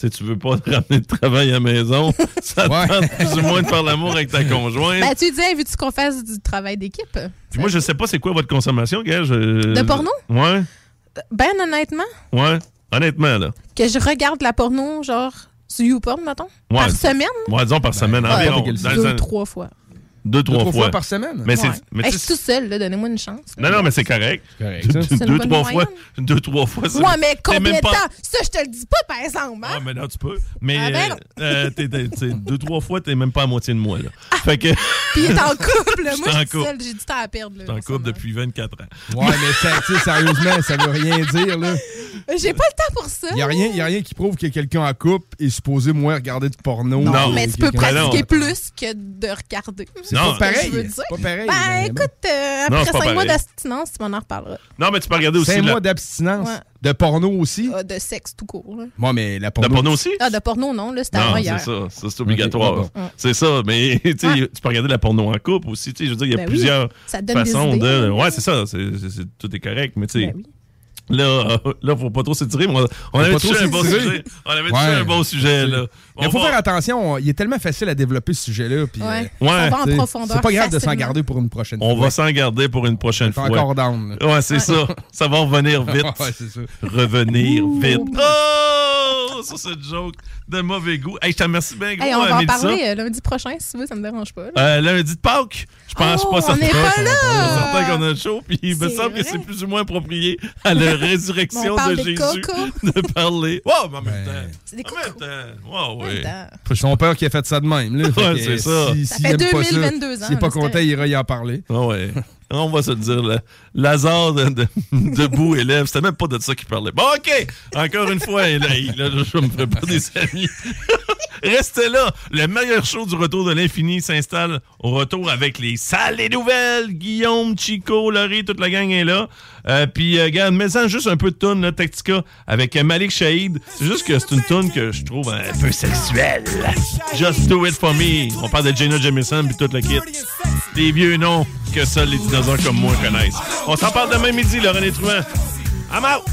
Tu sais, tu veux pas te ramener de travail à la maison, ça te Ouais. tente plus ou moins de faire l'amour avec ta conjointe. Ben, tu disais, veux-tu qu'on fasse du travail d'équipe? Puis moi, je sais pas c'est quoi votre consommation, gars. je- De porno? Ouais, Ben, honnêtement, ouais. Honnêtement, là. que je regarde la porno, genre, sur YouPorn, mettons, Ouais. par semaine, Ouais, disons par semaine ouais, environ. deux, trois fois. Deux, Deux, trois, trois fois. fois par semaine. Mais c'est. Ouais. mais Hey, je suis toute seule, là, donnez-moi une chance. Non, non, mais c'est correct. correct, Deux, ça. Deux, trois fois. Deux, trois fois. c'est- Ouais, mais combien de pas- temps? Ça, je te le dis pas, par exemple. Ah, Hein? mais non, tu peux. Mais Ah, ben euh, t'sais, deux, trois fois, t'es même pas à moitié de moi, là. Fait que Puis il est en couple. là. Je Moi, je suis couple. seule. J'ai du temps à perdre. là, t'es en couple depuis 24 ans. Ouais, mais ça, tu sais, sérieusement, ça veut rien dire, là. J'ai pas le temps pour ça. Il n'y a, rien- y a rien qui prouve que quelqu'un en couple est supposé, moi, regarder du porno. Non, mais tu peux pratiquer plus que de regarder. C'est Non. pas C'est pareil. C'est pas pareil. Ben, écoute, euh, Non, après c'est pas cinq mois pareil. d'abstinence, tu m'en en reparleras. Non, mais tu peux regarder aussi. Cinq la- mois d'abstinence. Ouais. De porno aussi? Ah, de sexe tout court. là. Moi, mais la La porno. porno aussi? Ah, de porno, non. Là, c'était Non, avant c'est hier. ça. Ça, c'est obligatoire. Ok, bon. C'est ça. Mais tu sais, Ouais. tu peux regarder la porno en couple aussi. tu sais, Je veux dire, il y a Ben oui. plusieurs Ça donne des façons idées. de. Ouais, c'est ça. c'est c'est- c'est- tout est correct. Mais tu sais, Ben oui. Là, euh, là, faut pas trop s'étirer. mais On, on avait touché un bon sujet. On avait Ouais. un bon sujet, là. Il On faut va- faire attention. Il est tellement facile à développer ce sujet-là. puis, Ouais. euh, Ouais. Va en profondeur. C'est pas grave de s'en garder pour une prochaine On fois. va s'en garder pour une prochaine fois. encore down. là. Ouais, c'est ça. Ça va revenir vite. ouais, c'est ça. Revenir vite. Oh! Ça, c'est une joke de mauvais goût. Hey, je te remercie bien, gros, Hey, on va en parler euh, lundi prochain, si tu veux, ça me dérange pas. Euh, lundi de Pâques, je pense Oh, pas ça on n'est pas là! Suis certain qu'on a le show, puis il me C'est semble que c'est plus ou moins approprié à la résurrection On parle de Jésus cocos. de parler. Wow, mais en même temps. C'est des En même cocos. temps. Wow, oui. C'est son père qui a fait ça de même. Là. Ouais, c'est ça. Si, Ça fait aime pas ça, 2022 ans, S'il est pas content, il ira y en parler. Ah ouais. On va se le dire, là. Lazare de, de, debout élève, c'était même pas de ça qu'il parlait. Bon, OK! Encore une fois, là, là, je me ferai pas des amis. Restez là. Le meilleur show du retour de l'infini s'installe au retour avec les salles des nouvelles. Guillaume, Chico, Laurie, toute la gang est là. Euh, Puis, euh, regarde, mets-en juste un peu de tune, là, Tactica, avec euh, Malik Shahid. C'est juste que c'est une tune que je trouve un peu sexuelle. Just do it for me. On parle de Jenna Jameson puis toute la kit. Des vieux noms que seuls les dinosaures comme moi connaissent. On s'en parle demain midi, Laurent Détruant. I'm out!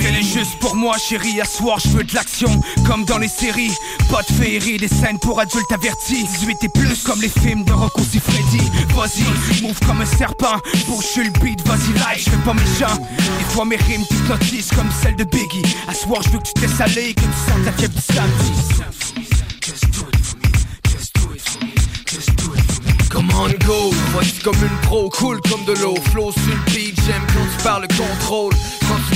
Fais-les juste pour moi, chérie. À soir, je veux de l'action, comme dans les séries. Pas de féerie, des scènes pour adultes avertis. 18 et plus, comme les films de Rocco Siffredi. Vas-y, move comme un serpent. Sur le beat, vas-y, live, je fais pas méchant. Des fois, mes rimes t'hypnotisent comme celle de Biggie. À soir, je veux que tu te laisses aller, que tu sentes la fièvre du samedi. Come on go, voici comme une pro, cool comme de l'eau, flow sur le beat, j'aime quand tu parles contrôle.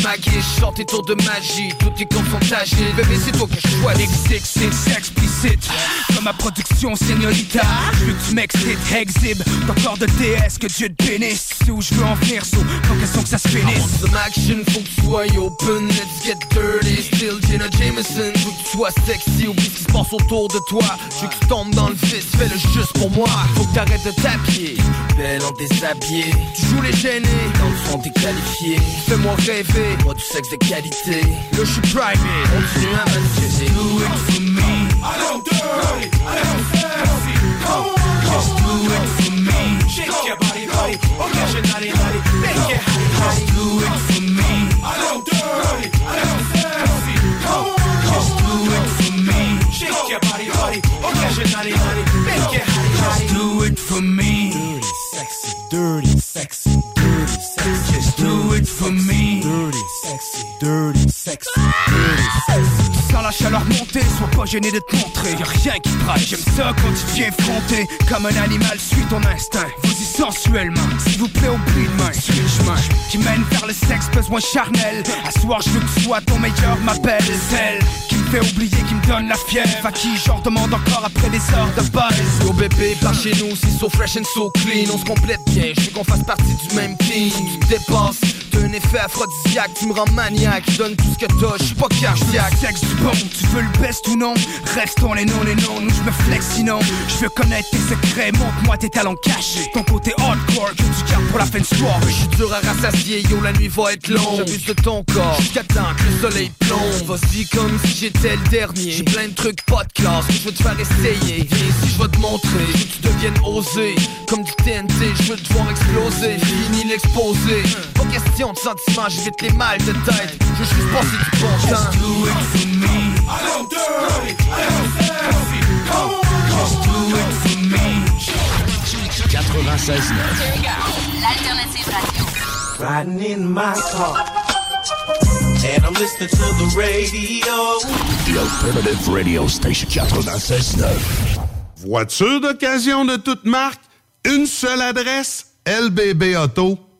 Maquilles, chante tes tours de magie, tout est comme sont agiles, bébé c'est toi que je choisis. XXX explicite. Comme ma production Señorita. Je veux que tu m'excites. Exhib Ton corps de DS Que Dieu te bénisse. C'est où je veux en venir So Tant question que ça se I finisse want some action, faut que tu sois open, let's get dirty. Still Jenna Jameson, faut que tu sois sexy, oublie ce qui se passe autour de toi. Je veux que tu tombes dans le vice, fais-le juste pour moi. Faut que t'arrêtes de t'habiller, belle en déshabillé Tu joues les gênés, dans le fond t'es qualifié. Fais-moi rêver, quantité, du sexe de qualité. Yo, je suis primé, continue à manifester. Do it for me. I don't dirty, I don't fancy. Come on, just do it for me. Shake your body, body, oh, occasionally, body, make it Just do it for me. I don't dirty, I don't fancy. Come on, just do it for me. Shake your body, body, oh, occasionally, body, make it Just do it for me. Dirty, sexy, dirty, sexy, dirty, sexy. Tu sens la chaleur monter, sois pas gêné de te montrer. Y'a rien qui te j'aime ça quand tu viens fronter. Comme un animal, suis ton instinct. Vas-y sensuellement, s'il vous plaît, oublie de main. Suis le chemin qui mène vers le sexe, besoin charnel. À soir, je veux que tu sois ton meilleur, m'appelle celle qui me fait oublier, qui me donne la fièvre. À qui j'en demande encore après des heures de buzz. Yo bébé, par chez nous, c'est so fresh and so clean On se complète bien, je veux qu'on fasse partie du même team Tu dépasses, t'as un effet aphrodisiaque Tu me rends maniaque, donne tout ce que t'as, je suis pas cardiaque. Sexe du bon, tu veux le best ou non? Restons les noms, les noms, nous je me flex sinon. Je veux connaître tes secrets, montre-moi tes talents cachés. Ton côté hardcore que tu gardes pour la fin de soir. Je suis dur à rassasier, yo la nuit va être longue. J'abuse de ton corps, jusqu'à temps que le soleil plombe Vas-y comme si j'étais le dernier. J'ai plein de trucs pas de classe que je veux te faire essayer. Viens ici, je vais te montrer, que tu deviennes osé. Comme du TNT, je veux te voir exploser. Fini l'exposé, pas question de sentiments, j'évite les mal de tête Je veux juste passer du bon temps Just do it for me Just do it for me 96.9. L'alternative radio. Riding in my car. And I'm listening to the radio. The Alternative Radio Station 96.9. Voiture d'occasion de toute marque, une seule adresse, lbbauto.com.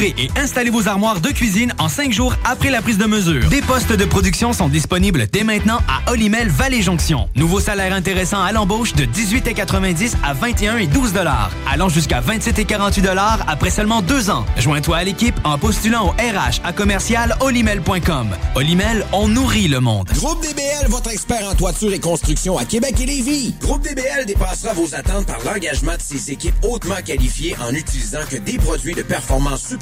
et installer vos armoires de cuisine en cinq jours après la prise de mesure. Des postes de production sont disponibles dès maintenant à Olimel Valley Jonction. Nouveau salaire intéressant à l'embauche de 18,90 à 21 et 12 allant jusqu'à 27 et 48 après seulement deux ans. Joins-toi à l'équipe en postulant au RH à commercial olimel.com. Olimel, on nourrit le monde. Groupe DBL, votre expert en toiture et construction à Québec et Lévis. Groupe DBL dépassera vos attentes par l'engagement de ses équipes hautement qualifiées en utilisant que des produits de performance supérieure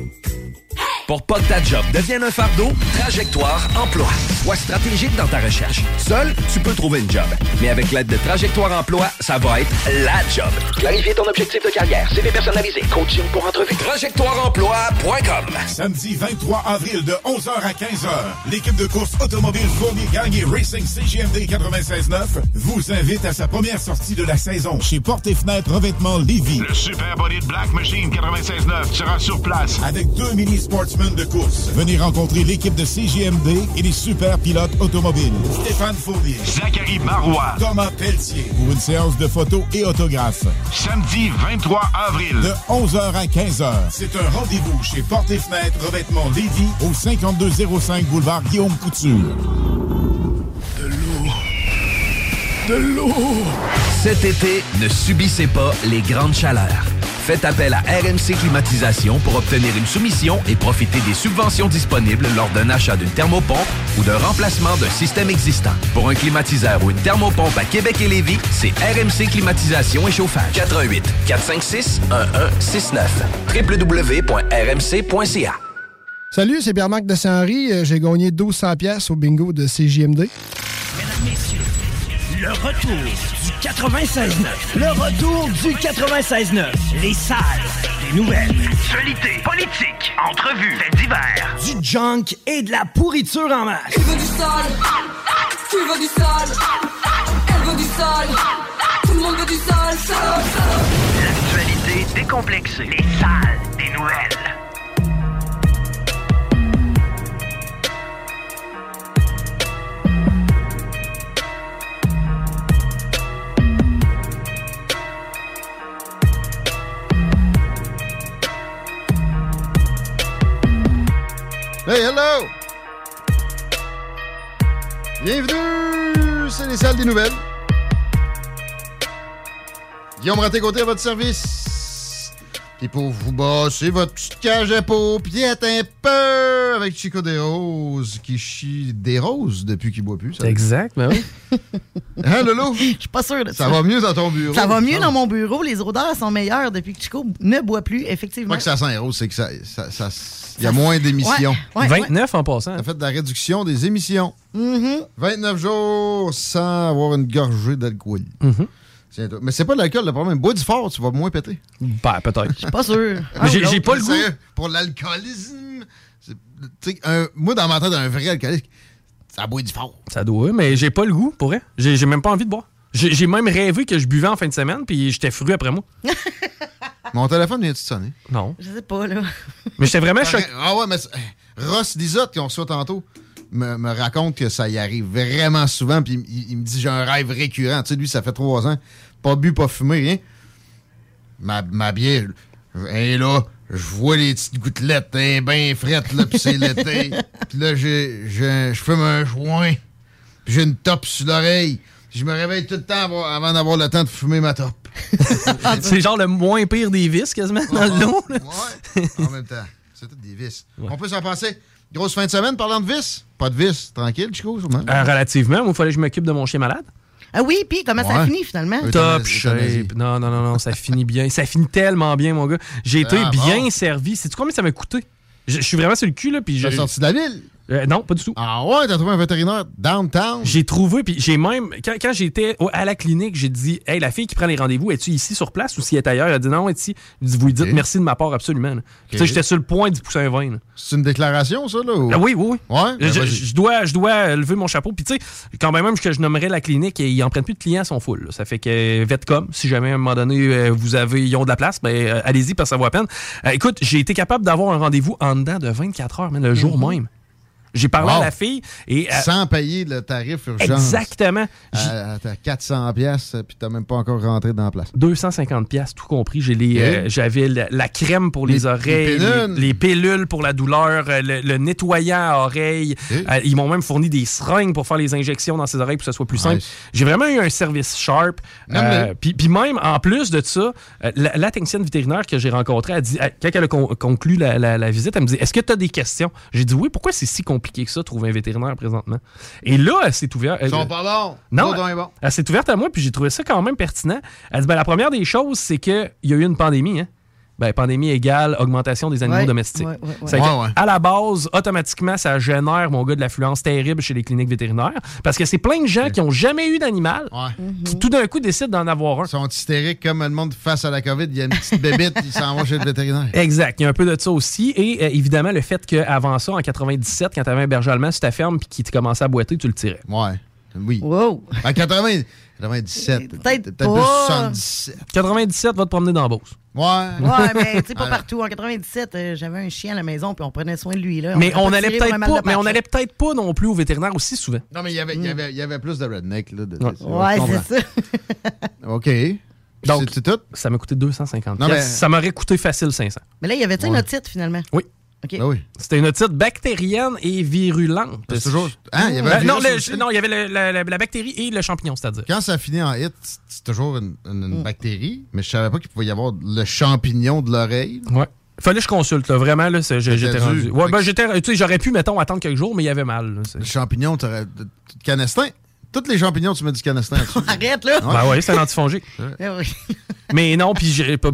Pour pas que ta job devienne un fardeau, Trajectoire Emploi. Sois stratégique dans ta recherche. Seul, tu peux trouver une job. Mais avec l'aide de Trajectoire Emploi, ça va être la job. Clarifier ton objectif de carrière, CV personnalisé, coaching pour entrevue. TrajectoireEmploi.com Samedi 23 avril de 11h à 15h, l'équipe de course automobile Fournier Gagné Racing CGMD 96.9 vous invite à sa première sortie de la saison chez Porte et Fenêtre Revêtement Lévis. Le Super Body de Black Machine 96.9 sera sur place. Avec deux mini sportsmen de course. Venez rencontrer l'équipe de CGMD et les super pilotes automobiles. Stéphane Fournier. Zachary Marois. Thomas Pelletier. Pour une séance de photos et autographes. Samedi 23 avril. De 11h à 15h. C'est un rendez-vous chez Porte et Fenêtre Revêtement Lévis au 5205 boulevard Guillaume Couture. De l'eau. De l'eau. Cet été, ne subissez pas les grandes chaleurs. Faites appel à RMC Climatisation pour obtenir une soumission et profiter des subventions disponibles lors d'un achat d'une thermopompe ou d'un remplacement d'un système existant. Pour un climatiseur ou une thermopompe à Québec et Lévis, c'est RMC Climatisation et Chauffage. 88 456 1169 www.rmc.ca Salut, c'est Pierre-Marc de Saint-Henri. Euh, J'ai gagné 1200 pièces au bingo de CJMD. Le retour du 96.9. Le retour du 96.9. Les salles des nouvelles. Actualité, politique, entrevues, faits divers. Du junk et de la pourriture en masse. Tu veux du sale Tu veux du sale Elle veut du sale Tout le monde veut du sale, sale, sale. L'actualité décomplexée. Les salles des nouvelles. Hey, hello! Bienvenue! C'est les salles des nouvelles. Guillaume Raté-Côté à votre service. Puis pour vous bosser votre petite cage à paupiètes un peu avec Chico des Roses qui chie des roses depuis qu'il boit plus. ça. Exact, ben oui. Hein, Lolo? Je suis pas sûr de ça. Ça va mieux dans ton bureau? Ça va mieux dans mon bureau. Les odeurs sont meilleures depuis que Chico ne boit plus, effectivement. Pas que ça sent les roses, c'est que ça, ça- ça- il y a moins d'émissions. Ouais, ouais, 29 en passant. Ça fait de la réduction des émissions. Mhm. 29 jours sans avoir une gorgée d'alcool. Tiens, toi. Mais c'est pas de l'alcool le problème. Bois du fort, tu vas moins péter. Ben, peut-être. Je suis pas sûr. Mais j'ai- pas le Sérieux, goût. Pour l'alcoolisme, moi, dans ma tête, un vrai alcoolique, ça boit du fort. Ça doit, mais j'ai pas le goût, pour vrai. J'ai même pas envie de boire. J'ai j'ai même rêvé que je buvais en fin de semaine, puis j'étais fru après moi. Mon téléphone vient-tu de sonner? Non. Je sais pas, là. Mais j'étais vraiment choqué. Ah ouais, mais Ross Lisotte, qu'on reçoit tantôt, me, me raconte que ça y arrive vraiment souvent, puis il, il me dit j'ai un rêve récurrent. Tu sais, lui, ça fait trois ans, pas bu, pas fumé, rien. Ma, ma bière, et là, je vois les petites gouttelettes, hein, bien frettes, là, puis c'est l'été. Puis là, je fume un joint, puis j'ai une top sur l'oreille. Je me réveille tout le temps avant, avant d'avoir le temps de fumer ma top. C'est genre le moins pire des vices, quasiment, dans le lot. Ouais, en même temps. C'est tout des vis. On peut s'en passer. Grosse fin de semaine parlant de vis. Pas de vis. Tranquille, Chico, sûrement. Euh, relativement, il fallait que je m'occupe de mon chien malade. Ah oui, puis comment ça finit finalement? Top shape. Non, non, non, non, ça finit bien. Ça finit tellement bien, mon gars. J'ai été Ah, bien bon. servi. Sais-tu combien ça m'a coûté? Je, je suis vraiment sur le cul, là, puis je... T'as sorti de la ville? Euh, non, pas du tout. Ah ouais, t'as trouvé un vétérinaire downtown? J'ai trouvé, puis j'ai même, quand, quand j'étais à la clinique, j'ai dit, hey, la fille qui prend les rendez-vous, es-tu ici sur place ou si elle est ailleurs? Elle a dit non, elle est ici. Vous lui dites merci de ma part, absolument. là. Puis, Tu sais, j'étais sur le point d'y pousser un vin. C'est une déclaration, ça, là? ou- Ah oui, oui, oui. Ouais? Ben, je, dois, je dois lever mon chapeau. Puis tu sais, quand même, que je nommerais la clinique, et ils en prennent plus de clients, ils sont full. là. Ça fait que Vetcom, si jamais à un moment donné euh, vous avez, ils ont de la place, ben euh, allez-y parce que ça vaut la peine. Euh, écoute, j'ai été capable d'avoir un rendez-vous en dedans de 24 heures, mais le jour même. J'ai parlé Wow. à la fille et euh, Sans payer le tarif urgence. exactement. Euh, T'as 400 pièces puis t'as même pas encore rentré dans la place. 250 pièces tout compris. J'ai les, Ok. euh, j'avais la, la crème pour les, Les- oreilles, les les, pilules. les pilules pour la douleur, euh, le, le nettoyant à oreilles. Euh, ils m'ont même fourni des seringues pour faire les injections dans ses oreilles pour que ce soit plus simple. Nice. J'ai vraiment eu un service sharp. Puis même, en plus de ça, la, la technicienne vétérinaire que j'ai rencontrée, a dit, quand elle a con- conclu la, la- la visite, elle me dit Est-ce que tu as des questions J'ai dit Oui, pourquoi c'est si compliqué que ça, trouver un vétérinaire présentement Et là, elle s'est ouverte. Ils sont pas bons. Non, elle s'est ouverte à moi, puis j'ai trouvé ça quand même pertinent. Elle dit ben, la première des choses, c'est qu'il y a eu une pandémie. Hein? Ben, pandémie égale augmentation des animaux Ouais, domestiques. ouais, ouais, ouais. C'est que, Ouais, ouais. À la base, automatiquement, ça génère, mon gars, de l'affluence terrible chez les cliniques vétérinaires. Parce que c'est plein de gens qui n'ont jamais eu d'animal qui tout d'un coup décident d'en avoir un. Ils sont hystériques comme le monde face à la COVID. Il y a une petite bébite, ils s'en vont chez le vétérinaire. Exact. Il y a un peu de ça aussi. Et euh, évidemment, le fait qu'avant ça, en 97, quand tu avais un berger allemand sur ta ferme puis qu'il commençait à boiter, tu le tirais. Ouais. Oui. Wow. En 80, 97. Peut-être pas. 77. 97, va te promener dans la Beauce. Ouais. Ouais, mais tu sais, pas partout. En 97, euh, j'avais un chien à la maison, puis on prenait soin de lui. Là. Mais on pas allait peut-être pas, mais on allait peut-être pas non plus au vétérinaire aussi souvent. Non, mais il y avait, il y avait, il y avait plus de redneck. Là, de- Ouais. c'est ça. OK. Donc, c'est tout? Ça m'a coûté 250 Non, mais- Ça m'aurait coûté facile 500. Mais là, il y avait-tu Ouais. otite, finalement? Oui. Ben oui. C'était une otite bactérienne et virulente. C'est toujours. Hein, il y avait un non, le- non, il y avait le- la, la- la bactérie et le champignon, c'est-à-dire. Quand ça finit en hit, c'est toujours une, une- Mm. bactérie, mais je savais pas qu'il pouvait y avoir le champignon de l'oreille. Ouais. Fallait que je consulte, là. Vraiment, là, j'étais rendu. Ouais, ben, j'étais. Tu sais, j'aurais pu, mettons, attendre quelques jours, mais il y avait mal. là, Le champignon, t'aurais. Canestin. Tous les champignons, tu mets du canestin. Arrête, là! Ben ouais, c'est un antifongique. Mais non, puis j'ai pas.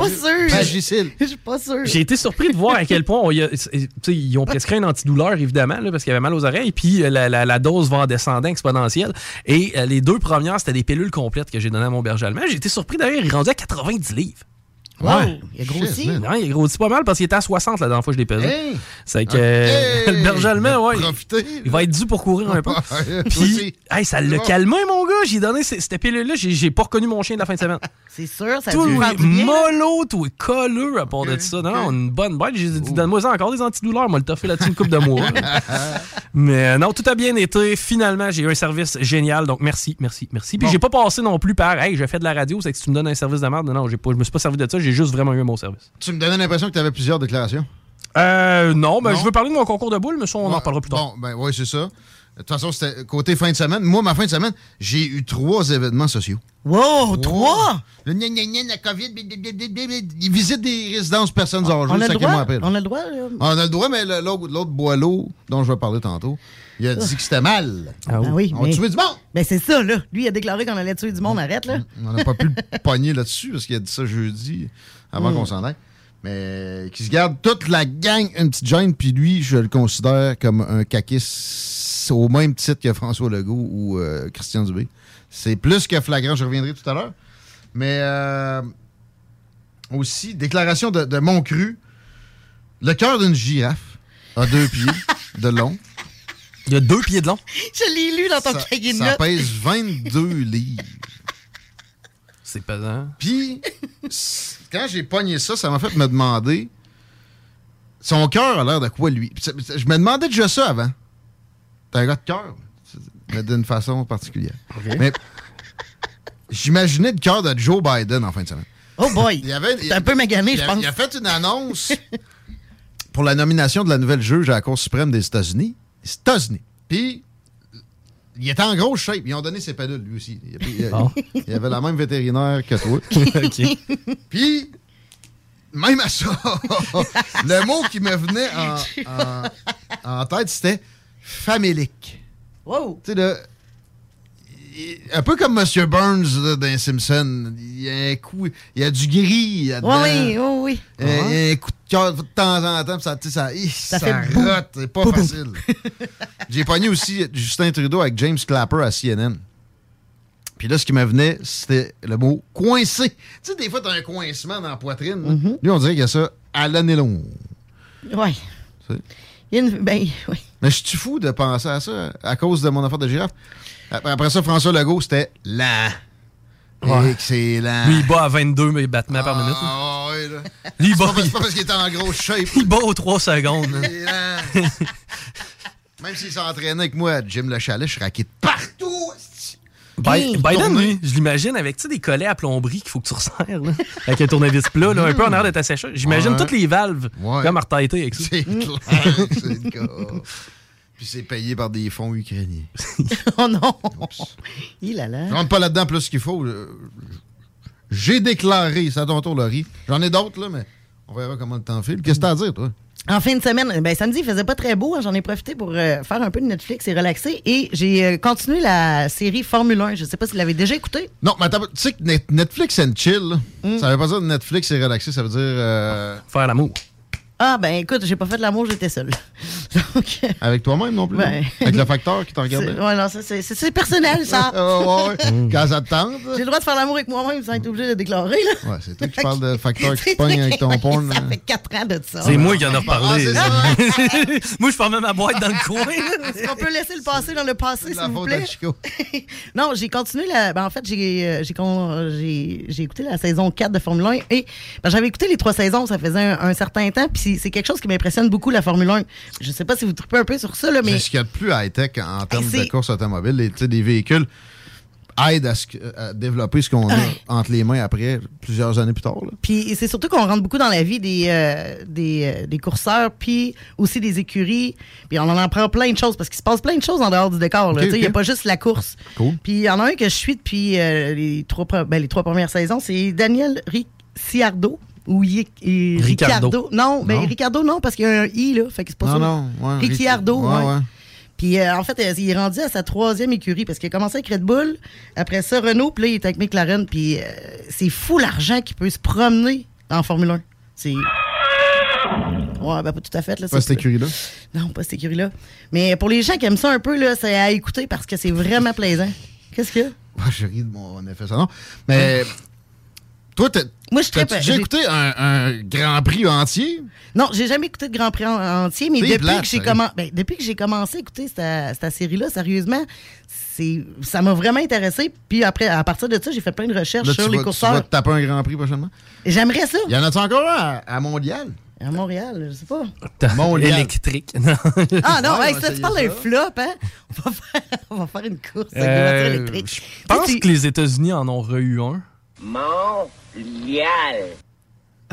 Pas sûr. Je suis pas sûr. J'ai été surpris de voir à quel point on y a- tu sais, ils ont prescrit un antidouleur, évidemment, là, parce qu'il avait mal aux oreilles, puis euh, la, la- la dose va en descendant exponentielle. Et euh, les deux premières, c'était des pilules complètes que j'ai données à mon berger allemand. J'ai été surpris d'ailleurs, il est rendu à 90 livres. Wow, il a grossi. Shit. Non, il a grossi pas mal parce qu'il était à 60 la dernière fois que je l'ai pesé. Hey! C'est que Hey! le berger allemand, ouais, il va être dû pour courir un peu. Puis, hey, ça l'a bon. calmé, mon gars. J'ai donné cette pilule-là. J'ai j'ai pas reconnu mon chien de la fin de semaine. C'est sûr, ça a Tout dû bien. là. mollo, tout est colleux à part de ça. Non, une bonne bête. J'ai dit, donne-moi ça encore des antidouleurs. Moi, le toffer là-dessus une coupe de mois. Mais euh, non, tout a bien été. Finalement, j'ai eu un service génial. Donc, merci, merci, merci. Puis, Bon. j'ai pas passé non plus par, hey, je fais de la radio, c'est que si tu me donnes un service de merde. Non, non, j'ai pas, je me suis pas servi de ça. J'ai juste vraiment eu un bon service. Tu me donnais l'impression que tu avais plusieurs déclarations? Euh, non, ben, Non? je veux parler de mon concours de boules, mais ça, on en parlera plus tard. Bon, ben oui, c'est ça. De toute façon, c'était côté fin de semaine. Moi, ma fin de semaine, j'ai eu trois événements sociaux. Wow, trois? Le gna gna gna, la COVID, ils visitent des résidences personnes âgées, On a le droit? On a le droit, là? On a le droit, mais l'autre boileau dont je vais parler tantôt, il a dit que c'était mal. Ah oui, On a tué du monde. Ben c'est ça, là. Lui, il a déclaré qu'on allait tuer du monde. Arrête, là. On n'a pas pu le pogner là-dessus parce qu'il a dit ça jeudi avant Mm. qu'on s'en aille. Mais qui se garde toute la gang une petite gêne, puis lui, je le considère comme un au même titre que François Legault ou euh, Christian Dubé. C'est plus que flagrant, je reviendrai tout à l'heure. Mais euh, aussi, déclaration de, de Montcru. Le cœur d'une girafe a deux pieds de long. Il y a deux pieds de long. Je l'ai lu dans ton Ça, cahier de ça notes. pèse 22 livres. C'est pesant. Puis, quand j'ai pogné ça, ça m'a fait me demander son cœur a l'air de quoi, lui? Ça- ça- Je me demandais déjà ça avant. T'es un gars de cœur, mais d'une façon particulière. Mais j'imaginais le cœur de Joe Biden en fin de semaine. Oh boy! Il avait- T'es un peu magané, Il je a, pense. il a fait une annonce pour la nomination de la nouvelle juge à la Cour suprême des États-Unis. États-Unis. Puis, il était en grosse shape. Ils ont donné ses pédules, lui aussi. Il, il- il avait la même vétérinaire que toi. Puis, même à ça, le mot qui me venait en, en- en tête, c'était famélique. Wow! Tu sais, là, un peu comme M. Burns là, dans Simpson. Il y a un coup, il y a du gris là-dedans. Oui, oui, oui, oui. Euh, Il y a un coup de cœur de temps en temps, puis ça, ça, ça, rote, c'est pas Boum, facile. J'ai pogné aussi Justin Trudeau avec James Clapper à CNN. Puis là, ce qui me venait, c'était le mot coincé. Tu sais, des fois, t'as un coincement dans la poitrine. là. Mm-hmm. Lui, on dirait qu'il y a ça à l'année longue. Ouais. C'est- Il y a une. Ben, oui. Mais je suis fou de penser à ça à cause de mon affaire de girafe? Après ça, François Legault, c'était lent. Ouais. Excellent. Lui, il bat à 22 mais battements par minute. Ah, ouais, là. Lui, il bat, c'est pas parce qu'il était en grosse shape. il bat aux 3 secondes. Est lent. Même s'il s'entraînait avec moi à Jim Le Chalet, je raquais partout. Bi- Biden, lui, je l'imagine avec tu sais, des collets à plomberie qu'il faut que tu resserres, là, avec un tournevis plat, là, un peu en arrière de ta sécheuse. J'imagine Ouais. toutes les valves Ouais. comme Arteta avec ça. C'est clair le cas. Puis c'est payé par des fonds ukrainiens. Oh non! Il a Je là. rentre pas là-dedans plus qu'il faut. Je- J'ai déclaré, c'est à ton tour, Laurie. J'en ai d'autres, là, mais on verra comment le temps file. Qu'est-ce que t'as à dire, toi? En fin de semaine, ben samedi, il faisait pas très beau. hein. J'en ai profité pour euh, faire un peu de Netflix et relaxer. Et j'ai euh, continué la série Formule 1. Je sais pas si vous l'avez déjà écouté. Non, mais attends, tu sais que Net- Netflix and chill, là, Mm. ça veut pas dire Netflix et relaxé, ça veut dire... euh, Faire l'amour. Ah, ben écoute, j'ai pas fait de l'amour, j'étais seule. Donc, avec toi-même non plus? Ben. Avec le facteur qui t'en regardait? ouais, non, ça, c'est, personnel, ça. Ah, ouais, ouais. Quand ça te tente. J'ai le droit de faire l'amour avec moi-même sans être obligé de déclarer, là. Ouais, c'est toi qui parles de facteur qui pogne avec ton porn. Ça hein. fait 4 ans de ça. C'est moi qui en ai reparlé. Ah, ça. moi, je formais ma boîte dans le coin. Est-ce qu'on peut laisser le passé dans le passé, s'il vous plaît? Chico. non, j'ai continué la. Ben, en fait, j'ai, euh, j'ai, con- j'ai, j'ai écouté la saison 4 de Formule 1 et ben, j'avais écouté les trois saisons, ça faisait un, un certain temps, puis c'est, quelque chose qui m'impressionne beaucoup, la Formule 1. Je sais pas si vous trouvez un peu sur ça, là, mais. C'est ce qu'il y a de plus high-tech en termes de course automobile. Les, des véhicules aident à, ce que- à développer ce qu'on a entre les mains après, plusieurs années plus tard. là. Puis c'est surtout qu'on rentre beaucoup dans la vie des, euh, des, euh, des courseurs, puis aussi des écuries. Puis on en apprend plein de choses, parce qu'il se passe plein de choses en dehors du décor. Il n'y a pas juste la course. Cool. Puis il y en a un que je suis depuis euh, les, trois, ben, les trois premières saisons, c'est Daniel Ricciardo. Ou et Ricardo. Ricardo. Non, ben Non? Ricardo, non, parce qu'il y a un I, là. Fait que c'est pas Non, ça. non. Ouais, Ricciardo, Ric- ouais. Puis euh, en fait, euh, il est rendu à sa troisième écurie parce qu'il a commencé avec Red Bull, après ça Renault, puis là il est avec McLaren, puis euh, c'est fou l'argent qui peut se promener en Formule 1. C'est Ouais, ben pas tout à fait là, Pas cette écurie-là. Non, pas cette écurie-là. Mais pour les gens qui aiment ça un peu là, c'est à écouter parce que c'est vraiment plaisant. Qu'est-ce qu'il y a? Ouais, je ris de mon effet sonore. Mais toi, t'as Moi, je déjà j'ai- écouté un, un Grand Prix entier? Non, j'ai jamais écouté de Grand Prix en- entier, mais depuis, plate, que commen- ben, depuis que j'ai commencé à écouter cette, cette série-là, sérieusement, c'est ça m'a vraiment intéressé. Puis après, à partir de ça, j'ai fait plein de recherches Là, sur les vas, tu vas courseurs. te taper un Grand Prix prochainement? J'aimerais ça. Y en a-tu encore un à, à Mondial? À Montréal, je sais pas. Mondial. Électrique. Ah non, Ouais, va ça, tu parles d'un flop, hein? On va faire, on va faire une course avec Euh, voitures électriques. je pense Tu que les États-Unis en ont re-eu un. Mondial.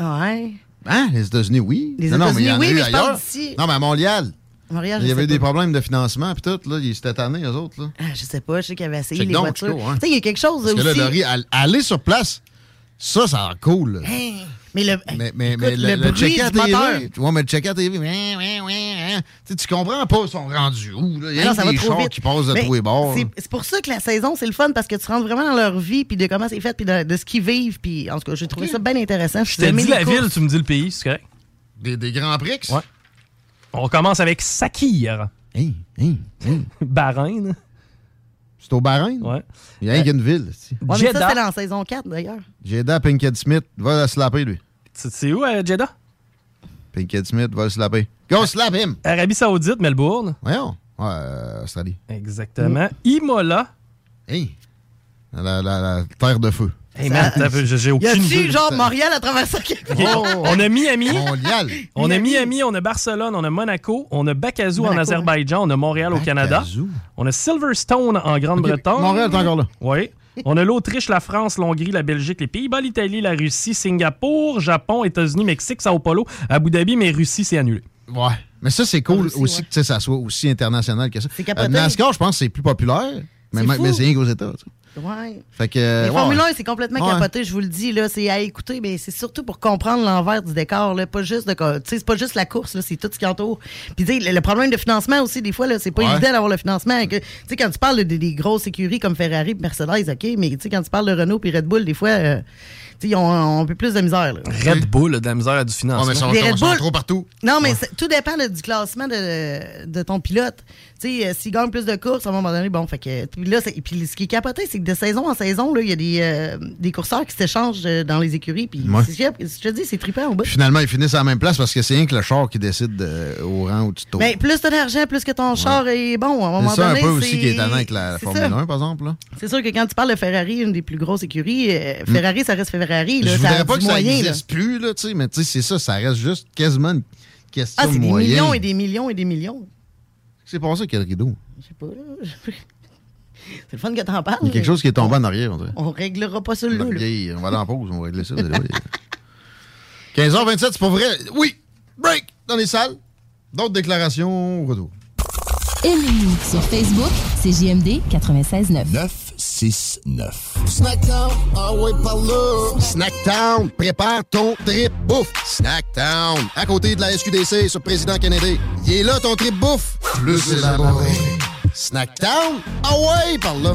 Ouais. Hein? Les États-Unis, oui. Les non, non, mais il y États-Unis, en a oui, eu mais je parle ailleurs. d'ici. Non, mais à Montréal. Montréal, il y avait eu des problèmes de financement, puis tout. Là, ils étaient tannés, eux autres. Là. Ah, je sais pas, je sais qu'il avait essayé Check les donc, voitures. Hein. Tu sais, il y a quelque chose Parce que là, aussi. Laurie, all- aller sur place, ça, ça a l'air cool. là. Hein, Mais le, Mais, mais, écoute, mais le, le le bruit du TV, moteur. tu vois, mais le TV, hein. tu sais, tu comprends pas, ils sont rendus où. Là. Il y a des chars vite. qui passent de tous les bords. c'est- pour ça que la saison, c'est le fun parce que tu rentres vraiment dans leur vie, puis de comment c'est fait, puis de, de ce qu'ils vivent. Puis en tout cas, j'ai trouvé ça bien intéressant. Je te dis la ville, tu me dis le pays, c'est correct? Des, des grands prix? Ouais. On commence avec Sakir. Hey, hey, hey. Bahreïn. C'est au Bahreïn? Ouais. Il y a rien qu'une ville. Ouais, mais ça, c'était la saison 4 d'ailleurs. Jeddah, Pinkett Smith, va le slapper, lui. C'est où, euh, Jeddah? Pinkett Smith, va le slapper. Go slap him! Arabie Saoudite, Melbourne. Voyons. Ouais, euh, Australie. Exactement. Imola. Hey! La, la- la terre de feu. Hey man, j'ai j'ai Y aucune a-tu genre Montréal à travers ça? Ok, On a Miami. Mondial. On a Miami, on a Barcelone, on a Monaco, on a Bacazou en Azerbaïdjan, on a Montréal au Canada, on a Silverstone en Grande-Bretagne. Montréal est encore là. Oui. On a l'Autriche, la France, l'Hongrie, la Belgique, les Pays-Bas, l'Italie, la Russie, Singapour, Japon, États-Unis, Mexique, Sao Paulo, Abu Dhabi, mais Russie, c'est annulé. Ouais. Mais ça, c'est cool Russie, aussi ouais. que tu sais, ça soit aussi international que ça. Euh, NASCAR, je pense que c'est plus populaire, mais, C'est rien qu'aux États. tu sais. Ouais. Fait que. euh, Les ouais. Formule 1, c'est complètement Ouais. capoté, je vous le dis. là. C'est à écouter, mais c'est surtout pour comprendre l'envers du décor. Là. Pas juste de, tu sais, c'est pas juste la course, là, c'est tout ce qui entoure. Puis tu sais, le, le problème de financement aussi, des fois, là, c'est pas Ouais. évident d'avoir le financement. Que- Tu sais, quand tu parles de- des grosses écuries comme Ferrari et Mercedes, OK, mais tu sais, quand tu parles de Renault et Red Bull, des fois, euh, tu sais, ils ont, un peu plus de misère. là. Red Bull, de la misère à du Ouais, financement. mais ils sont, Red sont Bull- trop partout. Non, mais tout dépend là, du classement de, de ton pilote. Tu sais, euh, s'il gagne plus de courses, à un moment donné, bon, fait que. Puis là, c'est- puis ce qui est capoté, c'est que de saison en saison, il y a des, euh, des courseurs qui s'échangent euh, dans les écuries. Puis Ouais. je te dis, c'est trippant au bout. Finalement, ils finissent à la même place parce que c'est rien que le char qui décide euh, au rang où tu tournes. Ben, plus t'as d'argent, plus que ton char est bon. À un moment c'est ça donné, un peu aussi qui est étonnant avec la Formule ça. 1, par exemple. Là. C'est sûr que quand tu parles de Ferrari, une des plus grosses écuries, euh, Ferrari, ça reste Ferrari. Là, je ça voudrais pas que ça moyen, là. n'existe plus, là, tu sais, mais tu sais, c'est ça, ça reste juste quasiment une question Ah, de c'est des moyens. millions et des millions et des millions. C'est passé quel rideau? Je sais pas, là. C'est le fun que t'en parles. Il y a quelque chose qui est tombé en arrière, on dirait. On réglera pas ça là. La là. vieille, on va aller en pause, on va régler ça. là, oui. 15h27, c'est pas vrai. Oui, break dans les salles. D'autres déclarations au retour. Aimez-nous sur Facebook, c'est JMD 96.9. 969. Snackdown, ah ouais, par là. Snackdown, prépare ton trip bouffe. Snackdown, à côté de la SQDC sur Président Kennedy. Il est là ton trip bouffe. Plus élaboré. Snackdown, ah ouais, par là.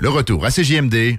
Le retour à CJMD,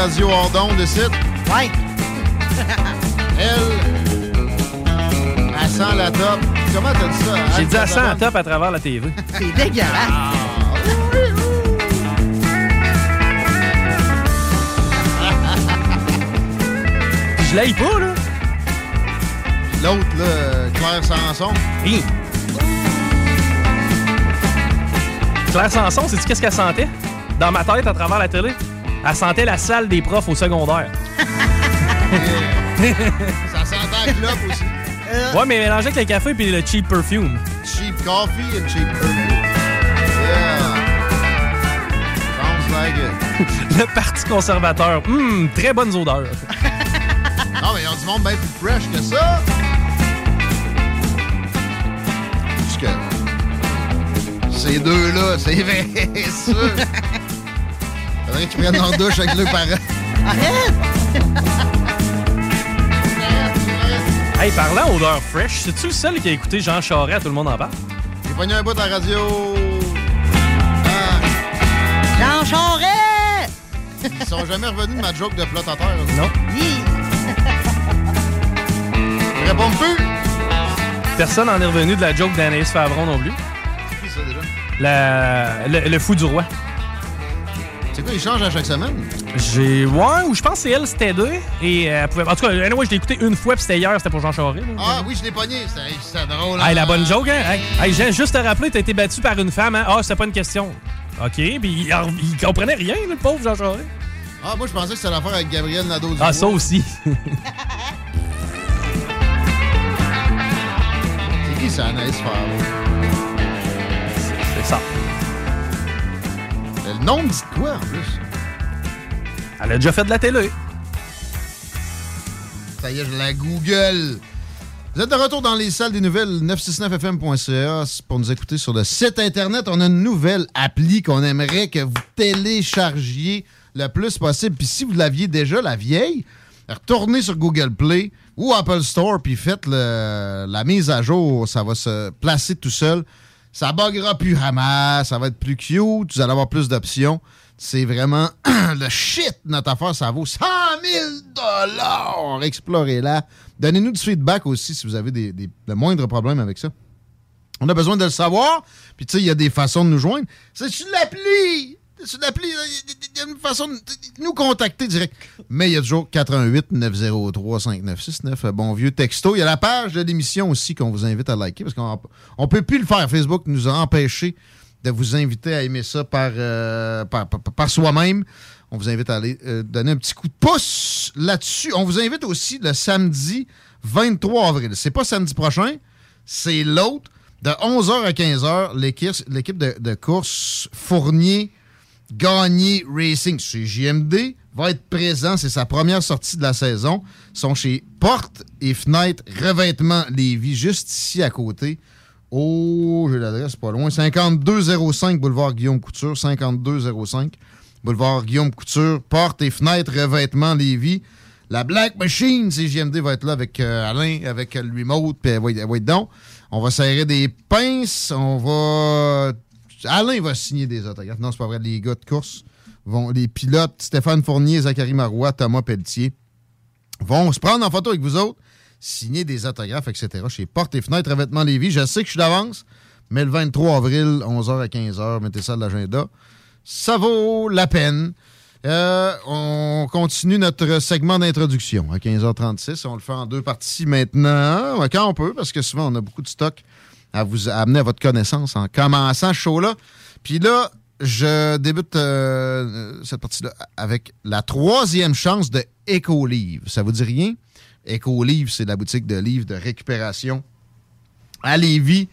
radio hors d'onde de site. Ouais. Elle, elle sent la top. Comment t'as dit ça? J'ai dit à Elle, 100 à top à travers la TV. C'est dégueulasse. Je l'aille pas, là. L'autre, là, Claire Sanson. Hi. Claire Sanson, sais-tu qu'est-ce qu'elle sentait? Dans ma tête, à travers la télé, elle sentait la salle des profs au secondaire. Ça sentait la clope aussi. Ouais, mais mélangé avec le café puis le cheap perfume. Cheap coffee and cheap perfume. Yeah. Sounds like it. le Parti conservateur. Hum, très bonnes odeurs. Non, mais ils ont du monde bien plus fresh que ça. Juste que ces deux-là, c'est vrai, ça. Faudrait qu'ils prennent leur douche avec leurs parents. Hey, parlant odeur fresh, c'est-tu le seul qui a écouté Jean Charest à Tout le monde en parle? J'ai pogné un bout de la radio. Ah. Ils sont jamais revenus de ma joke de plot à terre. Non. Réponds plus. Personne n'en est revenu de la joke d'Anaïs Favron non plus. C'est qui ça déjà? La- le, le fou du roi. C'est quoi, ils changent à chaque semaine? J'ai. Ouais, ou je pense que c'est elle, c'était deux. Et euh, elle pouvait. En tout cas, anyway, je l'ai écouté une fois, puis c'était hier, c'était pour Jean Charest. là. Ah oui, je l'ai pogné. C'était c'était drôle. Hey, la hein? bonne joke, hein? Hey, hey, j'ai juste te rappeler, t'as été battu par une femme, hein? Ah, c'était pas une question. OK, puis il, il comprenait rien, le pauvre Jean Charest. Ah, moi, je pensais que c'était l'affaire avec Gabriel Nadeau. Ah, ça aussi. C'est qui ça, Anaïs? Le nom de quoi, en plus? Elle a déjà fait de la télé. Ça y est, je la Google. Vous êtes de retour dans les salles des nouvelles 969fm.ca pour nous écouter sur le site internet. On a une nouvelle appli qu'on aimerait que vous téléchargiez le plus possible. Puis si vous l'aviez déjà, la vieille, retournez sur Google Play ou Apple Store puis faites la mise à jour. Ça va se placer tout seul. Ça buggera plus Hamas, ça va être plus cute, vous allez avoir plus d'options. C'est vraiment le shit, notre affaire. Ça vaut 100 000 dollars. Explorez-la. Donnez-nous du feedback aussi si vous avez de moindres problèmes avec ça. On a besoin de le savoir. Puis, tu sais, il y a des façons de nous joindre. C'est sur l'appli? C'est l'appli. Il y a une façon de nous contacter direct. Mais il y a toujours 88 903 5969. Un bon vieux texto. Il y a la page de l'émission aussi qu'on vous invite à liker parce qu'on on peut plus le faire. Facebook nous a empêché de vous inviter à aimer ça par, euh, par, par- soi-même. On vous invite à aller euh, donner un petit coup de pouce là-dessus. On vous invite aussi le samedi 23 avril. C'est pas samedi prochain, c'est l'autre. De 11h à 15h, l'équipe l'équipe de, de course Fournier Gagné Racing chez JMD va être présent. C'est sa première sortie de la saison. Ils sont chez Porte et Fenêtre Revêtement Lévis, juste ici à côté. Oh, j'ai l'adresse pas loin. 5205 boulevard Guillaume Couture. 5205 boulevard Guillaume Couture. Porte et Fenêtre Revêtement Lévis. La Black Machine, JMD va être là avec euh, Alain, avec euh, le remote, puis elle va, être- elle va être donc. On va serrer des pinces, on va... Alain va signer des autographes. Non, c'est pas vrai, les gars de course, vont, les pilotes, Stéphane Fournier, Zachary Marois, Thomas Pelletier, vont se prendre en photo avec vous autres, signer des autographes, etc. chez Porte et Fenêtres Revêtement Lévis. Je sais que je suis d'avance, mais le 23 avril, 11h à 15h, mettez ça à l'agenda. Ça vaut la peine. Euh, on continue notre segment d'introduction à 15h36. On le fait en deux parties maintenant, quand on peut, parce que souvent on a beaucoup de stock à vous amener à votre connaissance en commençant ce show-là. Puis là, je débute euh, cette partie-là avec la troisième chance de Ecolive. Ça vous dit rien? Ecolive, c'est la boutique de livres de récupération à Lévis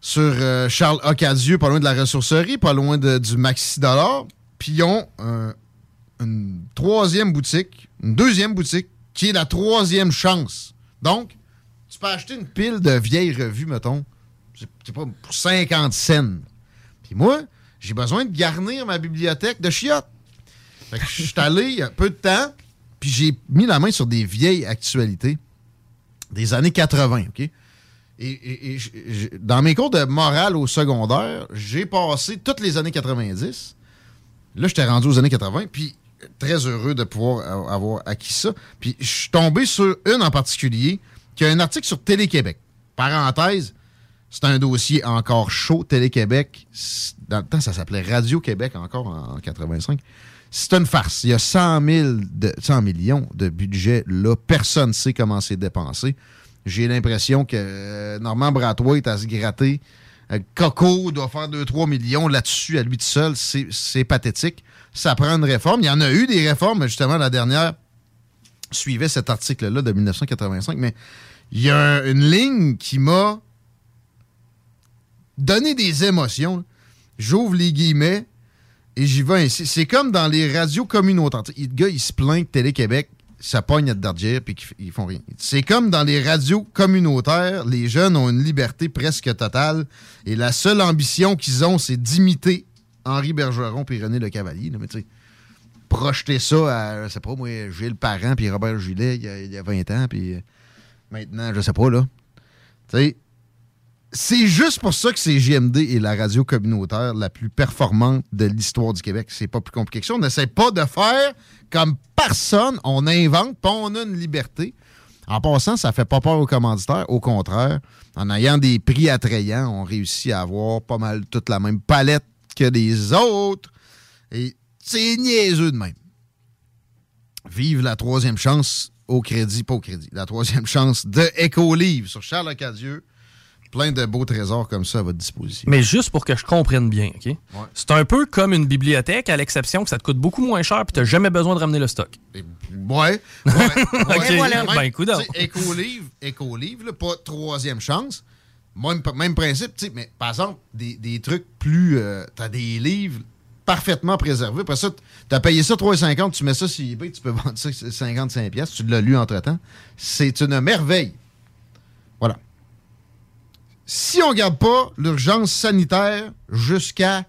sur euh, Charles Ocadieux, pas loin de la ressourcerie, pas loin de- du Maxi Dollar. Puis ils ont euh, une troisième boutique, une deuxième boutique, qui est la troisième chance. Donc, tu peux acheter une pile de vieilles revues, mettons, c'est pas pour 50 cents. Puis moi, j'ai besoin de garnir ma bibliothèque de chiottes. Fait que je suis allé il y a peu de temps, puis j'ai mis la main sur des vieilles actualités des années 80, OK? Et, dans mes cours de morale au secondaire, j'ai passé toutes les années 90. Là, j'étais rendu aux années 80, puis très heureux de pouvoir avoir acquis ça. Puis je suis tombé sur une en particulier qui a un article sur Télé-Québec. Parenthèse, c'est un dossier encore chaud. Télé-Québec, dans le temps, ça s'appelait Radio-Québec encore en, en 85. C'est une farce. Il y a 100, 000 de, 100 millions de budget là. Personne ne sait comment c'est dépensé. J'ai l'impression que euh, Normand Brathwaite a se gratter. Euh, Coco doit faire 2-3 millions là-dessus à lui tout seul. C'est pathétique. Ça prend une réforme. Il y en a eu des réformes, mais justement, la dernière suivait cet article-là de 1985. Mais il y a un- une ligne qui m'a donné des émotions. J'ouvre les guillemets et j'y vais ainsi. C'est comme dans les radios communautaires. Le gars, il se plaint que Télé-Québec, ça pogne à Dardier puis qu'ils font rien. C'est comme dans les radios communautaires, les jeunes ont une liberté presque totale et la seule ambition qu'ils ont, c'est d'imiter Henri Bergeron puis René Le Cavalier. Mais tu projeter ça à, je sais pas, moi, Gilles Parent puis Robert Gillet il y a, il y a 20 ans, puis maintenant, je sais pas, là. Tu sais, C'est juste pour ça que c'est JMD et la radio communautaire la plus performante de l'histoire du Québec. C'est pas plus compliqué que ça. On n'essaie pas de faire comme personne. On invente, pas on a une liberté. En passant, ça fait pas peur aux commanditaires. Au contraire, en ayant des prix attrayants, on réussit à avoir pas mal toute la même palette que les autres. Et c'est niaiseux de même. Vive la troisième chance au crédit, pas au crédit. La troisième chance de Éco-Livre sur Charles Acadieux. Plein de beaux trésors comme ça à votre disposition. Mais juste pour que je comprenne bien, OK? C'est un peu comme une bibliothèque, à l'exception que ça te coûte beaucoup moins cher et tu n'as jamais besoin de ramener le stock. Ouais. ouais, ouais. ben, coudonc. tu sais, Éco-livre, éco-livre, pas troisième chance. Même, même principe, mais par exemple, des, des trucs plus. euh, T'as des livres parfaitement préservés. Après ça, t'as payé ça 3,50, tu mets ça sur eBay, tu peux vendre ça 55 pièces, tu l'as lu entre-temps. C'est une merveille. Si on garde pas l'urgence sanitaire jusqu'à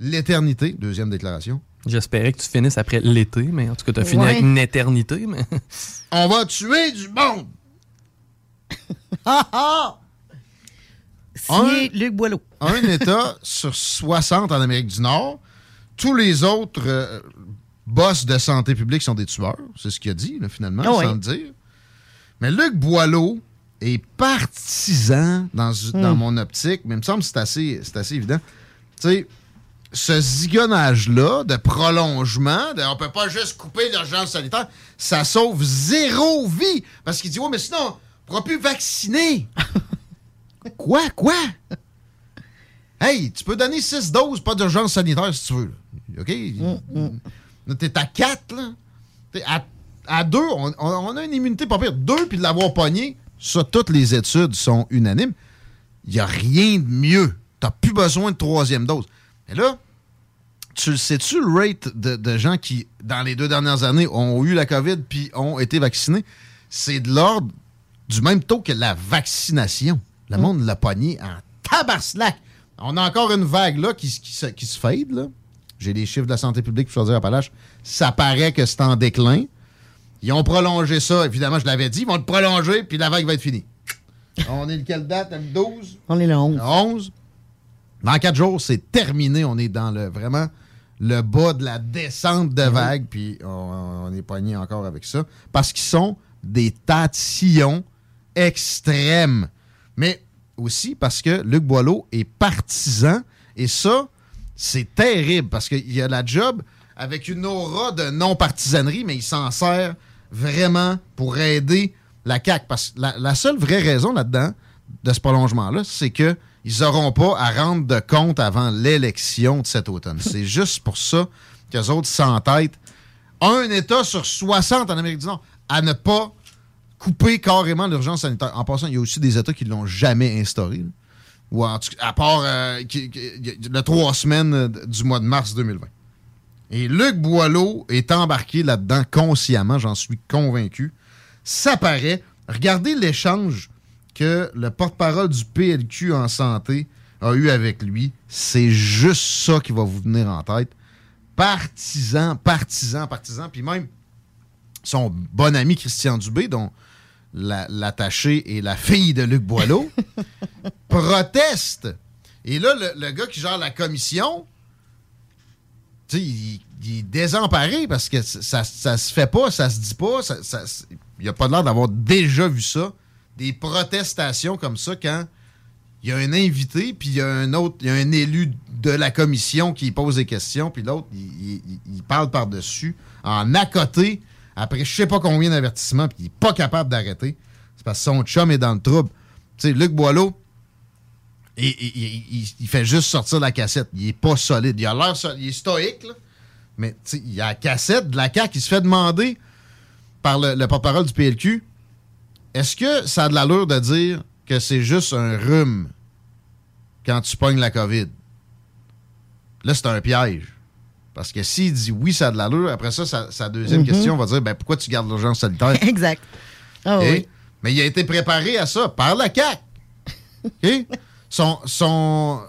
l'éternité, deuxième déclaration, J'espérais que tu finisses après l'été, mais en tout cas, tu as fini Ouais. avec une éternité. Mais... on va tuer du monde. Ha, ha! Signé Luc Boileau. un État sur 60 en Amérique du Nord. Tous les autres euh, boss de santé publique sont des tueurs. C'est ce qu'il a dit, là, finalement, Ah sans oui. le dire. Mais Luc Boileau est partisan dans, dans Hmm. mon optique, mais il me semble que c'est assez, c'est assez évident. Tu sais, ce zigonnage-là de prolongement, de, on peut pas juste couper l'urgence sanitaire, ça sauve zéro vie. Parce qu'il dit, ouais, mais sinon, on pourra plus vacciner. Quoi? Quoi? Hey, tu peux donner 6 doses, pas d'urgence sanitaire si tu veux. là. OK? Là, T'es à 4, là. T'es à, à 2, on, on- on a une immunité pas pire. 2, puis de l'avoir pogné, ça, toutes les études sont unanimes. Il n'y a rien de mieux. T'as plus besoin de troisième dose. Mais là, tu le sais-tu, le rate de, de gens qui, dans les deux dernières années, ont eu la COVID puis ont été vaccinés? C'est de l'ordre du même taux que la vaccination. Le monde l'a pogné en tabarslac. On a encore une vague là qui, se- qui se, qui se fade. J'ai les chiffres de la santé publique pour choisir Appalaches. Ça paraît que c'est en déclin. Ils ont prolongé ça, évidemment, je l'avais dit. Ils vont le prolonger, puis la vague va être finie. On est le quelle date? Le 12? On est le 11. Le 11. Dans quatre jours, c'est terminé. On est dans le vraiment le bas de la descente de vague, puis on, on est pogné encore avec ça. Parce qu'ils sont des tatillons extrêmes. Mais aussi parce que Luc Boileau est partisan, et ça, c'est terrible, parce qu'il a la job avec une aura de non-partisanerie, mais il s'en sert vraiment pour aider la CAQ. Parce que la, la seule vraie raison là-dedans, de ce prolongement-là, c'est que ils n'auront pas à rendre de compte avant l'élection de cet automne. C'est juste pour ça qu'eux autres s'entêtent un État sur 60 en Amérique du Nord à ne pas couper carrément l'urgence sanitaire. En passant, il y a aussi des États qui ne l'ont jamais instauré. là. Ou en tout cas, à part euh, qui- qui- le trois semaines euh, du mois de mars 2020. Et Luc Boileau est embarqué là-dedans consciemment, j'en suis convaincu. Ça paraît. Regardez l'échange que le porte-parole du PLQ en santé a eu avec lui. C'est juste ça qui va vous venir en tête. Partisan, partisan, partisan. Puis même son bon ami Christian Dubé, dont la- l'attaché est la fille de Luc Boileau, proteste. Et là, le, le gars qui gère la commission, il, il est désemparé parce que ça, ça se fait pas, ça se dit pas. Ça, ça- il a pas l'air d'avoir déjà vu ça. Des protestations comme ça quand il y a un invité, puis il y a un autre, il y a un élu de la commission qui pose des questions, puis l'autre, il, il- parle par-dessus, en à côté, après je sais pas combien d'avertissements, puis il est pas capable d'arrêter. C'est parce que son chum est dans le trouble. Tu sais, Luc Boileau, il, fait juste sortir la cassette. Il est pas solide. Il a l'air il est stoïque, là. Mais il y a la cassette de la CAQ qui se fait demander par le, le porte-parole du PLQ est-ce que ça a de l'allure de dire que c'est juste un rhume quand tu pognes la COVID? Là, c'est un piège. Parce que s'il dit oui, ça a de l'allure, après ça, sa, sa deuxième Mhm. question va dire ben, pourquoi tu gardes l'urgence sanitaire? Exact. Ah oui. Mais il a été préparé à ça par la CAQ. OK? Son,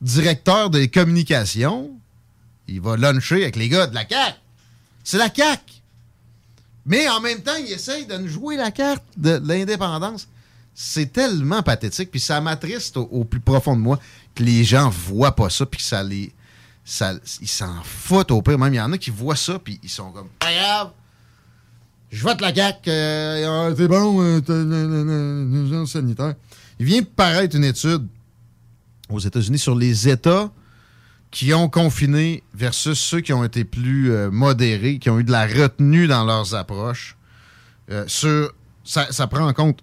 directeur des communications, il va luncher avec les gars de la CAQ. C'est la CAQ. Mais en même temps, il essaye de nous jouer la carte de l'indépendance. C'est tellement pathétique, puis ça m'attriste au, plus profond de moi que les gens voient pas ça, puis que ça les. Ça, ils s'en foutent au pire. Même, il y en a qui voient ça, puis ils sont comme, pas grave, je vote la CAQ, euh, c'est bon, euh, sanitaire. Il vient paraître une étude aux États-Unis sur les États qui ont confiné versus ceux qui ont été plus euh, modérés, qui ont eu de la retenue dans leurs approches. Euh, sur, ça, ça prend en compte,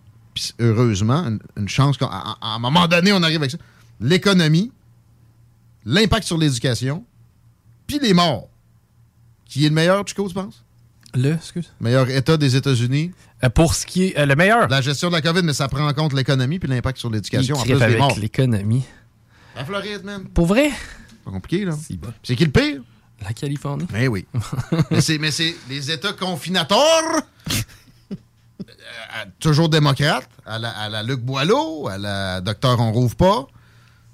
heureusement, une, une chance qu'à un moment donné, on arrive avec ça. L'économie, l'impact sur l'éducation, puis les morts. Qui est le meilleur, Chico, tu penses? Le, excuse? Meilleur État des États-Unis? Euh, pour ce qui est euh, le meilleur. La gestion de la COVID, mais ça prend en compte l'économie puis l'impact sur l'éducation. En plus avec morts. l'économie. La Floride, même. Pour vrai? Pas compliqué, là. C'est qui le pire? La Californie. Mais oui. mais c'est les États confinateurs, euh, à- toujours démocrates, à la, à la Luc Boileau, à la Docteur On Rouvre pas,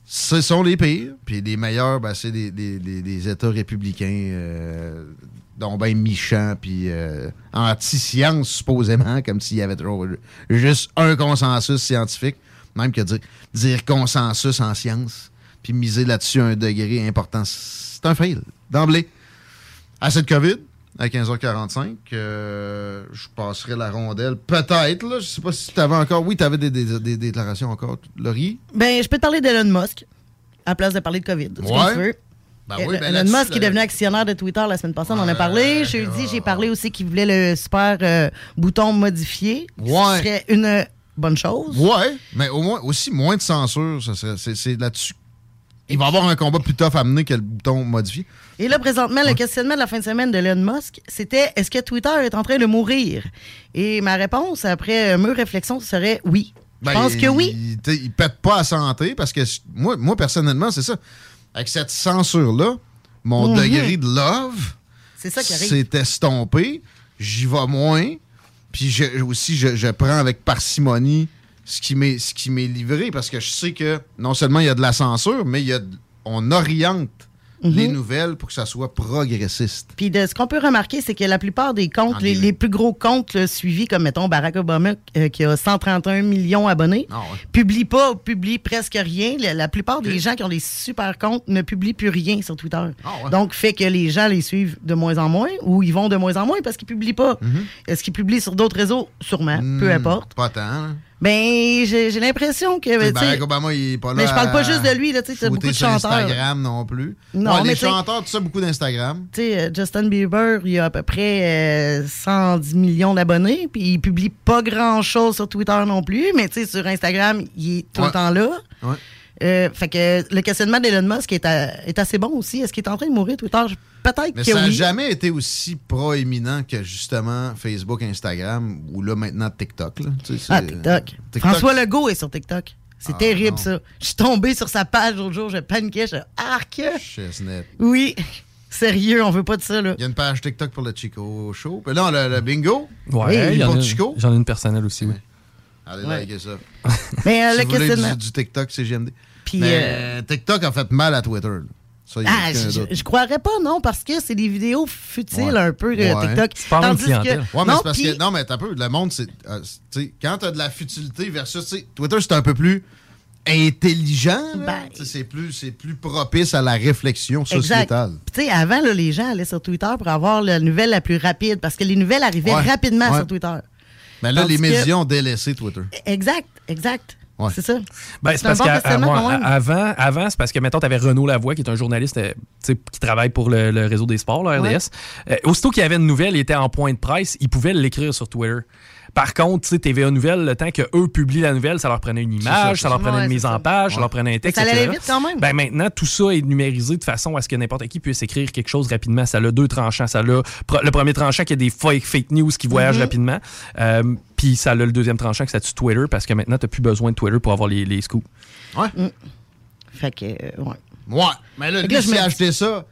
ce sont les pires. Puis les meilleurs, ben, c'est des, des- des- des États républicains, euh, dont ben Michan, puis euh, anti-science, supposément, comme s'il y avait toujours juste un consensus scientifique. Même que dire, dire consensus en science, puis miser là-dessus un degré important, c'est un fail, d'emblée. À cette COVID, à 15h45, euh, je passerai la rondelle. Peut-être, là. Je sais pas si tu avais encore. Oui, tu avais des, des- des déclarations encore, Laurie? Ben, je peux te parler d'Elon Musk, à la place de parler de COVID. Ouais. tu veux. Ben oui, ben Elon Musk est là- devenu actionnaire de Twitter la semaine passée, on en a parlé. Jeudi, j'ai parlé aussi qu'il voulait le super euh, bouton modifié. Ouais. Ce serait une bonne chose. Ouais, mais au moins aussi moins de censure. ça serait- C'est là-dessus. Il va y avoir un combat plus tough à mener que le bouton modifié. Et là, présentement, le questionnement de la fin de semaine de Elon Musk, c'était est-ce que Twitter est en train de mourir? Et ma réponse, après mûre réflexion, serait oui. Je Ben, pense que oui. Il, il pète pas à santé parce que je- moi, moi personnellement, c'est ça. Avec cette censure-là, mon Mhm. degré de love s'est estompé. J'y vais moins. Puis je- aussi, je, je prends avec parcimonie ce qui m'est ce qui m'est livré parce que je sais que non seulement il y a de la censure, mais il y a on oriente Mhm. les nouvelles pour que ça soit progressiste. Puis de ce qu'on peut remarquer, c'est que la plupart des comptes, les, les plus gros comptes là, suivis, comme mettons Barack Obama, euh, qui a 131 millions d'abonnés, Ah publient pas ou publient presque rien. La, la plupart des gens qui ont des super comptes ne publient plus rien sur Twitter. Ah Donc, fait que les gens les suivent de moins en moins ou ils vont de moins en moins parce qu'ils publient pas. Mhm. Est-ce qu'ils publient sur d'autres réseaux? Sûrement, peu Hmm, importe. Pas tant. hein. Ben, j'ai j'ai l'impression que. Tu sais, Barack Obama, il est pas là. Mais je parle pas juste de lui, là, tu sais, beaucoup de sur chanteurs. Instagram non plus. Non, Ouais, mais les chanteurs, tout ça, beaucoup d'Instagram. Tu sais, euh, Justin Bieber, il a à peu près euh, 110 millions d'abonnés, puis il publie pas grand-chose sur Twitter non plus, mais tu sais, sur Instagram, il est tout Ouais. le temps là. Ouais. Euh, fait que le questionnement d'Elon Musk est, à- est assez bon aussi. Est-ce qu'il est en train de mourir, Twitter? Peut-être Mais que ça n'a oui. jamais été aussi proéminent que justement Facebook, Instagram ou là maintenant TikTok. là. Tu sais, c'est- Ah, TikTok. TikTok, François Legault est sur TikTok. C'est Ah, terrible, non. ça. Je suis tombé sur sa page l'autre jour, je paniquais, je arc. Chestnut. Oui, sérieux, on veut pas de ça, là. Il y a une page TikTok pour le Chico Show. Puis là, le, le bingo. Ouais, Oui, il y en pour a- Chico. J'en ai une personnelle aussi, oui. Allez Ouais. liker ça. Mais euh, si le vous voulez du, du TikTok, c'est GMD. Puis, Mais euh, TikTok a fait mal à Twitter. là. Ça, Ah, je, je croirais pas, non, parce que c'est des vidéos futiles Ouais. un peu, euh, Ouais. TikTok. Tandis que-. Ouais, mais non, parce que. Non, mais t'as peu. Le monde, c'est. euh, c'est- tu sais, quand t'as de la futilité versus. tu sais, Twitter, c'est un peu plus intelligent. là. Ben, c'est plus, c'est plus propice à la réflexion sociétale. Puis, Tu sais, avant, là, les gens allaient sur Twitter pour avoir la nouvelle la plus rapide, parce que les nouvelles arrivaient Ouais. rapidement Ouais. sur Twitter. Mais là, Tandis les que- médias ont délaissé Twitter. Exact, exact. Ouais. C'est ça. Ben, C'est parce bon qu'avant, avant, avant c'est parce que, mettons, tu avais Renaud Lavoie, qui est un journaliste euh, qui travaille pour le, le réseau des sports, là, RDS. Euh, aussitôt qu'il y avait une nouvelle, il était en point de presse, il pouvait l'écrire sur Twitter. Par contre, tu sais, TVA Nouvelle, le temps qu'eux publient la nouvelle, ça leur prenait une ça, image, ça, leur ça. prenait Ouais, une mise ça. en page, ça leur prenait un texte, Ça allait etc. vite quand même. Ben maintenant, tout ça est numérisé de façon à ce que n'importe qui puisse écrire quelque chose rapidement. Ça a deux tranchants. Ça a le premier tranchant qui a des fake, fake news qui voyagent Mhm. rapidement. Euh, Puis ça a le deuxième tranchant qui s'attue Twitter parce que maintenant, tu n'as plus besoin de Twitter pour avoir les, les scoops. Ouais. Fait que, euh, ouais. Ouais. Mais là, que lui, là, je me- acheté ça.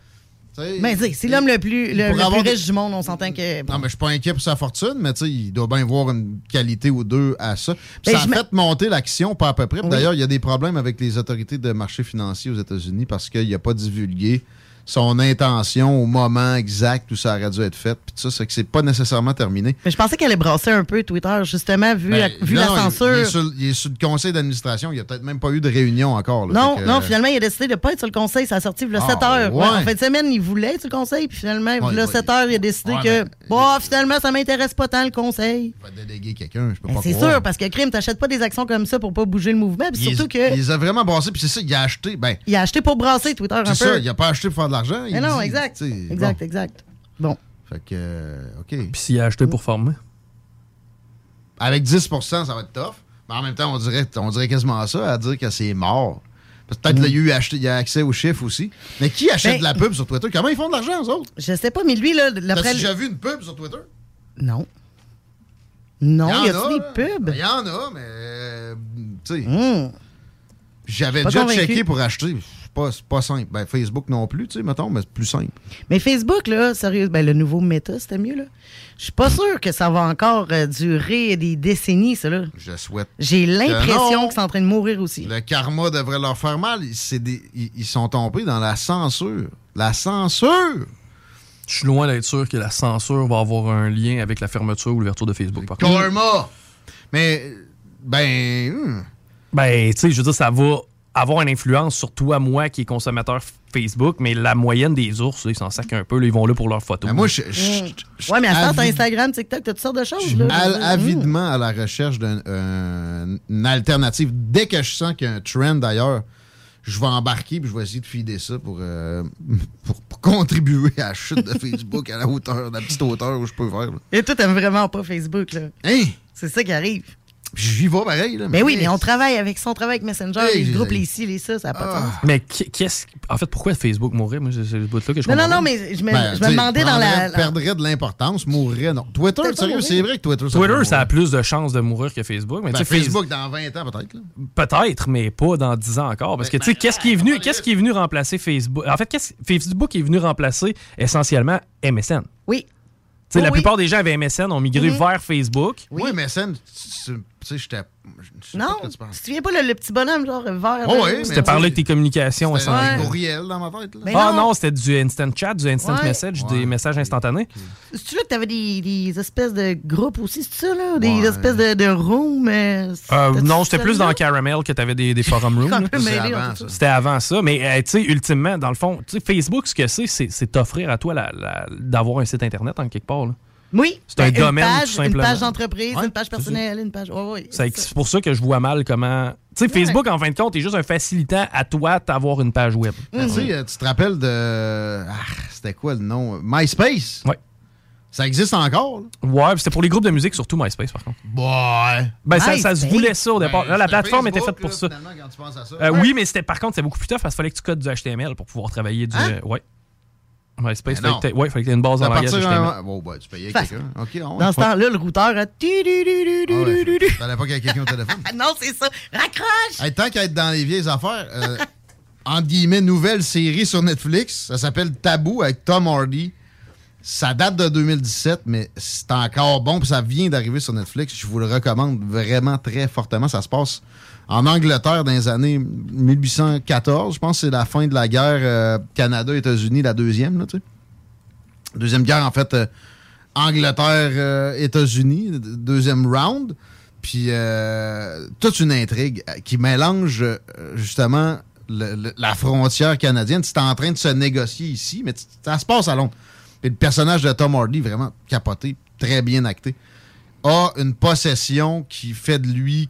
Mais c'est l'homme le plus, le, pourrait le avoir plus riche du monde, on s'entend que. bon. Non, mais je suis pas inquiet pour sa fortune, mais tu sais, il doit bien voir une qualité ou deux à ça. Puis Ben, ça a fait monter l'action, pas à peu près. Oui. D'ailleurs, il y a des problèmes avec les autorités de marché financier aux États-Unis parce qu'il n'a pas divulgué son intention au moment exact où ça aurait dû être fait. Puis ça, c'est que c'est pas nécessairement terminé. Mais je pensais qu'elle allait brasser un peu Twitter, justement, vu, Ben, la, vu non, la il- Il, censure. est sur, il est sur le conseil d'administration. Il n'y a peut-être même pas eu de réunion encore. là. Non, que, non, finalement, il a décidé de ne pas être sur le conseil. Ça a sorti il y a Ah, 7 heures. ouais. En fin de semaine, il voulait être sur le conseil, puis finalement, il Ouais, 7 heures, il a décidé que, mais- bon, finalement, ça m'intéresse pas tant le conseil. Il va déléguer quelqu'un, je peux Ben, pas c'est sûr, parce que Crime, t'achètes pas des actions comme ça pour pas bouger le mouvement. Puis Il surtout les- que Il les a vraiment brassés, puis c'est ça, il a acheté. Ben, il a acheté pour brasser Twitter un c'est peu. ça, il a pas acheté pour faire de l'argent. Mais non, dit, exact. Exact, bon. exact. Bon. Fait que, euh, OK. Puis s'il a acheté pour former? Avec 10% ça va être tough. Mais en même temps, on dirait, on dirait quasiment ça, à dire que c'est mort. Peut-être qu'il a eu acheté, il a accès aux chiffres aussi. Mais qui achète Ben- de la pub sur Twitter? Comment ils font de l'argent, eux autres? Je sais pas, mais lui, là, T'as déjà vu une pub sur Twitter? Non. Non, Il y a, des là. pubs? Ben, Il y en a, mais. euh, tu sais. Hmm. J'avais déjà convaincu. checké pour acheter. C'est pas, c'est pas simple. Ben, Facebook non plus, tu sais, mettons, mais c'est plus simple. Mais Facebook, là, sérieux, ben, le nouveau Meta, c'était mieux, là. Je suis pas sûr que ça va encore euh, durer des décennies, ça, là. Je souhaite. J'ai l'impression que c'est en train de mourir aussi. Le karma devrait leur faire mal. Ils, c'est des- ils- ils sont tombés dans la censure. La censure! Je suis loin d'être sûr que la censure va avoir un lien avec la fermeture ou l'ouverture de Facebook. Par contre. Karma! Mais, ben. hmm. Ben, tu sais, je veux dire, ça va avoir une influence sur toi, moi, qui est consommateur Facebook, mais la moyenne des ours, là, ils s'en sacent un peu. là, ils vont là pour leurs photos. Ben, moi, je, Hmm. Ouais, mais à avid- Instagram, TikTok, t'as toutes sortes de choses, Je suis là. al- Hmm. avidement à la recherche d'une alternative. Dès que je sens qu'il y a un trend d'ailleurs, je vais embarquer puis je vais essayer de fider ça pour, euh, pour, pour contribuer à la chute de Facebook à la hauteur, la petite hauteur où je peux faire. là. Et toi, t'aimes vraiment pas Facebook, là. Hein? C'est ça qui arrive. J'y vais pareil. Là, Mais oui, mais on travaille avec ça, on travaille avec Messenger, Hey, les groupes, les ci, les ça, ça n'a pas de sens. Mais qui- qu'est-ce. En fait, pourquoi Facebook mourrait? Moi, c'est le bout-là que je Non, non, non, mais je me, Ben, je me demandais dans la. perdrait de l'importance, mourrait, non. Twitter, sérieux, c'est vrai que Twitter, ça Twitter, ça a plus de chances de mourir que Facebook. Mais Ben, Facebook dans 20 ans, peut-être. Peut-être, mais pas dans 10 ans encore. Parce que, tu sais, qu'est-ce qui est venu, qu'est-ce qui est venu remplacer Facebook? En fait, qu'est-ce- Facebook est venu remplacer essentiellement MSN. Oui. Tu sais, Oh la oui. plupart des gens avec MSN ont migré Mhm. vers Facebook. Oui, mais SN, tu sais, j'étais. je sais pas Non, de tu tu te souviens pas le, le petit bonhomme, genre vert? Oh oui, mais C'était parler avec tes communications. C'était un courriel dans ma tête. Là. Ah non. non, c'était du instant chat, du instant Ouais. message, des messages instantanés. C'est-tu là que t'avais des, des espèces de groupes aussi, c'est ça, là? Des Ouais. espèces de, de rooms? euh, Euh, non, c'était plus dans Caramel que tu avais des, des forum rooms. C'était avant ça. Mais euh, tu sais, ultimement, dans le fond, tu sais, Facebook, ce que c'est, c'est c'est t'offrir à toi la- la- d'avoir un site Internet en quelque part. là. Oui. C'est un Ben, domaine, Une tout page, une simplement. page d'entreprise, Ouais, une page personnelle, une page. Ouais, ouais, C'est pour ça que je vois mal comment. Tu sais, Facebook, en fin de compte, est juste un facilitant à toi d'avoir une page web. Tu sais, euh, tu te rappelles de. Ah, c'était quoi le nom? MySpace? Ouais. Ça existe encore, là? Ouais, c'était pour les groupes de musique, surtout MySpace, par contre. Ouais. Ben, ça, ça se voulait ça au départ. Ben, Là, la plateforme était faite pour là, ça. finalement, quand tu penses à ça. Euh, Ouais. Oui, mais c'était par contre, c'est beaucoup plus tough parce qu'il fallait que tu codes du HTML pour pouvoir travailler du. Hein? euh, ouais. MySpace, Ben non. que t'aies- ouais, fallait que tu aies une base À en langage d'un- Bon, ben, tu payais Fait- quelqu'un. OK, on Dans ce temps-là, le routeur a. Fallait pas qu'il y ait quelqu'un au téléphone. Non, c'est ça. Raccroche! Hey, tant qu'à être dans les vieilles affaires, euh, entre guillemets, nouvelle série sur Netflix, ça s'appelle Tabou avec Tom Hardy. Ça date de 2017, mais c'est encore bon, puis ça vient d'arriver sur Netflix. Je vous le recommande vraiment très fortement. Ça se passe en Angleterre dans les années 1814. Je pense que c'est la fin de la guerre euh, Canada-États-Unis, la deuxième, là. Deuxième guerre, en fait, euh, Angleterre-États-Unis, deuxième round. Puis euh, toute une intrigue euh, qui mélange euh, justement la frontière canadienne. C'est en train de se négocier ici, mais ça se passe à Londres. Puis le personnage de Tom Hardy, vraiment capoté, très bien acté, a une possession qui fait de lui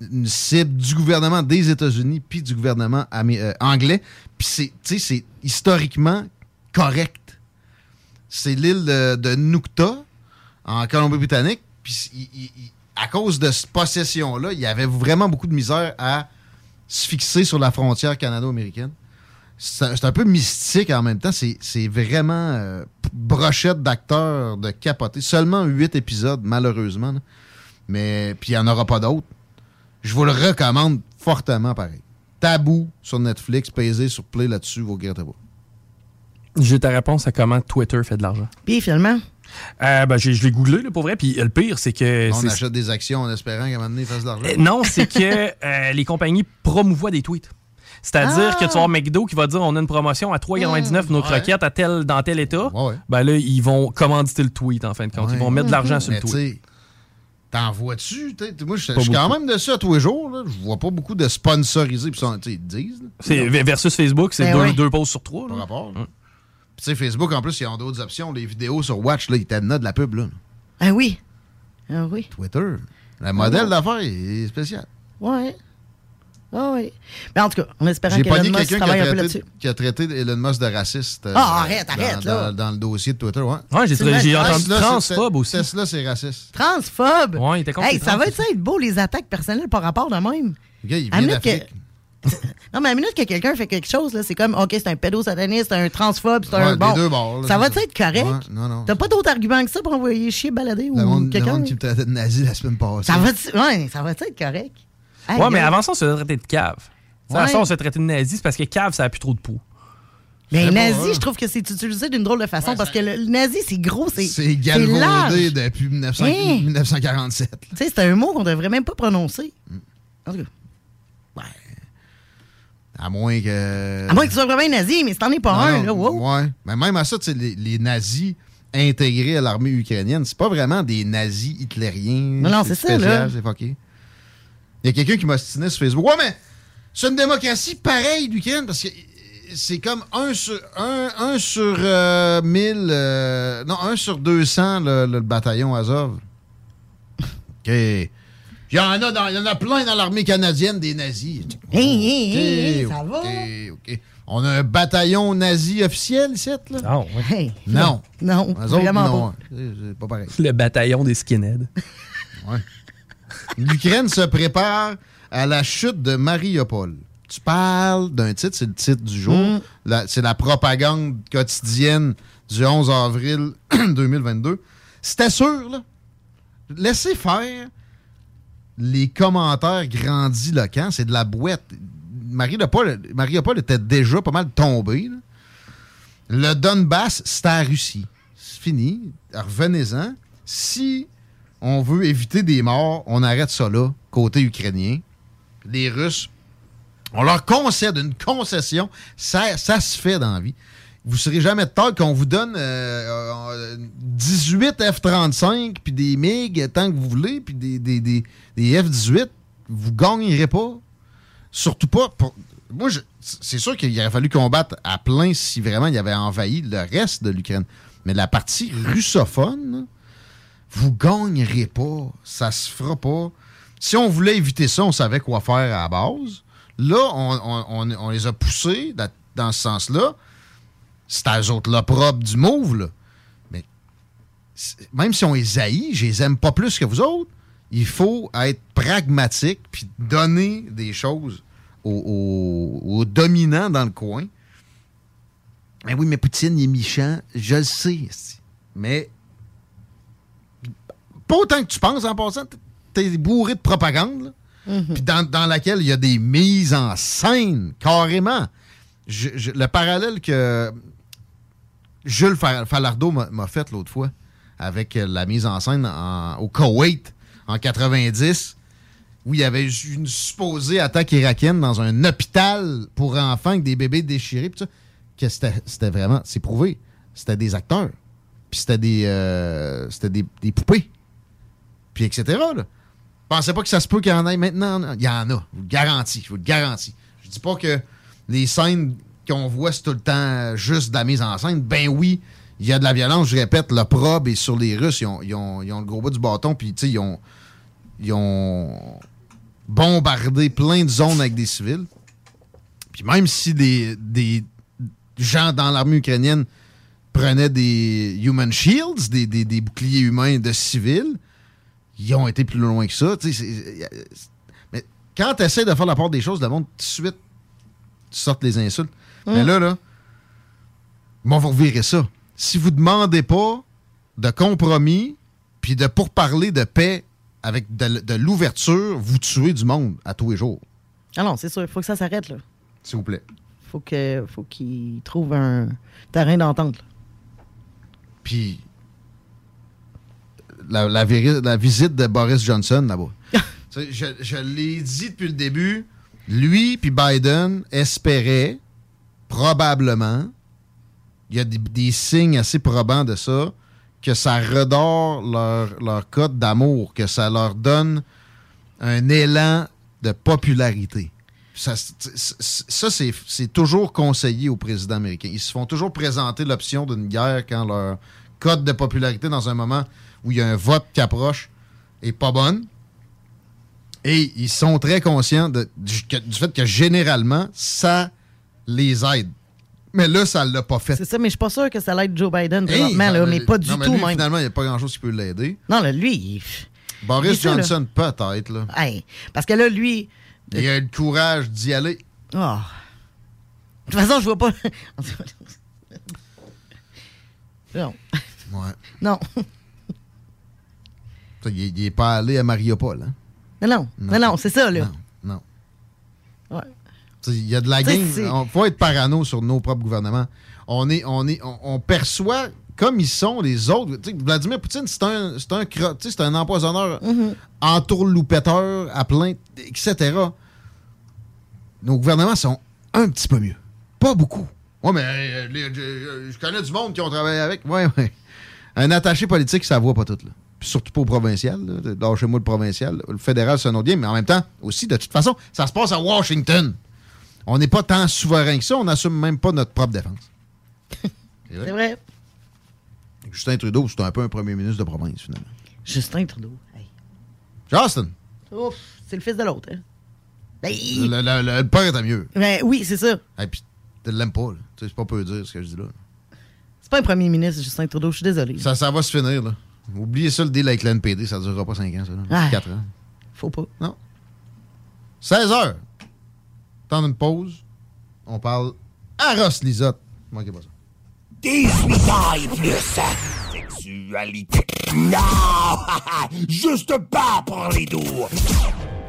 une cible du gouvernement des États-Unis puis du gouvernement euh, anglais. Puis c'est, c'est historiquement correct. C'est l'île de, de en Colombie-Britannique. Puis à cause de cette possession-là, il y avait vraiment beaucoup de misère à se fixer sur la frontière canado-américaine. C'est un peu mystique en même temps. C'est vraiment euh, brochette d'acteurs de capoter. Seulement huit épisodes, malheureusement. Mais puis il n'y en aura pas d'autres. Je vous le recommande fortement, pareil. Tabou sur Netflix, pesez sur Play là-dessus, vous regrettez pas. J'ai ta réponse à comment Twitter fait de l'argent. Puis finalement? Euh, ben, j'ai- je l'ai googlé, là, pour vrai. Puis euh, le pire, c'est que. On achète des actions en espérant qu'à un moment donné, ils fassent de l'argent. Euh, Non, c'est que euh, les compagnies promouvoient des tweets. C'est-à-dire Ah! que tu vas avoir McDo qui va dire on a une promotion à 3,99 nos ouais. croquettes à tel, dans tel état. Ouais. Ben là, ils vont commanditer le tweet en fin de compte. Ils vont mettre de l'argent sur le tweet. T'en vois-tu? Moi, je suis quand même dessus à tous les jours. Je vois pas beaucoup de sponsorisés. Puis ça, ils te disent. C'est versus Facebook, c'est Ben deux, ouais. deux posts sur trois. Par rapport. Puis tu sais, Facebook, en plus, ils ont d'autres options. Les vidéos sur Watch, là, ils t'adonnent de la pub. Là. Ah oui. Ah oui. Twitter. Le modèle d'affaires est spécial. Ouais. Ah oui. Mais en tout cas, en espérant J'ai qu'Elon pogné Musk quelqu'un qui, travaille a un peu traité- là-dessus. qui a traité Elon Musk de raciste. euh, Ah, arrête, dans- arrête, dans, là. Dans, le dossier de Twitter, ouais. Ouais, j'ai entendu transphobe aussi. Tesla, c'est raciste. Transphobe. Ouais, il était contre Hey, ça va être ça être beau, les attaques personnelles par rapport de même? Le gars, il À vient que- non, mais à la minute que quelqu'un fait quelque chose, là, c'est comme, OK, c'est un pédosataniste, c'est un transphobe, c'est Ouais, un bon. deux bords, là, ça va ça. être correct? Ouais, non, non. T'as pas d'autres arguments que ça pour envoyer chier balader ou monde, le quelqu'un? monde qui me traitait de nazi la semaine passée. Ça va, ouais, ça va être correct? Aïe, Ouais, mais avant ça, on se traiter de cave. Ouais. ça, on se traiter de nazi, c'est parce que cave, ça a plus trop de peau. Mais nazi, hein. je trouve que c'est utilisé d'une drôle de façon parce que le, nazi, c'est gros, c'est C'est c'est galvaudé depuis 1900 Hein? 1947. Tu sais, c'est un mot qu'on devrait même pas prononcer. En tout cas, À moins que. à moins que tu sois vraiment un nazi, mais si t'en es pas Non, un, là, wow. Ouais. Mais même à ça, tu sais, les, les nazis intégrés à l'armée ukrainienne, c'est pas vraiment des nazis hitlériens. Non, non, c'est ça, là. C'est fucké. Il y a quelqu'un qui m'a stiné sur Facebook. Ouais, mais c'est une démocratie pareille, l'Ukraine, parce que c'est comme un sur, un, un sur euh, 1000, euh, non, un sur 200, le, le bataillon Azov. OK. Il y en a, dans- il y en a plein dans l'armée canadienne des nazis. Hé, hé, hé, hé, OK, ça va? OK, OK. On a un bataillon nazi officiel ici, là? Non, Hey, Non. Non, Eux autres, vraiment non. pas. C'est c'est pas pareil. Le bataillon des skinheads. Ouais. L'Ukraine se prépare à la chute de Mariupol. Tu parles d'un titre, c'est le titre du jour. Mm. C'est la propagande quotidienne du 11 avril 2022. C'était sûr, là. Laissez faire les commentaires grandiloquents. C'est de la boîte. Mariupol, Mariupol était déjà pas mal tombé. là. Le Donbass, c'est à la Russie. C'est fini. Revenez-en. Si on veut éviter des morts, on arrête ça là, côté ukrainien. Les Russes, on leur concède une concession. Ça, ça se fait dans la vie. Vous serez jamais de tort qu'on vous donne euh, euh, 18 F-35 puis des MiG tant que vous voulez, puis des, des, des- des F-18. Vous gagnerez pas. Surtout pas. Moi, c'est sûr qu'il aurait fallu combattre à plein si vraiment il avait envahi le reste de l'Ukraine. Mais la partie russophone, vous gagnerez pas. Ça se fera pas. Si on voulait éviter ça, on savait quoi faire à la base. Là, on, les a poussés dans, ce sens-là. C'est à eux autres l'opprobre du move, là. Mais même si on les haït, je les aime pas plus que vous autres. Il faut être pragmatique puis donner des choses aux, aux- dominants dans le coin. Mais oui, mais Poutine, il est méchant. Je le sais. Mais pas autant que tu penses en passant. T'es bourré de propagande, là. Puis dans, dans laquelle il y a des mises en scène, carrément. Je- je- le parallèle que Jules Fa- Falardeau m'a fait l'autre fois avec la mise en scène en- au Koweït en 90, où il y avait une supposée attaque irakienne dans un hôpital pour enfants avec des bébés déchirés. pis ça, que c'était vraiment, c'est prouvé, c'était des acteurs. Puis c'était des, euh, des poupées. Puis etc. Là. Pensez pas que ça se peut qu'il y en ait maintenant. Il y en a. Je vous le garantis. Je vous le garantis. Je dis pas que les scènes qu'on voit, c'est tout le temps juste de la mise en scène. Ben oui, il y a de la violence. Je répète, le probe est sur les Russes. Ils ont, ils ont- ils ont le gros bout du bâton. Puis, ils ont, ils ont bombardé plein de zones avec des civils. Puis même si des, des gens dans l'armée ukrainienne prenaient des Human Shields, des, des- des boucliers humains de civils, ils ont été plus loin que ça. Mais quand tu essaies de faire la part des choses, le monde, tout de suite, tu sortes les insultes. Mais là, là, moi, vous revirez ça. Si vous demandez pas de compromis, puis de pourparler de paix avec de, de l'ouverture, vous tuez du monde à tous les jours. Ah non, c'est sûr, il faut que ça s'arrête, là. S'il vous plaît. Faut que faut qu'ils trouvent un terrain d'entente. Puis la, la visite de Boris Johnson là-bas. Je je l'ai dit depuis le début, Lui puis Biden espéraient, probablement, il y a des, des signes assez probants de ça, que ça redore leur, leur cote d'amour, que ça leur donne un élan de popularité. Ça, ça, c'est toujours conseillé aux présidents américains. Ils se font toujours présenter l'option d'une guerre quand leur cote de popularité dans un moment où il y a un vote qui approche est pas bonne. Et ils sont très conscients de- du, fait que généralement, ça les aide. Mais là, ça l'a pas fait. C'est ça, mais je suis pas sûr que ça l'aide Joe Biden présentement, là, mais pas du non, mais tout lui, même. Finalement, il n'y a pas grand-chose qui peut l'aider. Non, là, lui, il... Boris ça. Johnson, peut-être. là. Hey, parce que là, lui... Il a le courage d'y aller. Ah. De toute façon, je vois pas... non. Ouais. Non. Il n'est pas allé à Mariupol. Hein? Non, non. Non, non, c'est ça, là. Non. Ouais. Il y a de la game. Il faut être parano sur nos propres gouvernements. On, est, on, est, on, on perçoit comme ils sont les autres. Vladimir Poutine, c'est un, c'est un, c'est un empoisonneur, Mm-hmm. entourloupeteur à plein, etc. Nos gouvernements sont un petit peu mieux. Pas beaucoup. Ouais, mais euh, les- je, je connais du monde qui ont travaillé avec. Ouais, ouais. Un attaché politique, ça voit pas tout. Là. Puis surtout pas au provincial. Lâchez-moi le provincial. Le fédéral, c'est un autre game. Mais en même temps, aussi, de toute façon, ça se passe à Washington. On n'est pas tant souverain que ça. On n'assume même pas notre propre défense. C'est vrai. Justin Trudeau, c'est un peu un premier ministre de province, finalement. Justin Trudeau. Hey. Justin, Ouf, c'est le fils de l'autre. Hein? Ben, le, le- le- le père était mieux. ben, oui, c'est ça. Et puis, tu l'aimes pas. là. Tu sais, C'est pas peu dire ce que je dis là. C'est pas un premier ministre, Justin Trudeau, je suis désolé. Ça, ça va se finir. là. Oubliez ça, le deal avec l'NPD. Ça ne durera pas 5 ans, ça. Ah. 4 ans. Faut pas. Non. 16 heures. Temps d'une pause. On parle à Ross Lisotte. Manquez pas ça. 18 ans et plus. Sexualité. Non! Juste pas pour les doux.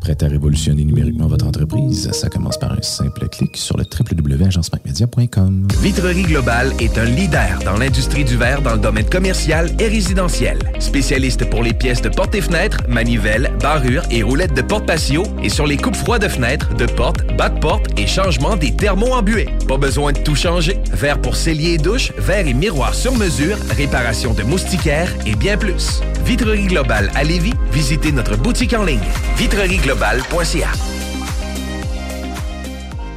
Prêt à révolutionner numériquement votre entreprise? Ça commence par un simple clic sur le www.agencemacmedia.com. Vitrerie Globale est un leader dans l'industrie du verre dans le domaine commercial et résidentiel. Spécialiste pour les pièces de portes et fenêtres, manivelles, barrures et roulettes de porte patio et sur les coupes froides de fenêtres, de portes, bas de porte et changement des thermos embués. Pas besoin de tout changer. Verre pour cellier et douche, verre et miroir sur mesure, réparation de moustiquaires et bien plus. Vitrerie Globale à Lévis, visitez notre boutique en ligne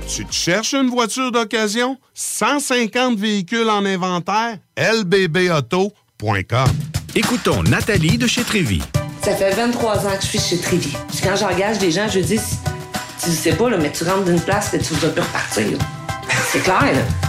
Tu te cherches une voiture d'occasion? 150 véhicules en inventaire? lbbauto.com Écoutons Nathalie de chez Trévy. Ça fait 23 ans que je suis chez Trévy. Puis quand j'engage des gens, je dis, tu sais pas, là, mais tu rentres d'une place et tu vas plus repartir. C'est clair, là.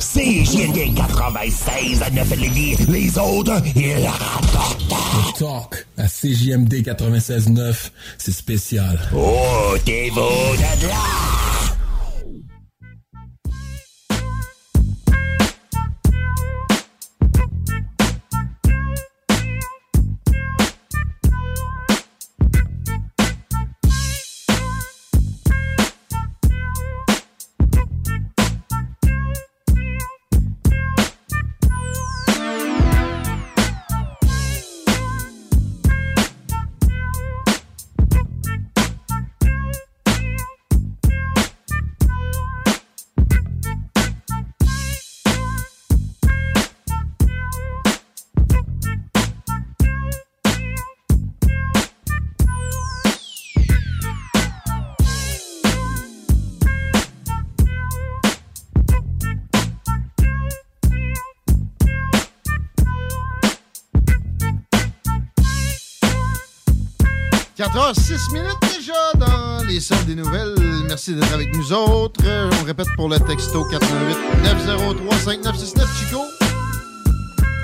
JND 96 à 9 Lévis. Les autres, ils rapportent. Le talk à CJMD 96.9, c'est spécial. Oh, t'es beau de là! – 4h06 minutes déjà dans les salles des nouvelles. Merci d'être avec nous autres. On répète pour le texto 418-903-5969, Chico.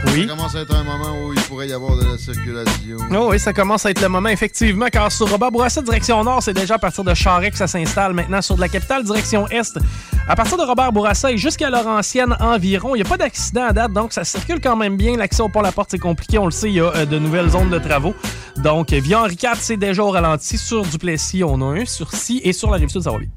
Oui. Ça commence à être un moment où il pourrait y avoir de la circulation. Oh oui, ça commence à être le moment, effectivement, car sur Robert Bourassa, direction nord, c'est déjà à partir de Charest que ça s'installe. Maintenant, sur de la capitale, direction est, à partir de Robert Bourassa et jusqu'à Laurentienne environ, il n'y a pas d'accident à date, donc ça circule quand même bien. L'accès au pont-la-porte, c'est compliqué, on le sait, il y a euh, de nouvelles zones de travaux. Donc, euh, via Henri IV, c'est déjà au ralenti. Sur Duplessis, on a un. Sur Si et sur la rive sud, ça va bien.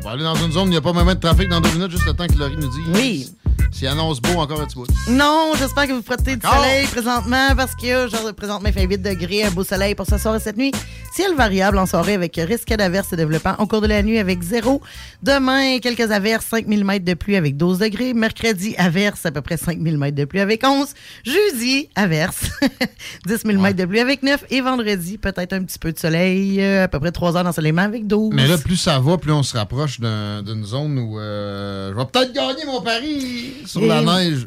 On va aller dans une zone où il n'y a pas vraiment de trafic dans deux minutes, juste le temps que Laurie nous dise. Oui. S'il annonce beau encore un petit bout. Non, j'espère que vous profitez du soleil présentement parce que genre, présentement, il fait 8 degrés, un beau soleil pour ce soir et cette nuit. Ciel variable en soirée avec risque d'averses et développant au cours de la nuit avec 0. Demain, quelques averses, 5 mm de pluie avec 12 degrés. Mercredi, averses, à peu près 5 mm de pluie avec 11. Jeudi, averses, 10 mm de pluie avec 9. Et vendredi, peut-être un petit peu de soleil, euh, à peu près 3 heures d'ensoleillement avec 12. Mais là, plus ça va, plus on se rapproche d'un- d'une zone où euh, je vais peut-être gagner mon pari sur la neige.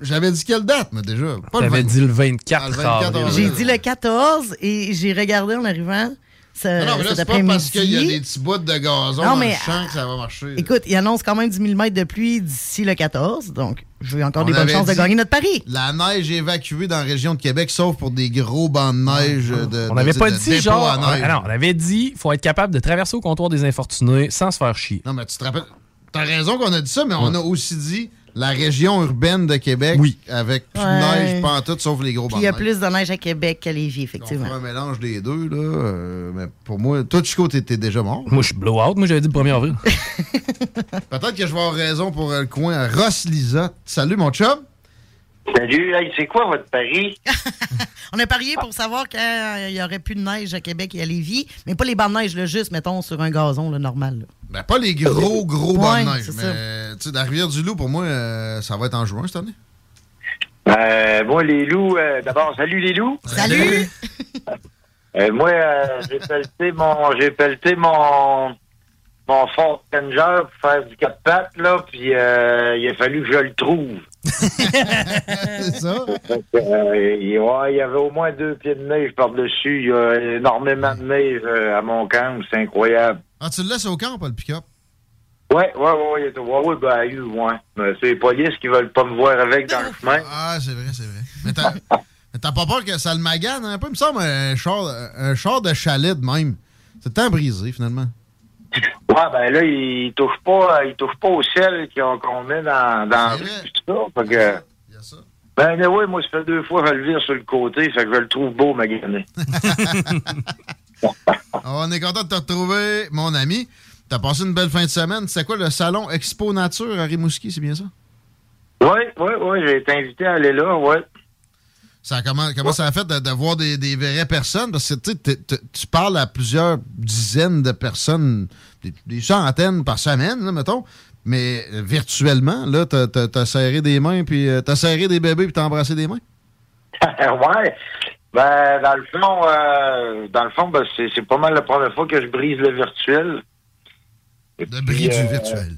J'avais dit quelle date, mais déjà. Pas T'avais 20. dit le 24 Ah, le 24 avril. J'ai dit le 14 et j'ai regardé en arrivant. ce- Ah non, mais là, c'est pas parce qu'il y a des petits bouts de gazon Non, dans mais, le champ que ça va marcher. Écoute, il annonce quand même 10 mm de pluie d'ici le 14, donc j'ai encore On des bonnes chances de gagner notre pari. La neige évacuée dans la région de Québec, sauf pour des gros bancs de neige. De, On n'avait pas de dit genre. à neige. Non, on avait dit faut être capable de traverser au comptoir des infortunés sans se faire chier. Non, mais tu te rappelles. T'as raison qu'on a dit ça, mais on a aussi dit la région urbaine de Québec avec plus de neige, pas en tout, sauf les gros Puis bancs il y a plus de neige à Québec qu'à Lévis, On effectivement. fera un mélange des deux, là. euh, mais pour moi, toi, Chico, t'es déjà mort. Moi, je suis blowout. Moi, j'avais dit le 1er avril. Peut-être que je vais avoir raison pour euh, le coin. Ross Lisotte. Salut, mon chum. Salut, hey, c'est quoi votre pari? On a parié pour savoir qu'il y aurait plus de neige à Québec et à Lévis, mais pas les bancs de neige, là, juste, mettons, sur un gazon là, normal. là. Ben, pas les gros, gros bancs Ouais, de neige. c'est Mais, tu sais, la Rivière-du-Loup, pour moi, euh, ça va être en juin cette année. Euh, moi, les loups, euh, d'abord, salut les loups. mon Ford Ranger pour faire du quatre pattes, là, puis euh, il a fallu que je le trouve. C'est ça? Euh, il ouais, il y avait au moins deux pieds de neige par-dessus. Il y a énormément de neige euh, à mon camp. C'est incroyable. Ah, tu le laisses au camp, pas le pick-up? Ouais, ouais, ouais, il était, ouais, ouais, ben, il y a eu, ouais. Mais c'est les polices qui veulent pas me voir avec dans le chemin. Ah, c'est vrai, c'est vrai. Mais t'as mais t'as pas peur que ça le magane un peu? Il me semble un char, un char de chalet de même. C'est temps brisé, finalement. Ouais, ben là, il touche pas, il touche pas au sel qu'on met dans, dans tout ça. Fait que, ben, oui, moi, ça fait deux fois que je le vire sur le côté, fait que je le trouve beau, magané. On est content de te retrouver, mon ami. T'as passé une belle fin de semaine. C'est quoi le salon Expo Nature à Rimouski, c'est bien ça? Oui, oui, oui, j'ai été invité à aller là, ouais. Ça, comment comment ça a fait de, de voir des, des vraies personnes? Parce que tu parles à plusieurs dizaines de personnes, des, des centaines par semaine, là, mettons. Mais euh, virtuellement, là, t'as serré des mains, puis euh, t'as serré des bébés, puis t'as embrassé des mains? ouais. Ben, dans le fond, euh, dans le fond, ben, c'est pas mal la première fois que je brise le virtuel. Le bris du virtuel.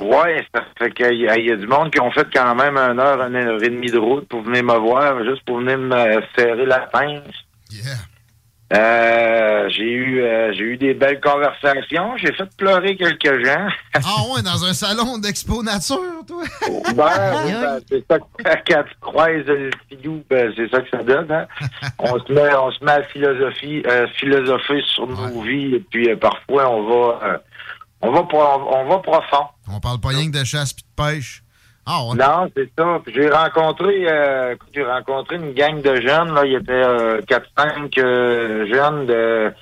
Ouais, ça fait qu'il y, a- il y a du monde qui ont fait quand même une heure, une heure et demie de route pour venir me voir, juste pour venir me serrer la pince. Euh, j'ai eu euh, j'ai eu des belles conversations, j'ai fait pleurer quelques gens. Ah ouais, dans un salon d'Expo Nature, toi? Ben, ben, c'est ça que quand tu croises le filou, ben, c'est ça que ça donne. Hein? on se met, on se met à philosophie, euh, philosopher sur nos vies et puis euh, parfois on va, euh, on va, pro- on va profond. On parle pas rien que de chasse puis de pêche. Ah, on... Non, c'est ça. J'ai rencontré, euh, j'ai rencontré une gang de jeunes. Là, il y était euh, 4-5 euh, jeunes de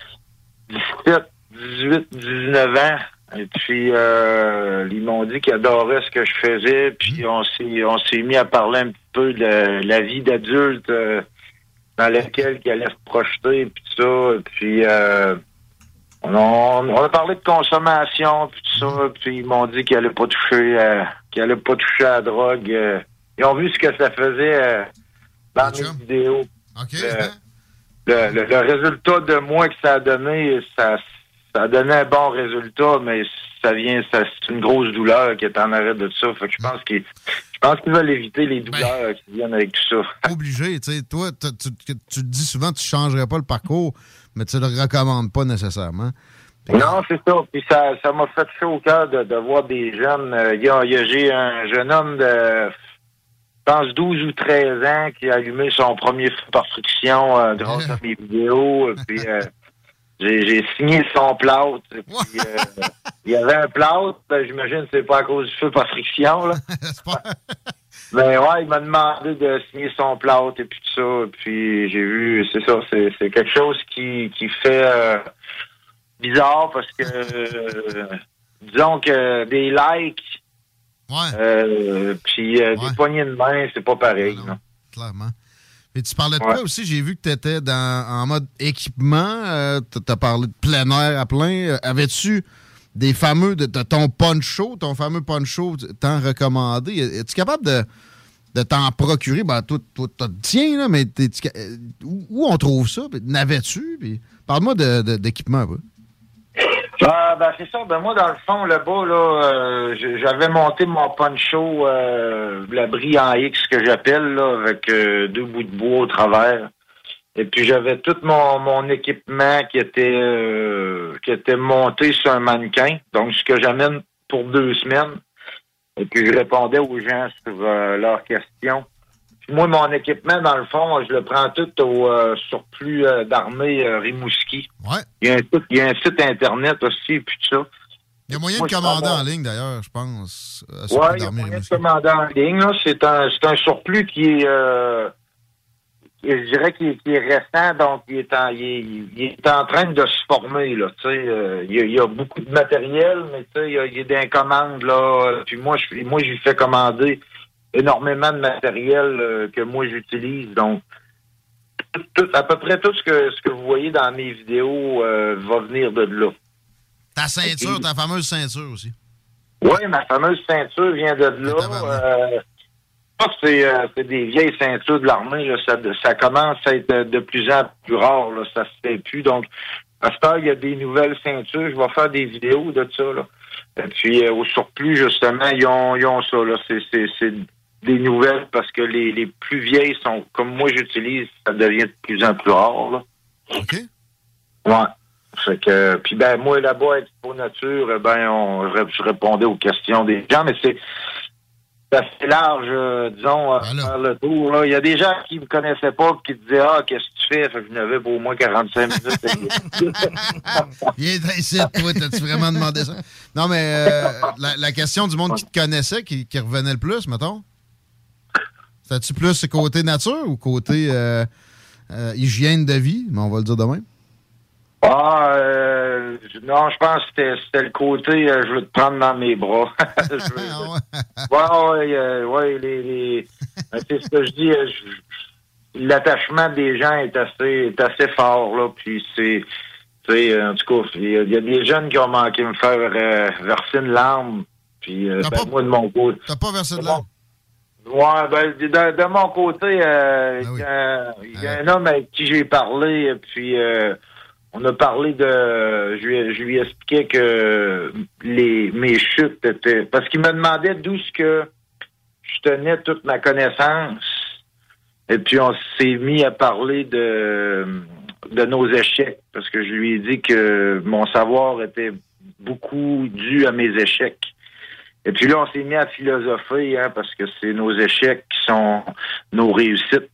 17, 18, 19 ans. Et puis euh, ils m'ont dit qu'ils adoraient ce que je faisais. Puis on s'est, on s'est mis à parler un petit peu de la vie d'adulte dans laquelle ils allaient se projeter, puis ça. Et puis on, on a parlé de consommation, puis tout ça, puis ils m'ont dit qu'ils allaient pas toucher, euh, qu'ils allaient pas toucher à la drogue. euh. ils ont vu ce que ça faisait euh, dans mes vidéos. Le, le, le- le résultat de moi que ça a donné, ça, ça a donné un bon résultat, mais ça vient, ça, c'est une grosse douleur qui est en arrêt de ça. Fait que je pense qu'ils, je pense qu'ils veulent éviter les douleurs qui viennent avec tout ça. Obligé, tu sais. Toi, tu, tu- tu te dis souvent que tu changerais pas le parcours, mais tu le recommandes pas nécessairement. Non, c'est ça. Puis ça, ça m'a fait chaud au cœur de, de voir des jeunes. Euh, il y a, il y a- j'ai un jeune homme de, je pense, 12 ou 13 ans qui a allumé son premier feu par friction euh, grâce à mes vidéos. Puis euh, j'ai, signé son plâtre. Puis euh, il y avait un plâtre. Ben, j'imagine que c'est pas à cause du feu par friction. Là. Mais ouais, il m'a demandé de signer son plâtre et puis tout ça. Puis j'ai vu, c'est ça, c'est, c'est quelque chose qui, qui fait euh, bizarre parce que euh, disons que des likes euh, puis euh, des poignées de main, c'est pas pareil. non. Clairement. Et tu parlais de quoi aussi? J'ai vu que tu étais dans, en mode équipement. tu as parlé de plein air à plein. Avais-tu des fameux, de, ton poncho, ton fameux poncho tant recommandé? Es-tu capable de, de t'en procurer? Ben, toi, toi t'as le tien, là, mais euh, où, on trouve ça? N'avais-tu? Puis Parle-moi de- d'équipement. Ah, ben, c'est ça. Ben, moi, dans le fond, là-bas, là, euh, j'avais monté mon poncho, euh, l'abri en X que j'appelle, là, avec deux bouts de bois au travers. Et puis, j'avais tout mon, mon équipement qui était, euh, qui était monté sur un mannequin. Donc, ce que j'amène pour deux semaines. Et puis, je répondais aux gens sur euh, leurs questions. Puis moi, mon équipement, dans le fond, je le prends tout au euh, surplus euh, d'armée Rimouski. Il, y a un site, il y a un site Internet aussi, puis tout ça. Il y a moyen Moi, de commander en ligne, d'ailleurs, je pense. Ouais, le il y a moyen de commander en ligne. là. C'est un, c'est un surplus qui est, euh, je dirais qu'il est, récent, donc il est en, il est, il est en train de se former. Là, euh, il, y a, beaucoup de matériel, mais il y a, il y a des commandes là. Puis moi, je, moi, j'ai fait commander énormément de matériel euh, que moi j'utilise. Donc, tout- tout- à peu près tout ce que ce que vous voyez dans mes vidéos euh, va venir de là. Ta ceinture, ta fameuse ceinture aussi. Oui, ma fameuse ceinture vient de là. Euh, c'est euh, des vieilles ceintures de l'armée. Ça, ça commence à être de, de plus en plus rare. Là. Ça se fait plus. Donc, à cette heure, il y a des nouvelles ceintures. Je vais faire des vidéos de ça. Là. Et puis, euh, au surplus, justement, ils ont, ils ont ça. C'est, des nouvelles parce que les, les plus vieilles sont, comme moi j'utilise, ça devient de plus en plus rare. Là. OK. Ouais. Fait que, puis ben, moi, là-bas, Expo Nature, eh ben, on, je répondais aux questions des gens, mais c'est assez large, euh, disons, à faire le tour. Là. Il y a des gens qui me connaissaient pas qui disaient Ah, qu'est-ce que tu fais? Fait que je n'avais pour au moins 45 minutes. Viens ici, toi, t'as-tu vraiment demandé ça? Non, mais euh, la, la question du monde qui te connaissait, qui, qui revenait le plus, mettons? C'était-tu plus côté nature ou côté euh, euh, hygiène de vie? Mais on va le dire de même. Ah, euh, non, je pense que c'était, c'était le côté euh, je veux te prendre dans mes bras. Je veux- ouais, ouais, euh, ouais, les, les, euh, c'est ce que je dis. euh, l'attachement des gens est assez, est assez fort, là, puis c'est, tu sais, euh, en tout cas, il y, a- il y a des jeunes qui ont manqué me faire verser une larme, puis ben, moi, de mon côté. T'as pas versé de larmes? Ouais, ben, de, de mon côté, euh, il y a- il y, a un homme avec qui j'ai parlé, puis euh, on a parlé de... Je lui, expliquais que les mes chutes étaient... Parce qu'il me demandait d'où ce que je tenais toute ma connaissance. Et puis on s'est mis à parler de, de nos échecs, parce que je lui ai dit que mon savoir était beaucoup dû à mes échecs. Et puis là, on s'est mis à philosopher, hein, parce que c'est nos échecs qui sont nos réussites.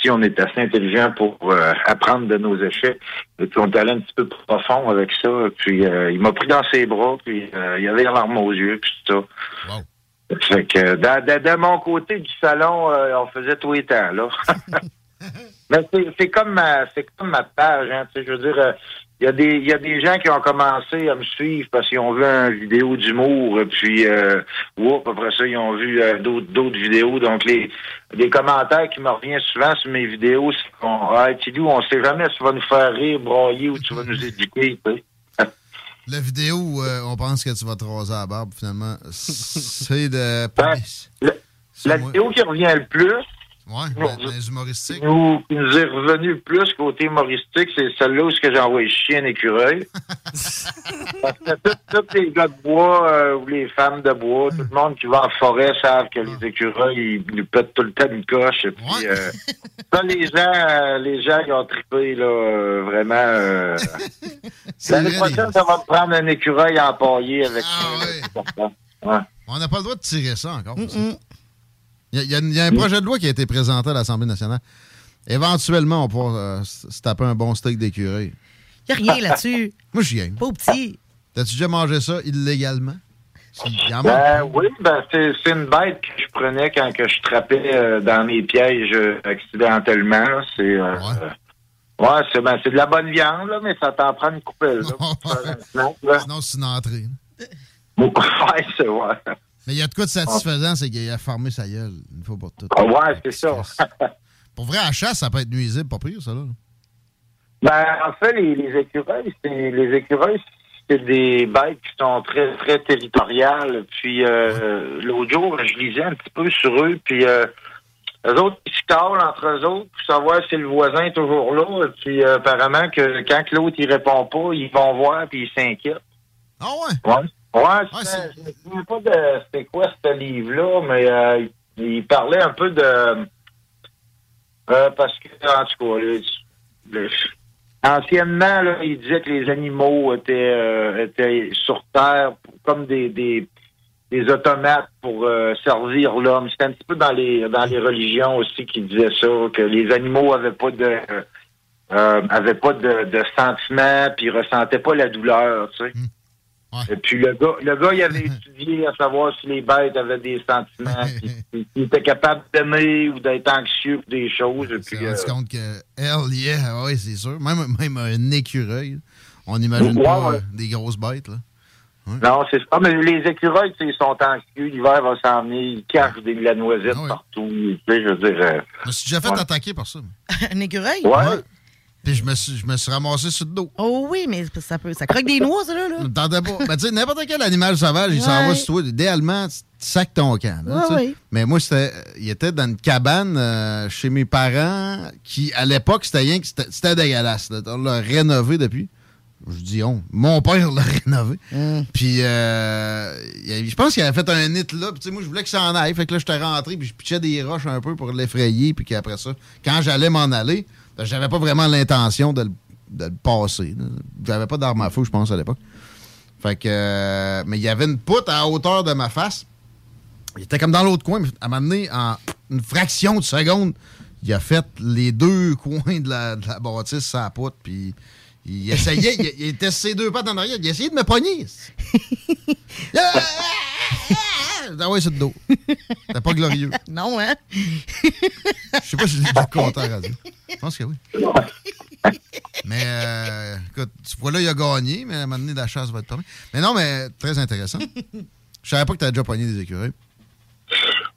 Si on est assez intelligent pour euh, apprendre de nos échecs, et puis on est allé un petit peu profond avec ça. Puis euh, il m'a pris dans ses bras, puis euh, il avait les larmes aux yeux, puis tout ça. Fait que de mon côté du salon, euh, on faisait tout les temps, là. Mais c'est- comme ma c'est comme ma page, hein, je veux dire, il y a des il y a des gens qui ont commencé à me suivre parce qu'ils ont vu une vidéo d'humour, et puis euh, whoop, après ça, ils ont vu euh, d'autres d'autres vidéos. Donc les les commentaires qui me reviennent souvent sur mes vidéos, c'est qu'on Ah, on sait jamais si tu vas nous faire rire, broyer ou tu vas nous éduquer. La vidéo où euh, on pense que tu vas te raser la barbe, finalement, c'est de... La, la vidéo qui revient le plus, Ouais, Non, dans les humoristiques. nous, qui nous est revenu plus côté humoristique, c'est celle-là où ce que j'ai envoyé chier un écureuil. Parce que tous les gars de bois euh, ou les femmes de bois, tout le monde qui va en forêt savent que les écureuils, ils nous pètent tout le temps une coche. Et puis, euh, ça, les gens, euh, les gens, ils ont trippé, là, euh, vraiment. euh, L'année vrai, prochaine, ça va me prendre un écureuil empaillé avec Ah, Ouais. On n'a pas le droit de tirer ça encore. ça. Il y, a- il y a- il y a un projet de loi qui a été présenté à l'Assemblée nationale. Éventuellement, on pourra euh, se taper un bon steak d'écureuil. Y a rien là-dessus. Moi, j'y aime. Pas au petit. T'as-tu déjà mangé ça illégalement? Il Ben oui, ben c'est une bête que je prenais quand que je trappais euh, dans mes pièges euh, accidentellement. C'est euh, euh, ouais, c'est ben, c'est de la bonne viande là, mais ça t'en prend une coupelle. Là, pour faire un snack, là. Sinon, c'est une entrée. ouais, c'est ouais. Mais il y a de quoi de satisfaisant, c'est qu'il a formé sa gueule une fois pour toutes. Ah ouais, c'est ça. Pour vrai, à chasse, ça peut être nuisible, pas pire, ça, là. Ben, en fait, les, les écureuils, c'est les écureuils, c'est des bêtes qui sont très, très territoriales. Puis euh, l'autre jour, je lisais un petit peu sur eux, puis euh, eux autres, ils se calent entre eux autres pour savoir si le voisin est toujours là. Puis euh, apparemment que quand l'autre il répond pas, ils vont voir puis ils s'inquiètent. Ah ouais? Ouais. Ouais, je me souviens pas de c'était quoi ce livre-là, mais euh, il, il parlait un peu de euh, parce que en tout cas, anciennement, là, il disait que les animaux étaient euh, étaient sur Terre comme des, des, des automates pour euh, servir l'homme. C'était un petit peu dans les dans les religions aussi qui disaient ça, que les animaux avaient pas de avaient pas de, de sentiments, puis ressentaient pas la douleur, tu sais. Et puis le gars, le gars, il avait étudié à savoir si les bêtes avaient des sentiments, s'ils étaient capables d'aimer ou d'être anxieux pour des choses. Et puis, On euh, compte que hell yeah, ah ouais, c'est sûr. Même, même un écureuil, on n'imagine Ouais, pas ouais. euh, des grosses bêtes, là. Non, c'est ça. Mais les écureuils, ils sont anxieux. L'hiver va s'en venir. Ils cachent des, de la noisette partout. Tu sais, je veux dire. euh, Je me suis déjà fait Ouais. attaquer par ça. Un écureuil? Ouais. Puis je me suis, je me suis ramassé sur le dos. Oh oui, mais ça peut. Ça croque des noix, ça, là. là. Je pas. Ben, tu sais, n'importe quel animal sauvage, il s'en va sur toi. Idéalement, tu sacs ton camp. là, Ouais, ouais. Mais moi, c'était, il était dans une cabane euh, chez mes parents qui, à l'époque, c'était rien que c'était dégueulasse. là. On l'a rénové depuis. Je dis on. Mon père l'a rénové. Puis, euh, je pense qu'il avait fait un nid là. Puis, tu sais, moi, je voulais que ça en aille. Fait que là, j'étais rentré, puis je pitchais des roches un peu pour l'effrayer. Puis qu'après ça, quand j'allais m'en aller, j'avais pas vraiment l'intention de, le- de le passer. J'avais pas d'arme à feu, je pense, à l'époque. Fait que. euh, mais il y avait une poutre à hauteur de ma face. Il était comme dans l'autre coin, mais à m'amener en une fraction de seconde, il a fait les deux coins de la, de la bâtisse sa poutre, puis il essayait, il, il était ses deux pattes en arrière, il essayait de me pogner. Ah ouais, c'est le dos. C'était pas glorieux. Non, hein? Je sais pas si j'ai déjà compté à radio. Je pense que oui. Mais, euh, écoute, tu vois là, il a gagné, mais à un moment donné, la chasse va être tombée. Mais non, mais très intéressant. Je savais pas que tu déjà pogné des écureuils.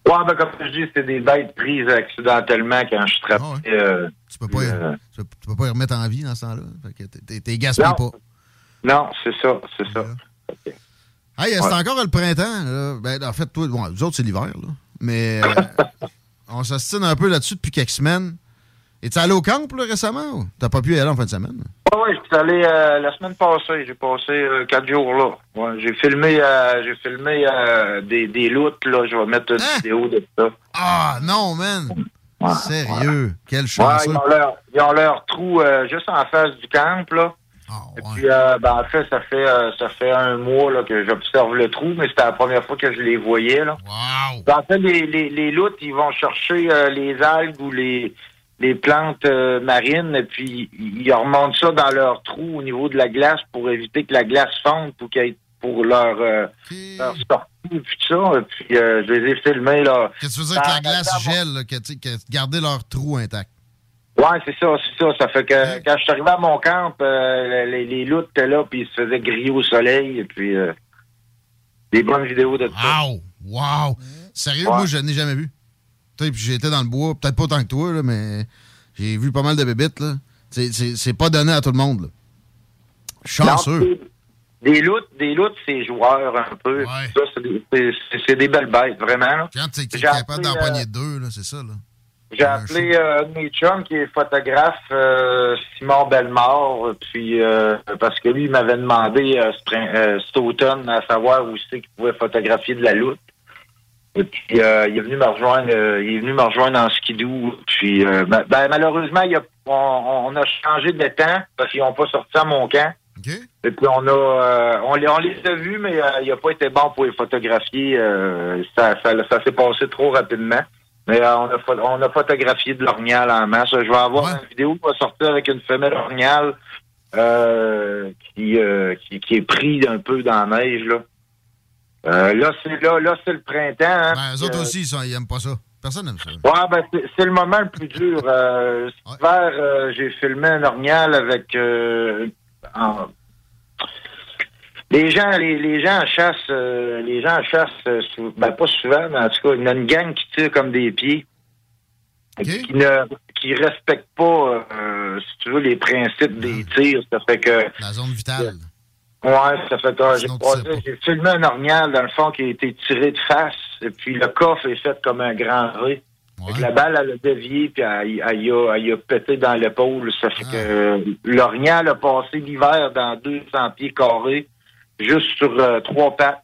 Ouais, ben, comme je dis, c'était des bêtes prises accidentellement quand je travaillais. euh, Tu peux pas, euh, tu peux, tu peux pas y remettre en vie dans ce temps-là. T'es- gaspillé pas. Non, c'est ça, c'est ça. Hey, c'est Ouais. encore le printemps. Là. Ben, en fait, toi, bon, nous autres, c'est l'hiver. Mais euh, on s'ostine un peu là-dessus depuis quelques semaines. Es-tu allé au camp là, récemment? T'as pas pu y aller en fin de semaine? Ouais, ouais, je suis allé euh, la semaine passée. J'ai passé euh, quatre jours là. Ouais, j'ai filmé, euh, j'ai filmé des, des loots, là. Je vais mettre une vidéo de ça. Ah, non, man! Sérieux? Quelle chance! ils ont leur, ils ont leur trou juste en face du camp, là. Et puis, ben, en fait, ça fait, ça fait un mois là, que j'observe le trou, mais c'était la première fois que je les voyais. Là. En fait, les, les, les loutres, ils vont chercher les algues ou les, les plantes euh, marines, et puis ils remontent ça dans leur trou au niveau de la glace pour éviter que la glace fonde pour, ait- pour leur, euh, leur sortie, et puis tout ça. Et puis, euh, je les ai filmés, là. Qu'est-ce que tu veux dire que la glace gèle, là, que, que garder leur trou intact? Ouais, c'est ça, c'est ça. Ça fait que quand je suis arrivé à mon camp, euh, les, les loutres étaient là, puis ils se faisaient griller au soleil, et puis euh, des bonnes vidéos de ça. Wow! Wow! Sérieux, Ouais. moi, je n'ai jamais vu. Puis j'étais dans le bois, peut-être pas autant que toi, là, mais j'ai vu pas mal de bébites. là. C'est- pas donné à tout le monde. là. Chanceux. Non, Des loutres, des loutres, c'est joueurs un peu. Ça, c'est des, belles bêtes, vraiment. Quand tu es capable d'en euh, deux, c'est ça. Là. J'ai appelé euh, mes chums qui est photographe, euh, Simon Bellemare, puis euh, parce que lui, il m'avait demandé euh, cet automne à savoir où c'est qu'il pouvait photographier de la loutre. Et puis euh, il est venu me rejoindre, euh, il est venu me rejoindre en skidoo. Puis euh, ben, ben, malheureusement, il a, on, on a changé de temps parce qu'ils n'ont pas sorti à mon camp. Et puis on a euh, on, les, on les a vus, mais euh, il n'a pas été bon pour les photographier. euh, ça ça, ça s'est passé trop rapidement. Mais euh, on, a, on a photographié de l'orignal en masse. Je vais avoir une vidéo qui va sortir avec une femelle orignal euh, qui, euh, qui, qui est prise un peu dans la neige. Là, Euh, là c'est là, là c'est le printemps. hein. Ben, eux autres Euh, aussi, ils, sont- ils aiment pas ça. Personne n'aime ça. Ouais, ben c'est le moment le plus dur. Euh, cet hiver, euh, j'ai filmé un orignal avec euh, en- les gens, les, les gens chassent, les gens chassent, sou- ben pas souvent, mais en tout cas, il y a une gang qui tire comme des pieds, qui ne, qui respecte pas, si tu veux, les principes des tirs. Ça fait que La zone vitale. Ouais, ça fait que j'ai croisé- j'ai filmé un orignal, dans le fond, qui a été tiré de face, et puis le coffre est fait comme un grand que la balle, elle a dévié, puis elle, a, elle a pété dans l'épaule. Ça fait que euh, l'orignal a passé l'hiver dans 200 pieds carrés, juste sur euh, trois pattes.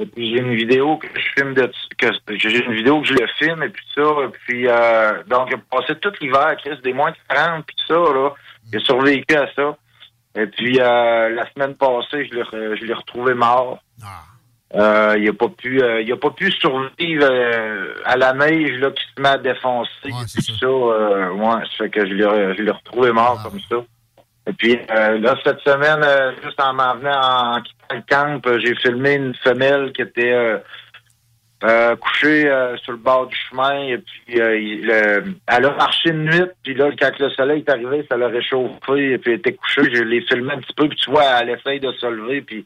Et puis j'ai une vidéo que je filme de que j'ai une vidéo que je le filme et puis ça et puis euh, donc il a passé tout l'hiver Chris des moins de 40 puis ça là. Il a survécu à ça et puis euh, la semaine passée je l'ai je l'ai retrouvé mort. Euh, il a pas pu euh, il a pas pu survivre euh, à la neige là qui se met à défoncer et puis ça, euh, ouais ça fait que je l'ai je l'ai retrouvé mort comme ça. Et puis euh, là, cette semaine, euh, juste en m'en venant en quittant le camp, j'ai filmé une femelle qui était euh, couchée euh, sur le bord du chemin. Et puis euh, il- le- elle a marché de nuit. Puis là, quand le soleil est arrivé, ça l'a réchauffé. Et puis elle était couchée. Je l'ai filmé un petit peu. Puis tu vois, elle essaye de se lever. Puis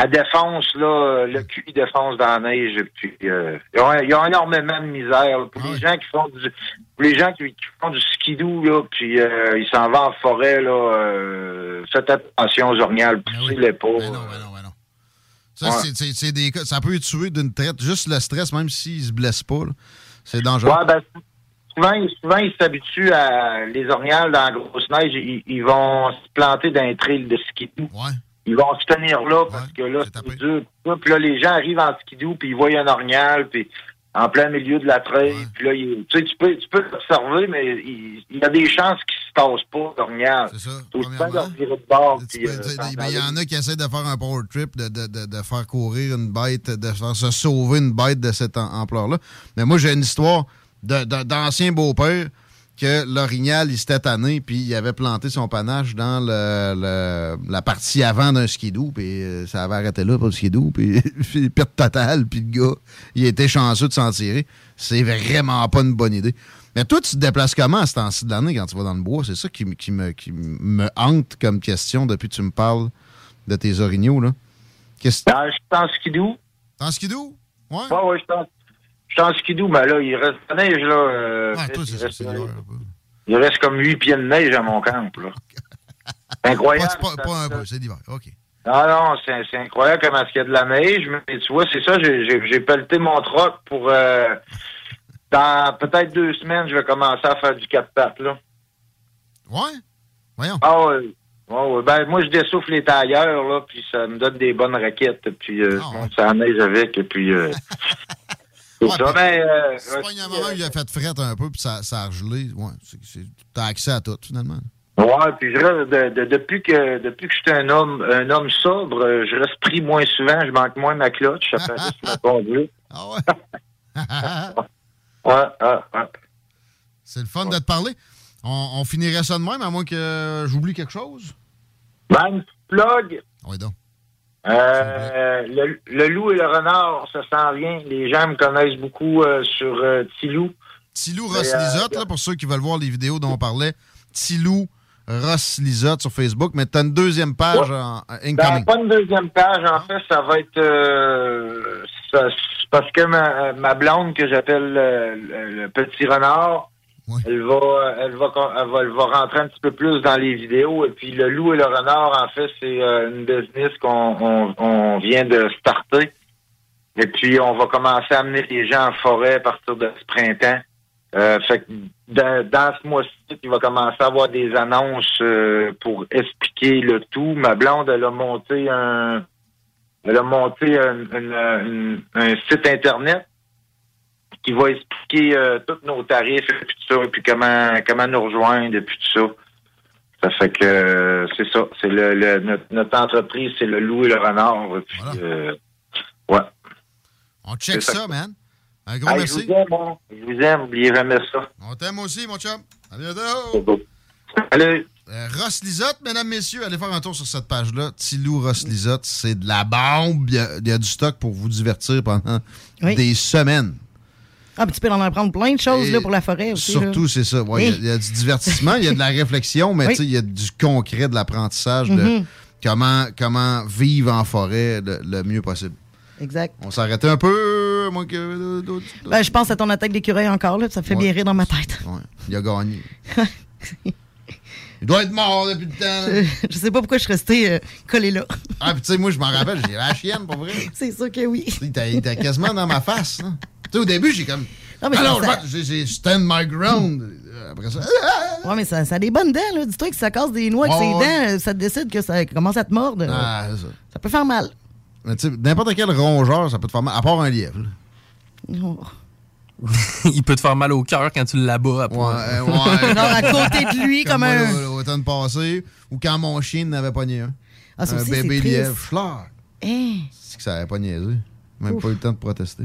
elle défonce, là, le cul il défonce dans la neige. Et puis euh, il y a- il y, a énormément de misère. là. Pour les gens qui font du pour les gens qui, qui font du skidoo, là, puis euh, ils s'en vont en forêt, là, euh, faites attention aux orignales, poussez-les pas. Ça, Ouais. c'est- c'est c'est des cas- ça peut tuer d'une traite. Juste le stress, même s'ils se blessent pas, c'est dangereux. Ouais, ben, souvent, ils- souvent, ils s'habituent à les orignales dans la grosse neige, ils, ils vont se planter dans un trail de skidoo. Ils vont se tenir là parce que là, c'est dur. Puis là, les gens arrivent en skidoo, puis ils voient un orignal, puis en plein milieu de la trail. Puis là, tu sais, tu peux, tu peux l'observer, mais il, il y a des chances qu'ils se tassent pas, l'orignal. C'est ça. Tout de bord. puis, euh, Ben, Il y en a qui essaient de faire un power trip, de, de, de, de faire courir une bête, de faire se sauver une bête de cette am- ampleur-là. Mais moi, j'ai une histoire de- de- d'ancien beau-père que l'orignal, il s'était tanné, puis il avait planté son panache dans le, le- la partie avant d'un skidoo, puis euh, ça avait arrêté là pour le skidoo, puis perte totale, puis le gars, il était chanceux de s'en tirer. C'est vraiment pas une bonne idée. Mais toi, tu te déplaces comment à ce temps-ci de l'année quand tu vas dans le bois? C'est ça qui, qui me, qui me hante comme question depuis que tu me parles de tes orignaux, là. Qu'est-ce Ah, je suis en skidoo. En skidoo? Ouais. Ouais, ouais, je suis en- je suis en skidoo, mais là, il reste de la neige, là. euh, Ouais, toi, il, reste, il comme 8 pieds de neige à mon camp, là. Incroyable. Pas, pas, pas un peu, c'est l'hiver. OK. Non, non, c'est incroyable comment il y a de la neige, mais tu vois, c'est ça, j'ai- pelleté mon troc pour... euh, dans peut-être deux semaines, je vais commencer à faire du 4 pattes, là. Ouais? Voyons. Ah ouais. Ben, moi, je dessouffle les tailleurs, là, puis ça me donne des bonnes raquettes, puis euh, Ah, je monte ça neige avec, et puis... Euh, c'est ça, mais... Euh, C'est pas un moment où il a fait fret un peu, puis ça, ça a gelé. Ouais, t'as accès à tout, finalement. Ouais, puis je reste de- de- depuis que depuis que je suis un homme un homme sobre, euh, je reste pris moins souvent, je manque moins ma clutch, ça fait juste ma conduite. Ah ouais? Ouais, ouais, ouais. C'est le fun de te parler. On, on finirait ça de même, à moins que j'oublie quelque chose. Même plug. Oui, donc. Euh, le, le loup et le renard, ça s'en vient. Les gens me connaissent beaucoup euh, sur euh, Tilou. Tilou Ross Lisotte, là, pour ceux qui veulent voir les vidéos dont on parlait. Tilou Ross Lisotte sur Facebook, mais t'as une deuxième page Ouais. en, en Ben, incoming. pas une deuxième page, en fait, ça va être ça- parce que ma, ma blonde que j'appelle le, le petit renard, elle va elle va elle va elle va rentrer un petit peu plus dans les vidéos et puis le loup et le renard, en fait, c'est euh, une business qu'on on, on vient de starter. Et puis on va commencer à amener les gens en forêt à partir de ce printemps. Euh, fait que dans, dans ce mois-ci, il va commencer à avoir des annonces euh, pour expliquer le tout. Ma blonde, elle a monté un elle a monté un, un site internet qui va expliquer euh, tous nos tarifs et puis tout ça, et puis comment comment nous rejoindre et puis tout ça. Ça fait que euh, c'est ça. C'est le, le- notre, notre entreprise, c'est le loup et le renard. et Puis, euh, ouais. On check ça, ça. man. Un gros Hey, merci. Je vous aime, hein. Je vous aime, oubliez jamais ça. On t'aime aussi, mon chum. À bientôt. Salut. Euh, Ross Lisotte, mesdames, messieurs, allez faire un tour sur cette page-là. Tilou Ross Lisotte, c'est de la bombe. Il y, a, il y a du stock pour vous divertir pendant des semaines. Ah, puis tu peux en apprendre plein de choses là, pour la forêt aussi. Surtout, c'est ça. Ouais, Il y a- y, du divertissement, il y a de la réflexion, mais il y a du concret, de l'apprentissage de Mhm. comment, comment vivre en forêt le, le mieux possible. Exact. On s'arrêtait un peu, moi que d'autres. Ben, je pense à ton attaque d'écureuil encore, là, ça me fait Ouais. bien rire dans ma tête. Ouais, il a gagné. il doit être mort depuis le temps. là. je, sais pas pourquoi je suis resté euh, collé là. Ah, puis tu sais, moi, je m'en rappelle, j'ai la chienne, pour vrai. C'est sûr que oui. Il était quasiment dans ma face. là. Tu sais, au début, j'ai comme. Non, mais Ah ça- non, ça- j'ai stand my ground. Après ça. Ouais, mais ça, ça a des bonnes dents, là. Dis-toi que si ça casse des noix avec ses dents, ça te décide que ça commence à te mordre. Ah, c'est ça. Ça peut faire mal. Mais tu sais, n'importe quel rongeur, ça peut te faire mal, à part un lièvre. Oh. Il peut te faire mal au cœur quand tu l'abats après. Ouais, ouais. Non, à côté de lui, comme un- l'au- L'automne passé, ou quand mon chien n'avait pas nié un. Ah, un aussi, bébé lièvre. Schlag. Hein? C'est que ça n'avait pas niaisé. Même pas eu le temps de protester.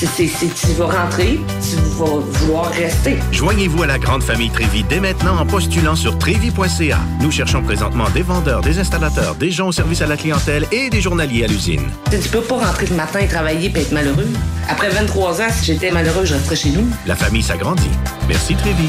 C'est- tu vas rentrer, tu vas vouloir rester. Joignez-vous à la grande famille Trévy dès maintenant en postulant sur trévy.ca. Nous cherchons présentement des vendeurs, des installateurs, des gens au service à la clientèle et des journaliers à l'usine. Tu peux pas rentrer le matin et travailler et être malheureux. Après 23 ans, si j'étais malheureux, je resterais chez nous. La famille s'agrandit. Merci Trévy.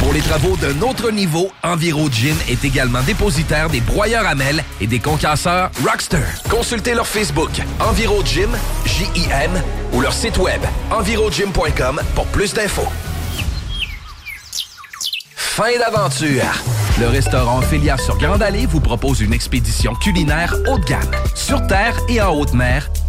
Pour les travaux d'un autre niveau, Enviro Gym est également dépositaire des broyeurs à mêles et des concasseurs Rockster. Consultez leur Facebook Enviro Gym, J-I-M, ou leur site web envirogym.com pour plus d'infos. Fin d'aventure. Le restaurant Ophélia sur Grande Allée vous propose une expédition culinaire haut de gamme, sur terre et en haute mer,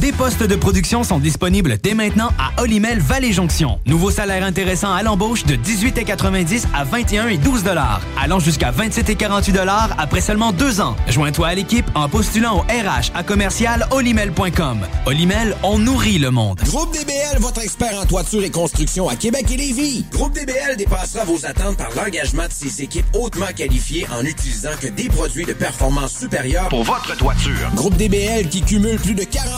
Des postes de production sont disponibles dès maintenant à Olimel Valley Jonction. Nouveau salaire intéressant à l'embauche de 18,90 à 21 et 12 dollars, allant jusqu'à 27 et 48 dollars après seulement deux ans. Joins-toi à l'équipe en postulant au RH à commercial olimel.com. Olimel, on nourrit le monde. Groupe DBL, votre expert en toiture et construction à Québec et Lévis. Groupe DBL dépassera vos attentes par l'engagement de ses équipes hautement qualifiées en utilisant que des produits de performance supérieure Pour votre toiture. Groupe DBL qui cumule plus de 40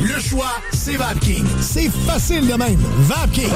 le choix, c'est VapKing. C'est facile de même. VapKing.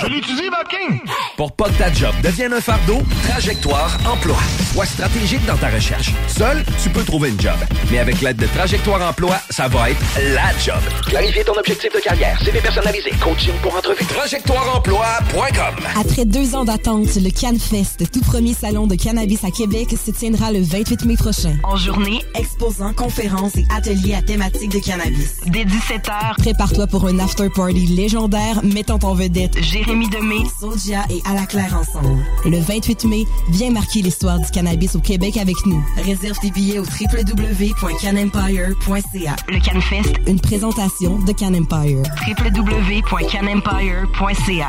Je l'utilise, Vapking! Pour pas que ta job devienne un fardeau, Trajectoire Emploi. Sois stratégique dans ta recherche. Seul, tu peux trouver une job. Mais avec l'aide de Trajectoire Emploi, ça va être la job. Clarifier ton objectif de carrière, CV personnalisé, coaching pour entrevue. TrajectoireEmploi.com Après deux ans d'attente, le CanFest, tout premier salon de cannabis à Québec, se tiendra le 28 mai prochain. En journée, exposants, conférences et ateliers à thématique de cannabis. 17h, Prépare-toi pour un after party légendaire mettant en vedette Jérémy Demé, Sodia et À la Claire ensemble. Le 28 mai, viens marquer l'histoire du cannabis au Québec avec nous. réserve tes billets au www.canempire.ca. Le CanFest, Une présentation de Can Empire. www.canempire.ca.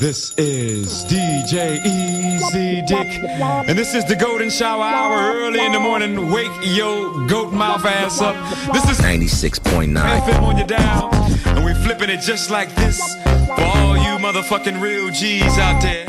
This is DJ Easy Dick, and this is the Golden Shower Hour early in the morning. Wake your goat mouth ass up. This is 96.9. FM on your dial, and we flipping it just like this for all you motherfucking real G's out there.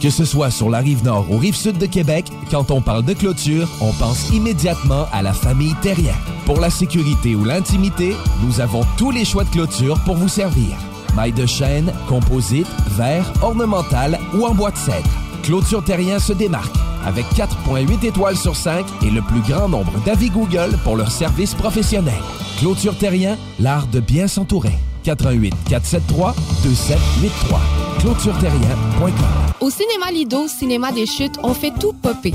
Que ce soit sur la rive nord ou rive sud de Québec, quand on parle de clôture, on pense immédiatement à la famille Terrien. Pour la sécurité ou l'intimité, nous avons tous les choix de clôture pour vous servir. Maille de chêne, composite, verre, ornemental ou en bois de cèdre. Clôture Terrien se démarque avec 4.8 étoiles sur 5 et le plus grand nombre d'avis Google pour leur service professionnel. Clôture Terrien, l'art de bien s'entourer. 88 473 2783. ClôtureTerrien.com. Au cinéma Lido, cinéma des chutes, on fait tout popper.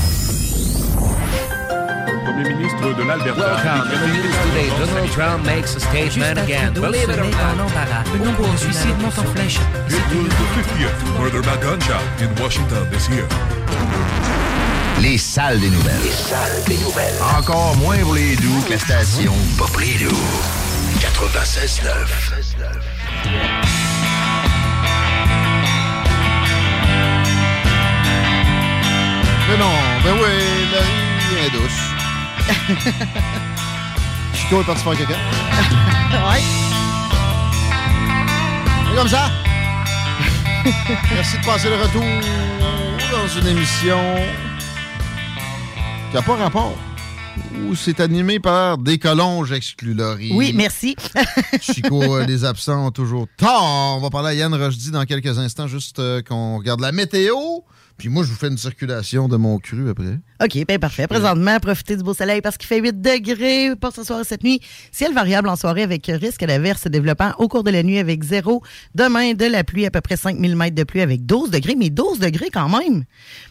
Premier ministre de l'Alberta. Welcome. In the news today, Donald Trump makes a statement again. Believe it or not. Le nombre de suicides monte en flèche. It was the 50th murder by gunshot in Washington this year. Les salles des nouvelles. Les salles des nouvelles. Encore moins pour les doux que la station Pas plus doux. 96.9. Mais non, ben oui, la vie est douce. Chico est parti faire caca. ouais. C'est comme ça. Merci de passer le retour dans une émission qui n'a pas rapport. Où c'est animé par des colonges exclus Laurie. Oui, merci. Chico, euh, les absents ont toujours tort. On va parler à Yann Rochdy dans quelques instants, juste euh, qu'on regarde la météo. Puis moi, je vous fais une circulation de mon cru après. OK, bien parfait. Présentement, profitez du beau soleil parce qu'il fait 8 degrés pour ce soir et cette nuit. Ciel variable en soirée avec risque d'averse se développant au cours de la nuit avec zéro. Demain, de la pluie, à peu près 5000 mètres de pluie avec 12 degrés, mais 12 degrés quand même.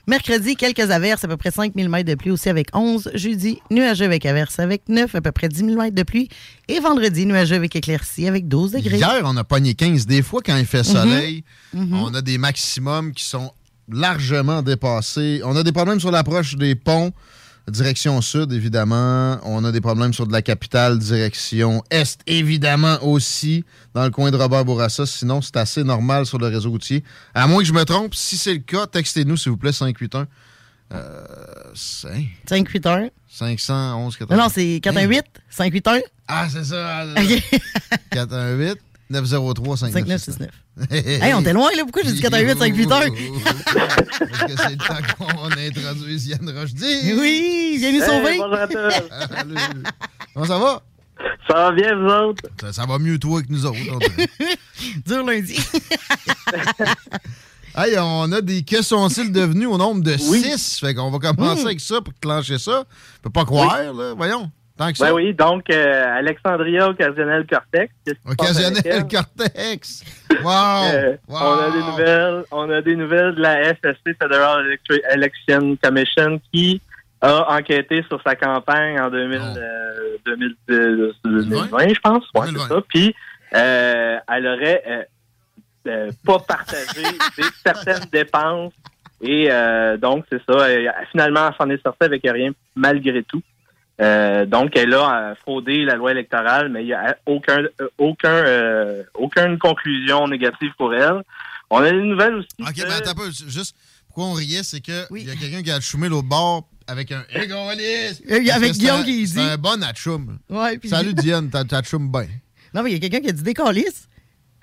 Mercredi, quelques averses, à peu près 5000 mètres de pluie aussi avec 11. Jeudi, nuageux avec averse avec 9, à peu près 10 000 mètres de pluie. Et vendredi, nuageux avec éclaircie avec 12 degrés. Hier, on a pogné 15. Des fois, quand il fait Mhm. soleil, Mhm. on a des maximums qui sont largement dépassés. On a des problèmes sur l'approche des ponts, direction sud, évidemment. On a des problèmes sur de la capitale, direction est, évidemment, aussi, dans le coin de Robert Bourassa. Sinon, c'est assez normal sur le réseau routier. À moins que je me trompe, si c'est le cas, textez-nous, s'il vous plaît, 581. Euh, 5, 581. 511 80. Non, non, c'est 418 581. Ah, c'est ça. OK. 418 903 5969. Hey, on était loin, là. Pourquoi j'ai dit 418 581? Parce que c'est le temps qu'on introduise Yann Rochdy. Oui, viens nous sauver. bonjour à tous. Comment ça va? Ça va bien, vous autres? Ça, ça va mieux toi que nous autres. Dur lundi. hey, on a des que sont-ils devenus au nombre de 6? Fait qu'on va commencer Mm. avec ça pour clencher ça. On peut pas croire, là. Voyons. Tant que ça. Ben oui, donc euh, Alexandria Occasionnel Cortex. qu'est-ce qui se passe avec Occasionnel elle? Cortex. Wow. Euh, Wow. On a des nouvelles. On a des nouvelles de la FSC Federal Electri- Election Commission qui a enquêté sur sa campagne en 2000, euh, 2010, 2020, je pense. Ouais, c'est ça. Puis euh, elle aurait euh, euh, pas partagé des- certaines dépenses Et euh, donc, c'est ça. Finalement, elle s'en est sortie avec rien, malgré tout. Euh, donc, elle a euh, fraudé la loi électorale, mais il n'y a aucun, euh, aucun, euh, aucune conclusion négative pour elle. On a des nouvelles aussi. OK, que- mais attends un peu. Juste, pourquoi on riait, c'est qu'il y a quelqu'un qui a choumé l'autre bord avec un Égolis! Euh, avec Guillaume qui C'est dit- un bon atchoum. Ouais, puis- Salut Diane, t'as- t'atchoumes bien. Non, mais il y a quelqu'un qui a dit décalisse.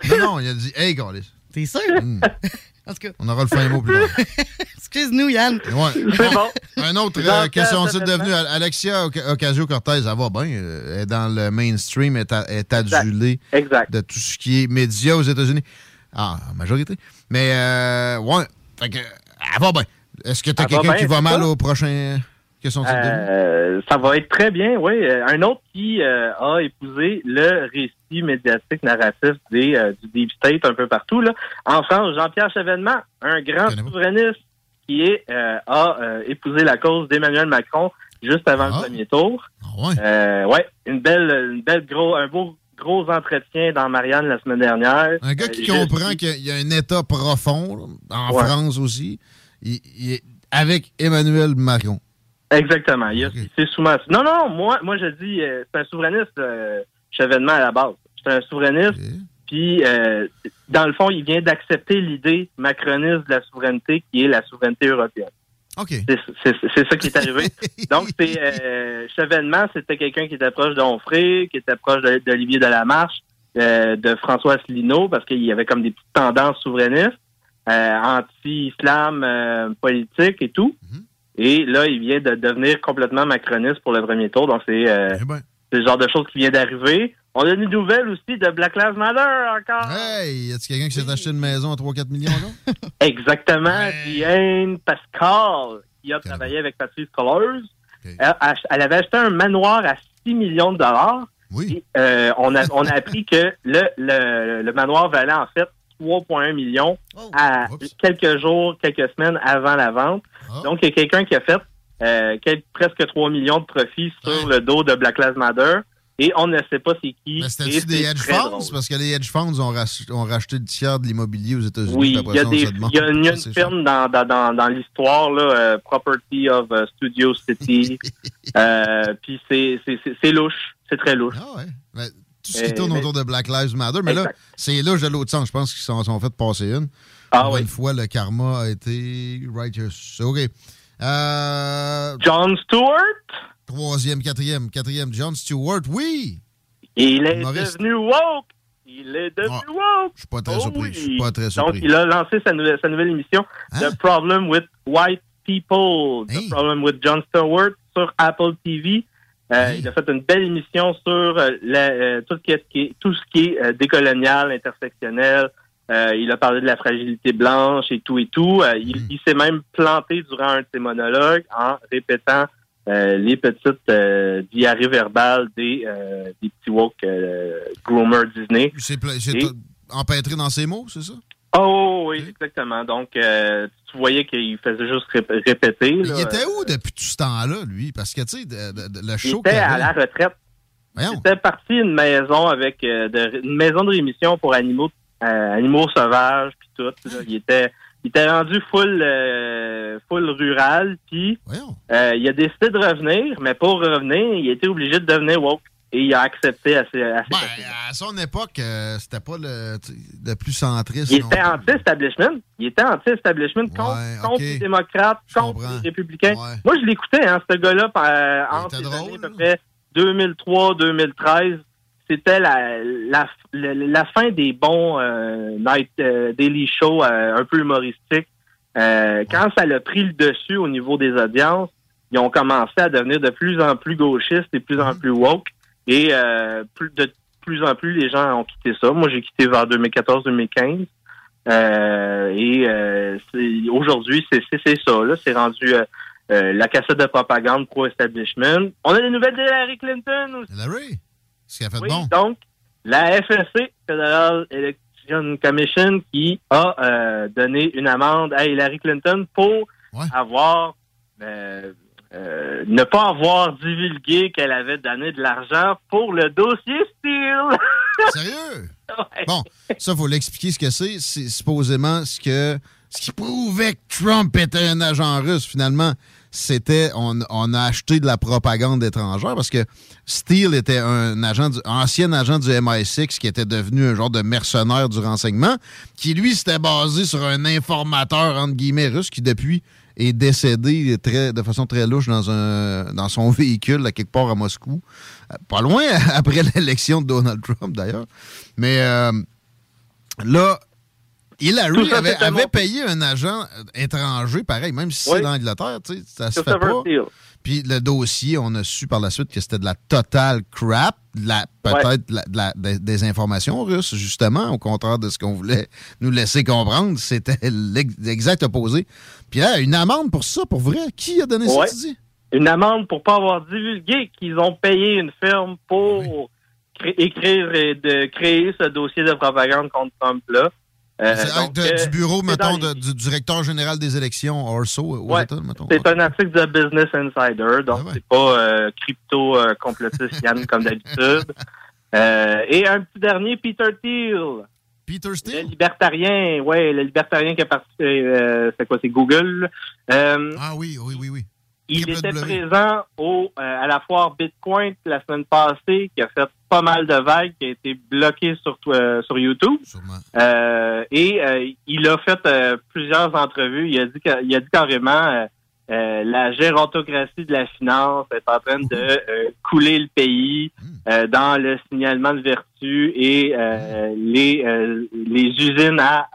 Non, non, il a dit Hey, Golis. T'es sûr? Hmm. En tout cas, On aura le fin mot plus tard. excuse-nous, Yann. Ouais. C'est bon. Un autre, euh, Jean-Pierre, que sont-ils ça fait devenus? mal. Alexia Oc- Ocasio-Cortez, elle va bien. euh, Elle est dans le mainstream, elle est, adulée de tout ce qui est médias aux États-Unis. Ah, en majorité. Mais, euh, ouais. Fait que, elle va bien. Est-ce que t'as Elle va quelqu'un qui va mal ça. au prochain. Que sont-ils devenus? Euh, ça va être très bien, oui. Euh, Un autre qui euh, a épousé le récit médiatique narratif des, euh, du Deep State un peu partout. Là. En France, Jean-Pierre Chevènement, un grand souverainiste qui est, euh, a euh, épousé la cause d'Emmanuel Macron juste avant le premier tour. Euh, ouais, une belle, une belle gros, un beau gros entretien dans Marianne la semaine dernière. Un gars qui comprend qu'il y a un État profond, en Ouais. France aussi, il- il est avec Emmanuel Macron. Exactement. C'est souvent. Non, non, moi, moi je dis, euh, c'est un souverainiste, euh, Chevènement à la base. C'est un souverainiste. Puis, euh, dans le fond, il vient d'accepter l'idée macroniste de la souveraineté, qui est la souveraineté européenne. OK. C'est ça qui est arrivé. Donc, c'est euh, Chevènement, c'était quelqu'un qui était proche d'Onfray, qui était proche de- d'Olivier Delamarche, euh, de François Asselineau, parce qu'il y avait comme des petites tendances souverainistes, anti-islam politique et tout. Et là, il vient de devenir complètement macroniste pour le premier tour. Donc, c'est euh, c'est le genre de choses qui vient d'arriver. On a une nouvelle aussi de Black Lives Matter encore. Hey, y a-t-il quelqu'un qui s'est acheté une maison à 3-4 millions, là? Exactement. Diane Pascal, qui a travaillé avec Patrice Colors. Elle, elle avait acheté un manoir à 6 millions de dollars. Oui. Euh, on, a, on a appris que le, le, le manoir valait en fait 3,1 millions à quelques jours, quelques semaines avant la vente. Donc, il y a quelqu'un qui a fait euh, presque 3 millions de profits sur le dos de Black Lives Matter. Et on ne sait pas c'est qui. Mais Et c'était-tu des hedge funds? drôle. Parce que les hedge funds ont, rach- ont racheté le tiers de l'immobilier aux États-Unis. Oui, il y a, y une, y a firme dans, dans, dans, dans l'histoire, euh, Property of euh, Studio City. euh, Puis c'est, louche. C'est très louche. Ah ouais. Mais tout ce qui tourne mais- autour de Black Lives Matter. Mais là, c'est louche de l'autre sens. Je pense qu'ils s'en sont fait passer une. Ah oui. Une fois, le karma a été righteous. OK. Euh, John Stewart? Troisième, quatrième. Quatrième, John Stewart, oui. Il est Humoriste. devenu woke. Il est devenu woke. Je suis pas très Oh surpris. Je suis pas très Donc, surpris. il a lancé sa nouvelle, sa nouvelle émission, Hein? The Problem with White People, The Problem with John Stewart, sur Apple TV. Euh, Il a fait une belle émission sur euh, la- tout, ce qui est, tout ce qui est décolonial, intersectionnel. Euh, il a parlé de la fragilité blanche et tout et tout. Euh, il il s'est même planté durant un de ses monologues en répétant euh, les petites diarrhées verbales des, des petits woke euh, groomer Disney. C'est Et- empêtré dans ses mots, c'est ça? Oh oui, exactement. Donc, tu voyais qu'il faisait juste rép- répéter. Là. il était où depuis tout ce temps-là, lui? Parce que, tu sais, le Il show était qu'il à la retraite. Voyons. Il était parti d'une maison avec euh, de- une maison de rémission pour animaux euh, animaux sauvages puis tout. là. Il était il était rendu full euh, full rural puis euh, il a décidé de revenir, mais pour revenir, il était obligé de devenir woke et il a accepté assez, assez Ben, à son époque, c'était pas le, le plus centriste. Il était anti-establishment. Il était anti-establishment contre, contre les démocrates, contre les républicains. Moi, je l'écoutais, hein, ce gars-là, entre les années à peu près 2003-2013. C'était la, la, la, la fin des bons euh, night euh, daily shows euh, un peu humoristiques. Euh, Quand ça a pris le dessus au niveau des audiences, ils ont commencé à devenir de plus en plus gauchistes et de plus en plus woke. Et plus, de plus en plus, les gens ont quitté ça. Moi, j'ai quitté vers 2014-2015. Euh, et aujourd'hui, c'est ça. C'est rendu euh, la cassette de propagande pro-establishment. On a des nouvelles d'Hillary Clinton aussi. Hillary? Ce qu'elle a fait de Oui, bon? donc, la FSC, Federal Election Commission, qui a euh, donné une amende à Hillary Clinton pour avoir euh, euh, ne pas avoir divulgué qu'elle avait donné de l'argent pour le dossier Steele. Sérieux? Bon, ça, faut l'expliquer ce que c'est. C'est supposément ce que Ce qui prouvait que Trump était un agent russe, finalement, c'était on, a acheté de la propagande étrangère parce que Steele était un agent ancien agent du MI6 qui était devenu un genre de mercenaire du renseignement, qui lui s'était basé sur un informateur entre guillemets russe qui depuis est décédé de façon très louche dans un dans son véhicule à quelque part à Moscou, Euh, pas loin après l'élection de Donald Trump d'ailleurs. Mais euh, là, Hillary ça, avait, avait payé un agent étranger, pareil, même si Oui. c'est l'Angleterre, tu sais, ça se fait pas. Puis le dossier, on a su par la suite que c'était de la totale crap, peut-être des- informations russes, justement, au contraire de ce qu'on voulait nous laisser comprendre. C'était l'ex- l'exact opposé. Puis là, une amende pour ça, pour vrai? Qui a donné Ouais. ça, tu dis? Une amende pour pas avoir divulgué qu'ils ont payé une firme pour cré- écrire et de créer ce dossier de propagande contre Trump-là. Euh, C'est donc, de- euh, du bureau, mettons, dans de- du directeur général des élections, Orso, aux Ouais. États, mettons. C'est un article de Business Insider, donc c'est pas euh, crypto euh, complotiste Yann comme d'habitude. Et un petit dernier, Peter Thiel. Peter Thiel? Le libertarien, ouais, le libertarien qui a participé, euh, c'est quoi, c'est Google. Euh, ah oui, oui, oui, oui. Il était présent au, euh, à la foire Bitcoin la semaine passée, qui a fait pas mal de vagues, qui a été bloqué sur, euh, sur YouTube. Euh, et euh, il a fait euh, plusieurs entrevues. Il a dit, il a dit carrément euh, la gérontocratie de la finance est en train de couler le pays euh, dans le signalement de vertu et euh, les, euh, les usines à,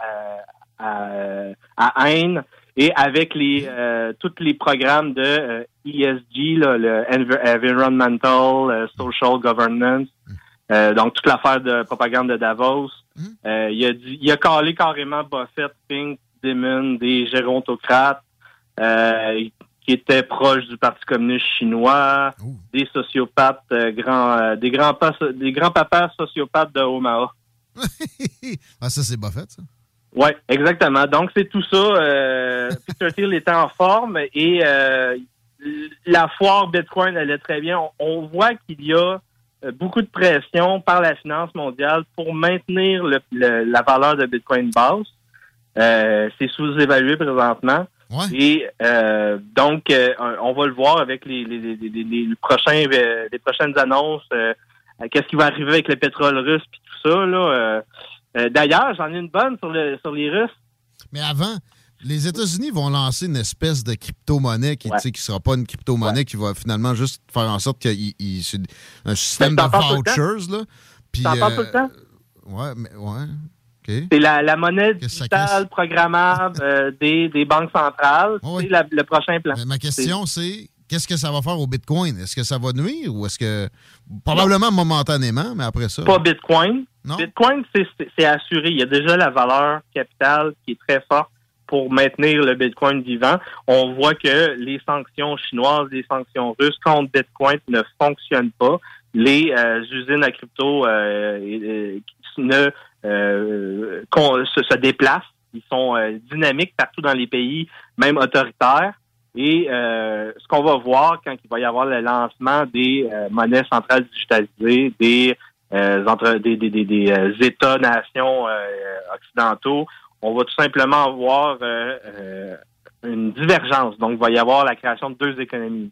à, à haine et avec les euh, tous les programmes de euh, ESG, là, le Env- Environmental, euh, Social Governance, euh, donc toute l'affaire de propagande de Davos. Euh, il, a dit, il a calé carrément Buffett, Pink, Dimon, des gérontocrates euh, qui étaient proches du Parti communiste chinois, des sociopathes, euh, grands, euh, des grands pas, des grands papas sociopathes de Omaha. ah, ça, c'est Buffett, ça. Oui, exactement. Donc, c'est tout ça. Euh, Peter Thiel était en forme et euh, la foire Bitcoin allait très bien. On, on voit qu'il y a euh, beaucoup de pression par la finance mondiale pour maintenir le- le- la valeur de Bitcoin basse. Euh, c'est sous-évalué présentement. Et euh, donc, euh, on va le voir avec les, les, les, les- les prochains, euh, les prochaines annonces. euh, Qu'est-ce qui va arriver avec le pétrole russe puis tout ça là. Euh, euh, D'ailleurs, j'en ai une bonne sur, le, sur les Russes. Mais avant, les États-Unis vont lancer une espèce de crypto-monnaie qui ne sera pas une crypto-monnaie qui va finalement juste faire en sorte qu'il il- c'est un système de t'en parles tout le temps. vouchers. Là. Puis, euh, tout le temps? Ouais, mais ouais. C'est la, la monnaie digitale programmable euh, des, des banques centrales. C'est la- le prochain plan. Ma question, c'est qu'est-ce que ça va faire au Bitcoin? Est-ce que ça va nuire ou est-ce que. Probablement momentanément, mais après ça? Pas Bitcoin. Non? Bitcoin, c'est- assuré. Il y a déjà la valeur capitale qui est très forte pour maintenir le Bitcoin vivant. On voit que les sanctions chinoises, les sanctions russes contre Bitcoin ne fonctionnent pas. Les euh, usines à crypto euh, euh, ne euh, se, se déplacent. Ils sont dynamiques partout dans les pays, même autoritaires. Et euh, ce qu'on va voir quand il va y avoir le lancement des euh, monnaies centrales digitalisées, des euh, entre des, des, des, des, euh, États-nations euh, occidentaux, on va tout simplement avoir euh, une divergence. Donc, il va y avoir la création de deux économies.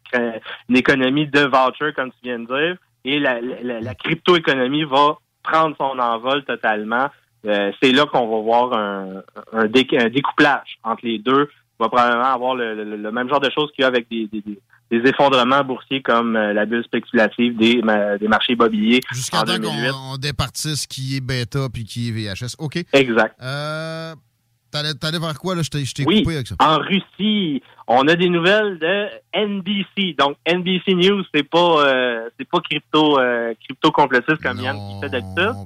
Une économie de voucher, comme tu viens de dire, et la, la, la crypto-économie va prendre son envol totalement. C'est là qu'on va voir un, un découplage entre les deux. On va probablement avoir le, le- le même genre de choses qu'il y a avec des, des, des- des effondrements boursiers comme euh, la bulle spéculative des, ma- des marchés immobiliers Jusqu'à temps 2008. qu'on on départisse qui est bêta puis qui est VHS. OK. Exact. Euh, T'allais t'allais vers quoi, là? Je t'ai je t'ai Oui, coupé avec ça. en Russie, on a des nouvelles de NBC. Donc NBC News, c'est pas euh, c'est pas crypto euh, crypto complotiste comme Yann qui fait d'habitude.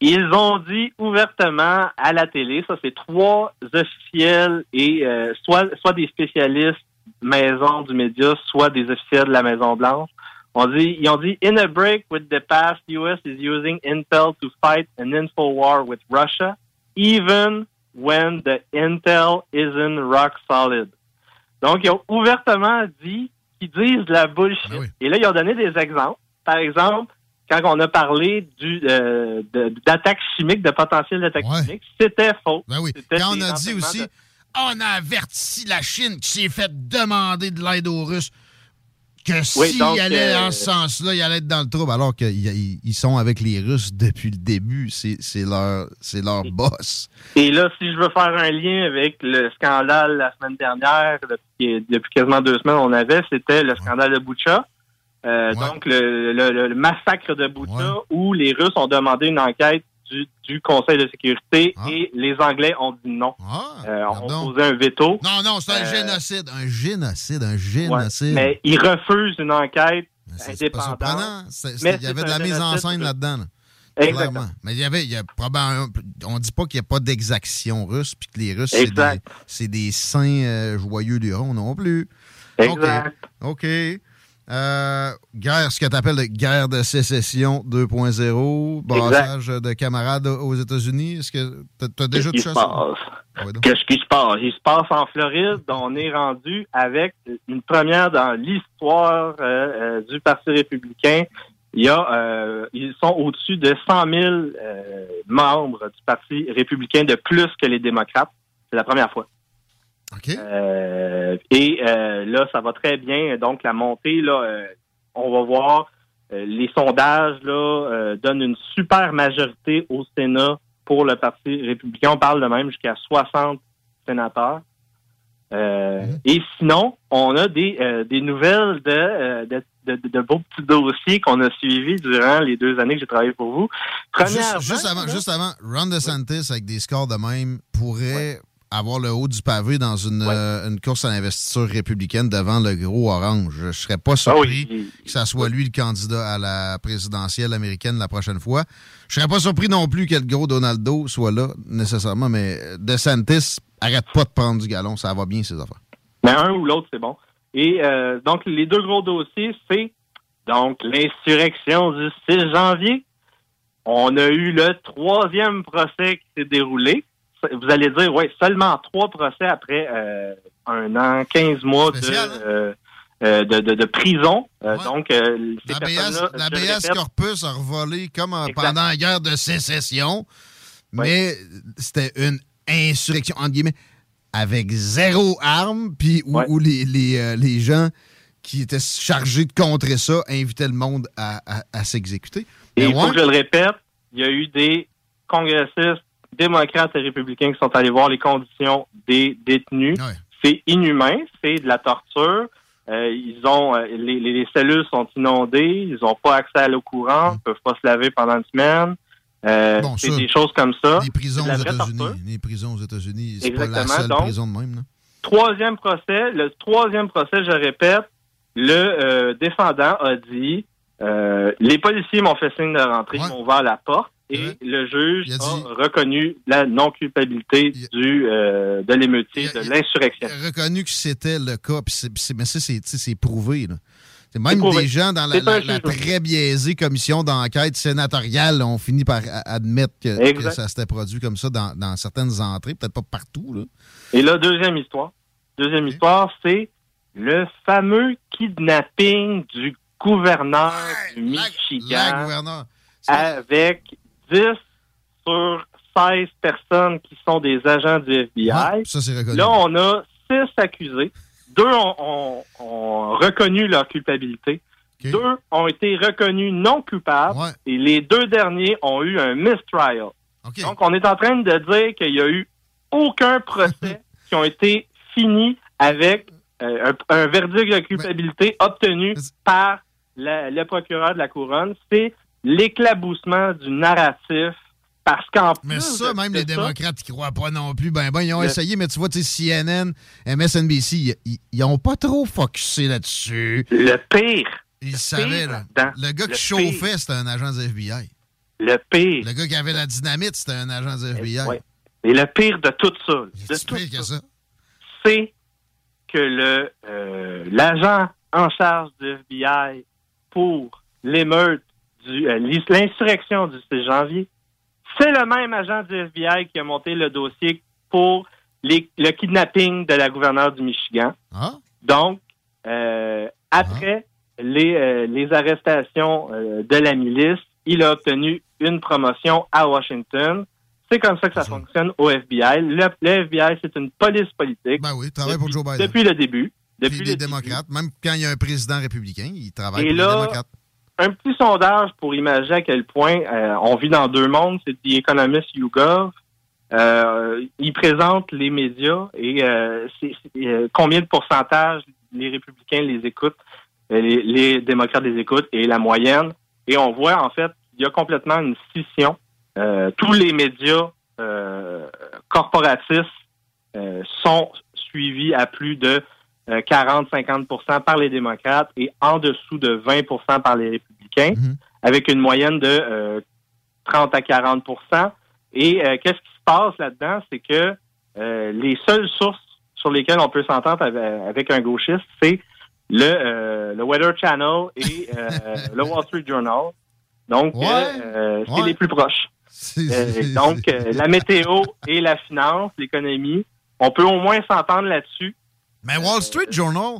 Ils ont dit ouvertement à la télé, ça c'est trois officiels et euh, soit soit des spécialistes maison du média, soit des officiels de la Maison Blanche. On dit, ils ont dit in a break with the past, US is using Intel to fight an info war with Russia, even when the Intel isn't rock solid. Donc, ils ont ouvertement dit qu'ils disent de la bullshit. Et là, ils ont donné des exemples. Par exemple, quand on a parlé du euh, de- d'attaques chimiques, de potentiel d'attaque chimique, c'était faux. Ben oui. Quand on a dit aussi, de- on a averti la Chine qui s'est fait demander de l'aide aux Russes que Oui, s'il donc, allait euh, dans ce sens-là, il allait être dans le trouble, alors qu'ils ils- ils sont avec les Russes depuis le début. C'est leur, leur boss. Et là, si je veux faire un lien avec le scandale la semaine dernière, depuis, depuis quasiment deux semaines, on avait, c'était le scandale de Boucha. Euh, Donc, le, le- le massacre de Boucha, où les Russes ont demandé une enquête du, du Conseil de sécurité Ah. et les Anglais ont dit non. Euh, ont posé un veto. Non, non, c'est un Euh, génocide. Un génocide, un Ouais, génocide. mais ils refusent une enquête indépendante. Il y avait de la mise en scène là-dedans. là. Exactement. Mais il y avait, il y a probablement, on dit pas qu'il n'y a pas d'exaction russe, puis que les Russes, c'est des, saints euh, joyeux lurons non plus. Exact. OK. OK. Euh, guerre, ce que tu appelles de guerre de sécession 2.0, brassage de camarades aux États-Unis. Est-ce que tu as déjà touché à ça? Ouais, donc. Qu'est-ce qui se passe? Il se passe en Floride. On est rendu avec une première dans l'histoire euh, euh, du Parti républicain. Il y a, ils sont au-dessus de 100 000 euh, membres du Parti républicain de plus que les démocrates. C'est la première fois. Euh, et euh, là, ça va très bien. Donc, la montée, là, euh, on va voir. les sondages là donnent une super majorité au Sénat pour le Parti républicain. On parle de même jusqu'à 60 sénateurs. Euh, Et sinon, on a des, des nouvelles de, de, de, de beaux petits dossiers qu'on a suivis durant les deux années que j'ai travaillé pour vous. Premièrement, Juste, juste avant, juste avant, Ron DeSantis, avec des scores de même, pourrait avoir le haut du pavé dans une, euh, une course à l'investiture républicaine devant le gros orange. Je serais pas surpris Ah oui. que ça soit lui le candidat à la présidentielle américaine la prochaine fois. Je serais pas surpris non plus que le gros Donaldo soit là, nécessairement, mais DeSantis arrête pas de prendre du galon. Ça va bien, ses affaires. Mais un ou l'autre, c'est bon. Et euh, donc, les deux gros dossiers, c'est donc l'insurrection du 6 janvier. On a eu le troisième procès qui s'est déroulé. Vous allez dire, oui, seulement trois procès après euh, un an, 15 mois de, Spécial, hein? euh, euh, de, de, de prison. Euh, Donc, l'ABS répète, corpus a revolé comme pendant la guerre de sécession, mais c'était une insurrection, entre guillemets, avec zéro arme, puis où, où les, les, les gens qui étaient chargés de contrer ça invitaient le monde à, à- à s'exécuter. Et il faut que je le répète, il y a eu des congressistes démocrates et républicains qui sont allés voir les conditions des détenus. C'est inhumain, c'est de la torture. Euh, ils ont euh, les, les- les cellules sont inondées, ils n'ont pas accès à l'eau courante, ils peuvent pas se laver pendant une semaine. Euh, Bon, c'est des choses comme ça. les prisons aux États-Unis. Les prisons aux États-Unis, c'est pas la Exactement, seule donc- prison de même. Troisième procès, le troisième procès, je répète, le défendant a dit les policiers m'ont fait signe de rentrer, ils m'ont ouvert la porte et le juge a, reconnu la non-culpabilité du euh, de l'émeutier, de l'insurrection. Il a reconnu que c'était le cas, c'est- mais ça, c'est prouvé. là. Même des gens dans la, très biaisée commission d'enquête sénatoriale ont fini par admettre que, ça s'était produit comme ça dans, dans certaines entrées, peut-être pas partout. Là. Et là, deuxième histoire. Deuxième histoire, c'est le fameux kidnapping du gouverneur du Michigan la gouverneur. avec 10 sur 16 personnes qui sont des agents du FBI. Ça, reconnu. Là, on a 6 accusés. Deux ont, ont- ont reconnu leur culpabilité. Deux ont été reconnus non coupables. Et les deux derniers ont eu un mistrial. Donc, on est en train de dire qu'il n'y a eu aucun procès qui ont été finis avec euh, un, un verdict de culpabilité obtenu par la- le procureur de la couronne. C'est l'éclaboussement du narratif parce qu'en plus. Mais ça, même les ça, démocrates qui croient pas non plus. Ben, ben, ils ont Le- essayé, mais tu vois, CNN, MSNBC, ils- ils, ils ont pas trop focusé là-dessus. Le pire. Ils le savaient, là. Le gars le qui chauffait, c'était un agent du FBI. Le pire. Le gars qui avait la dynamite, c'était un agent du FBI. Ouais. Et le pire de tout ça, de C'est tout pire que ça. c'est que le euh, l'agent en charge du FBI pour l'émeute du euh, l'insurrection du 6 janvier, c'est le même agent du FBI qui a monté le dossier pour les- le kidnapping de la gouverneure du Michigan. Ah. Donc, euh, après les, euh, les arrestations de la milice, il a obtenu une promotion à Washington. C'est comme ça que ça fonctionne au FBI. Le, le FBI, c'est une police politique. Ben oui, il travaille pour Joe Biden. Depuis le début. Depuis Puis le les démocrates, même quand il y a un président républicain, il travaille Et pour là, les démocrates. Un petit sondage pour imaginer à quel point euh, on vit dans deux mondes, c'est The Economist YouGov. Euh, il présente les médias et euh, euh, combien de pourcentage les républicains les écoutent, euh, les, les démocrates les écoutent et la moyenne. Et on voit en fait il y a complètement une scission. Euh, tous les médias corporatistes sont suivis à plus de 40-50% par les démocrates et en dessous de 20% par les républicains, avec une moyenne de euh, 30 à 40% Et euh, qu'est-ce qui se passe là-dedans? C'est que euh, les seules sources sur lesquelles on peut s'entendre avec, un gauchiste, c'est le, euh, le Weather Channel et euh, le Wall Street Journal. Donc, euh, euh, c'est ouais. les plus proches. Euh, donc, euh, la météo et la finance, l'économie, on peut au moins s'entendre là-dessus. Mais Wall Street Journal,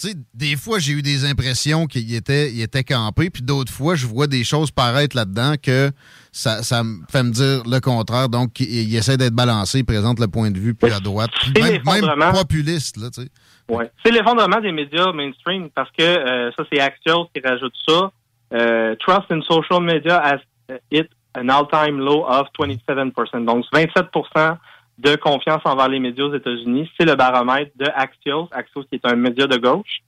tu sais, des fois, j'ai eu des impressions qu'il était, il était campé, puis d'autres fois, je vois des choses paraître là-dedans que ça, ça me fait me dire le contraire. Donc, il, il essaie d'être balancé, il présente le point de vue plus à droite, puis C'est même, même populiste, là, tu sais. Ouais. C'est l'effondrement des médias mainstream parce que euh, ça, c'est Axios qui rajoute ça. Euh, Trust in social media has hit an all-time low of 27%. Donc, 27 de confiance envers les médias aux États-Unis. C'est le baromètre de Axios. Axios qui est un média de gauche.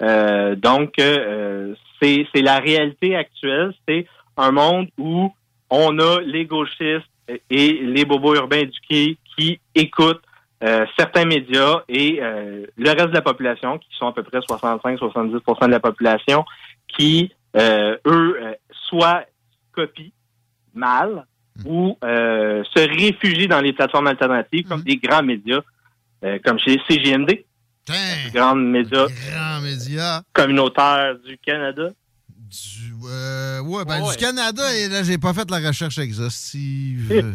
Euh, donc, euh, c'est la réalité actuelle. C'est un monde où on a les gauchistes et les bobos urbains éduqués qui écoutent euh, certains médias et euh, le reste de la population, qui sont à peu près 65-70% de la population, qui, euh, eux, euh, soit copient mal ou euh, se réfugient dans les plateformes alternatives comme des grands médias, euh, comme chez CGMD, grands médias Grand média. communautaires du Canada. Euh, ouais, ben, du Canada, et là, j'ai pas fait la recherche exhaustive.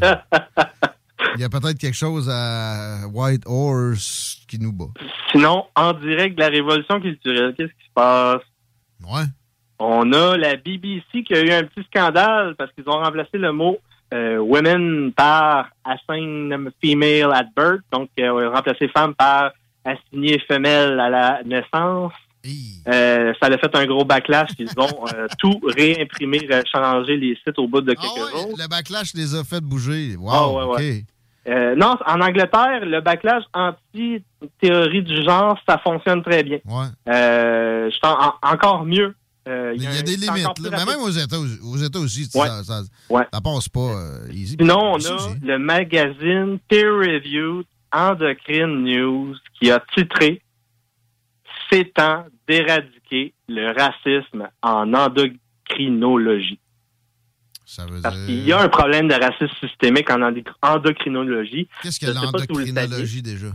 Il y a peut-être quelque chose à White Horse qui nous bat. Sinon, en direct de la révolution culturelle, qu'est-ce qui se passe? Ouais. On a la BBC qui a eu un petit scandale parce qu'ils ont remplacé le mot euh, women par assign female at birth, donc euh, remplacé femme par assigné femelle à la naissance. Euh, ça a fait un gros backlash. Ils ont tout réimprimé, changé les sites au bout de quelques jours. Le backlash les a fait bouger. Wow, Ah, ouais, ouais. Non, en Angleterre, le backlash anti-théorie du genre, ça fonctionne très bien. Je t'en- en- encore mieux. Euh, Il y a des limites. là. Mais même aux États, aux États aussi, Ouais. ça, ça, Ouais. ça passe pas euh, easy. Sinon, on a le magazine Peer Review Endocrine News qui a titré C'est temps d'éradiquer le racisme en endocrinologie. Ça veut Parce dire- qu'il y a un problème de racisme systémique en endo- endocrinologie. Qu'est-ce que l'endocrinologie déjà?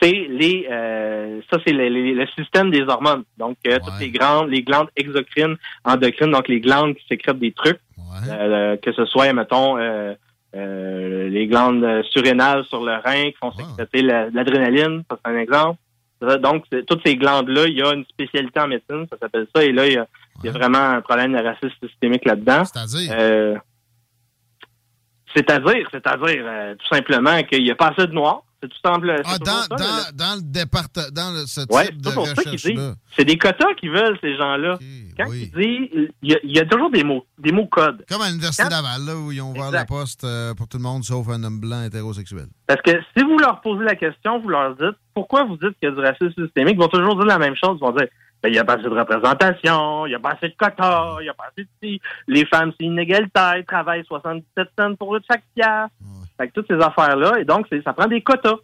C'est les euh, ça c'est le, le- le système des hormones. Donc euh, toutes les glandes les glandes exocrines, endocrines, donc les glandes qui sécrètent des trucs, euh, que ce soit mettons euh, euh, les glandes euh, surrénales sur le rein qui font sécréter la- l'adrénaline, ça c'est un exemple. Donc toutes ces glandes là, il y a une spécialité en médecine, ça s'appelle ça, et là il y a, il y a vraiment un problème de racisme systémique là-dedans. C'est-à-dire? Euh, c'est-à-dire, c'est-à-dire euh, tout simplement qu'il n'y a pas assez de noirs. C'est tout Ah, dans, ça, dans, le- dans le département, dans le- ce type c'est de pour ça qu'ils disent. recherche-là. C'est des quotas qu'ils veulent, ces gens-là. Quand ils disent, il y, a- il y a toujours des mots, des mots codes. Comme à l'Université Quand- Laval, là, où ils ont ouvert la poste euh, pour tout le monde, sauf un homme blanc hétérosexuel. Parce que si vous leur posez la question, vous leur dites pourquoi vous dites qu'il y a du racisme systémique, ils vont toujours dire la même chose. Ils vont dire Ben, il n'y a pas assez de représentation, il n'y a pas assez de quotas, il n'y a pas assez de ci. Les femmes, c'est inégalitaire, ils travaillent 77 cents pour chaque pièce. Fait que toutes ces affaires-là, et donc ça prend des quotas.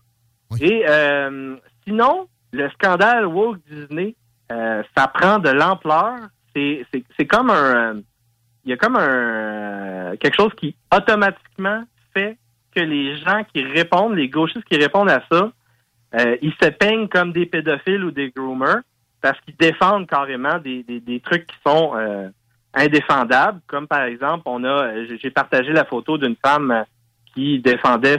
Et euh, sinon, le scandale Woke Disney, euh, ça prend de l'ampleur. C'est c'est- c'est comme un... euh, Il y a comme un euh, quelque chose qui automatiquement fait que les gens qui répondent, les gauchistes qui répondent à ça, euh, ils se peignent comme des pédophiles ou des groomers parce qu'ils défendent carrément des, des, trucs qui sont euh, indéfendables. Comme par exemple, on a, j'ai- partagé la photo d'une femme qui défendait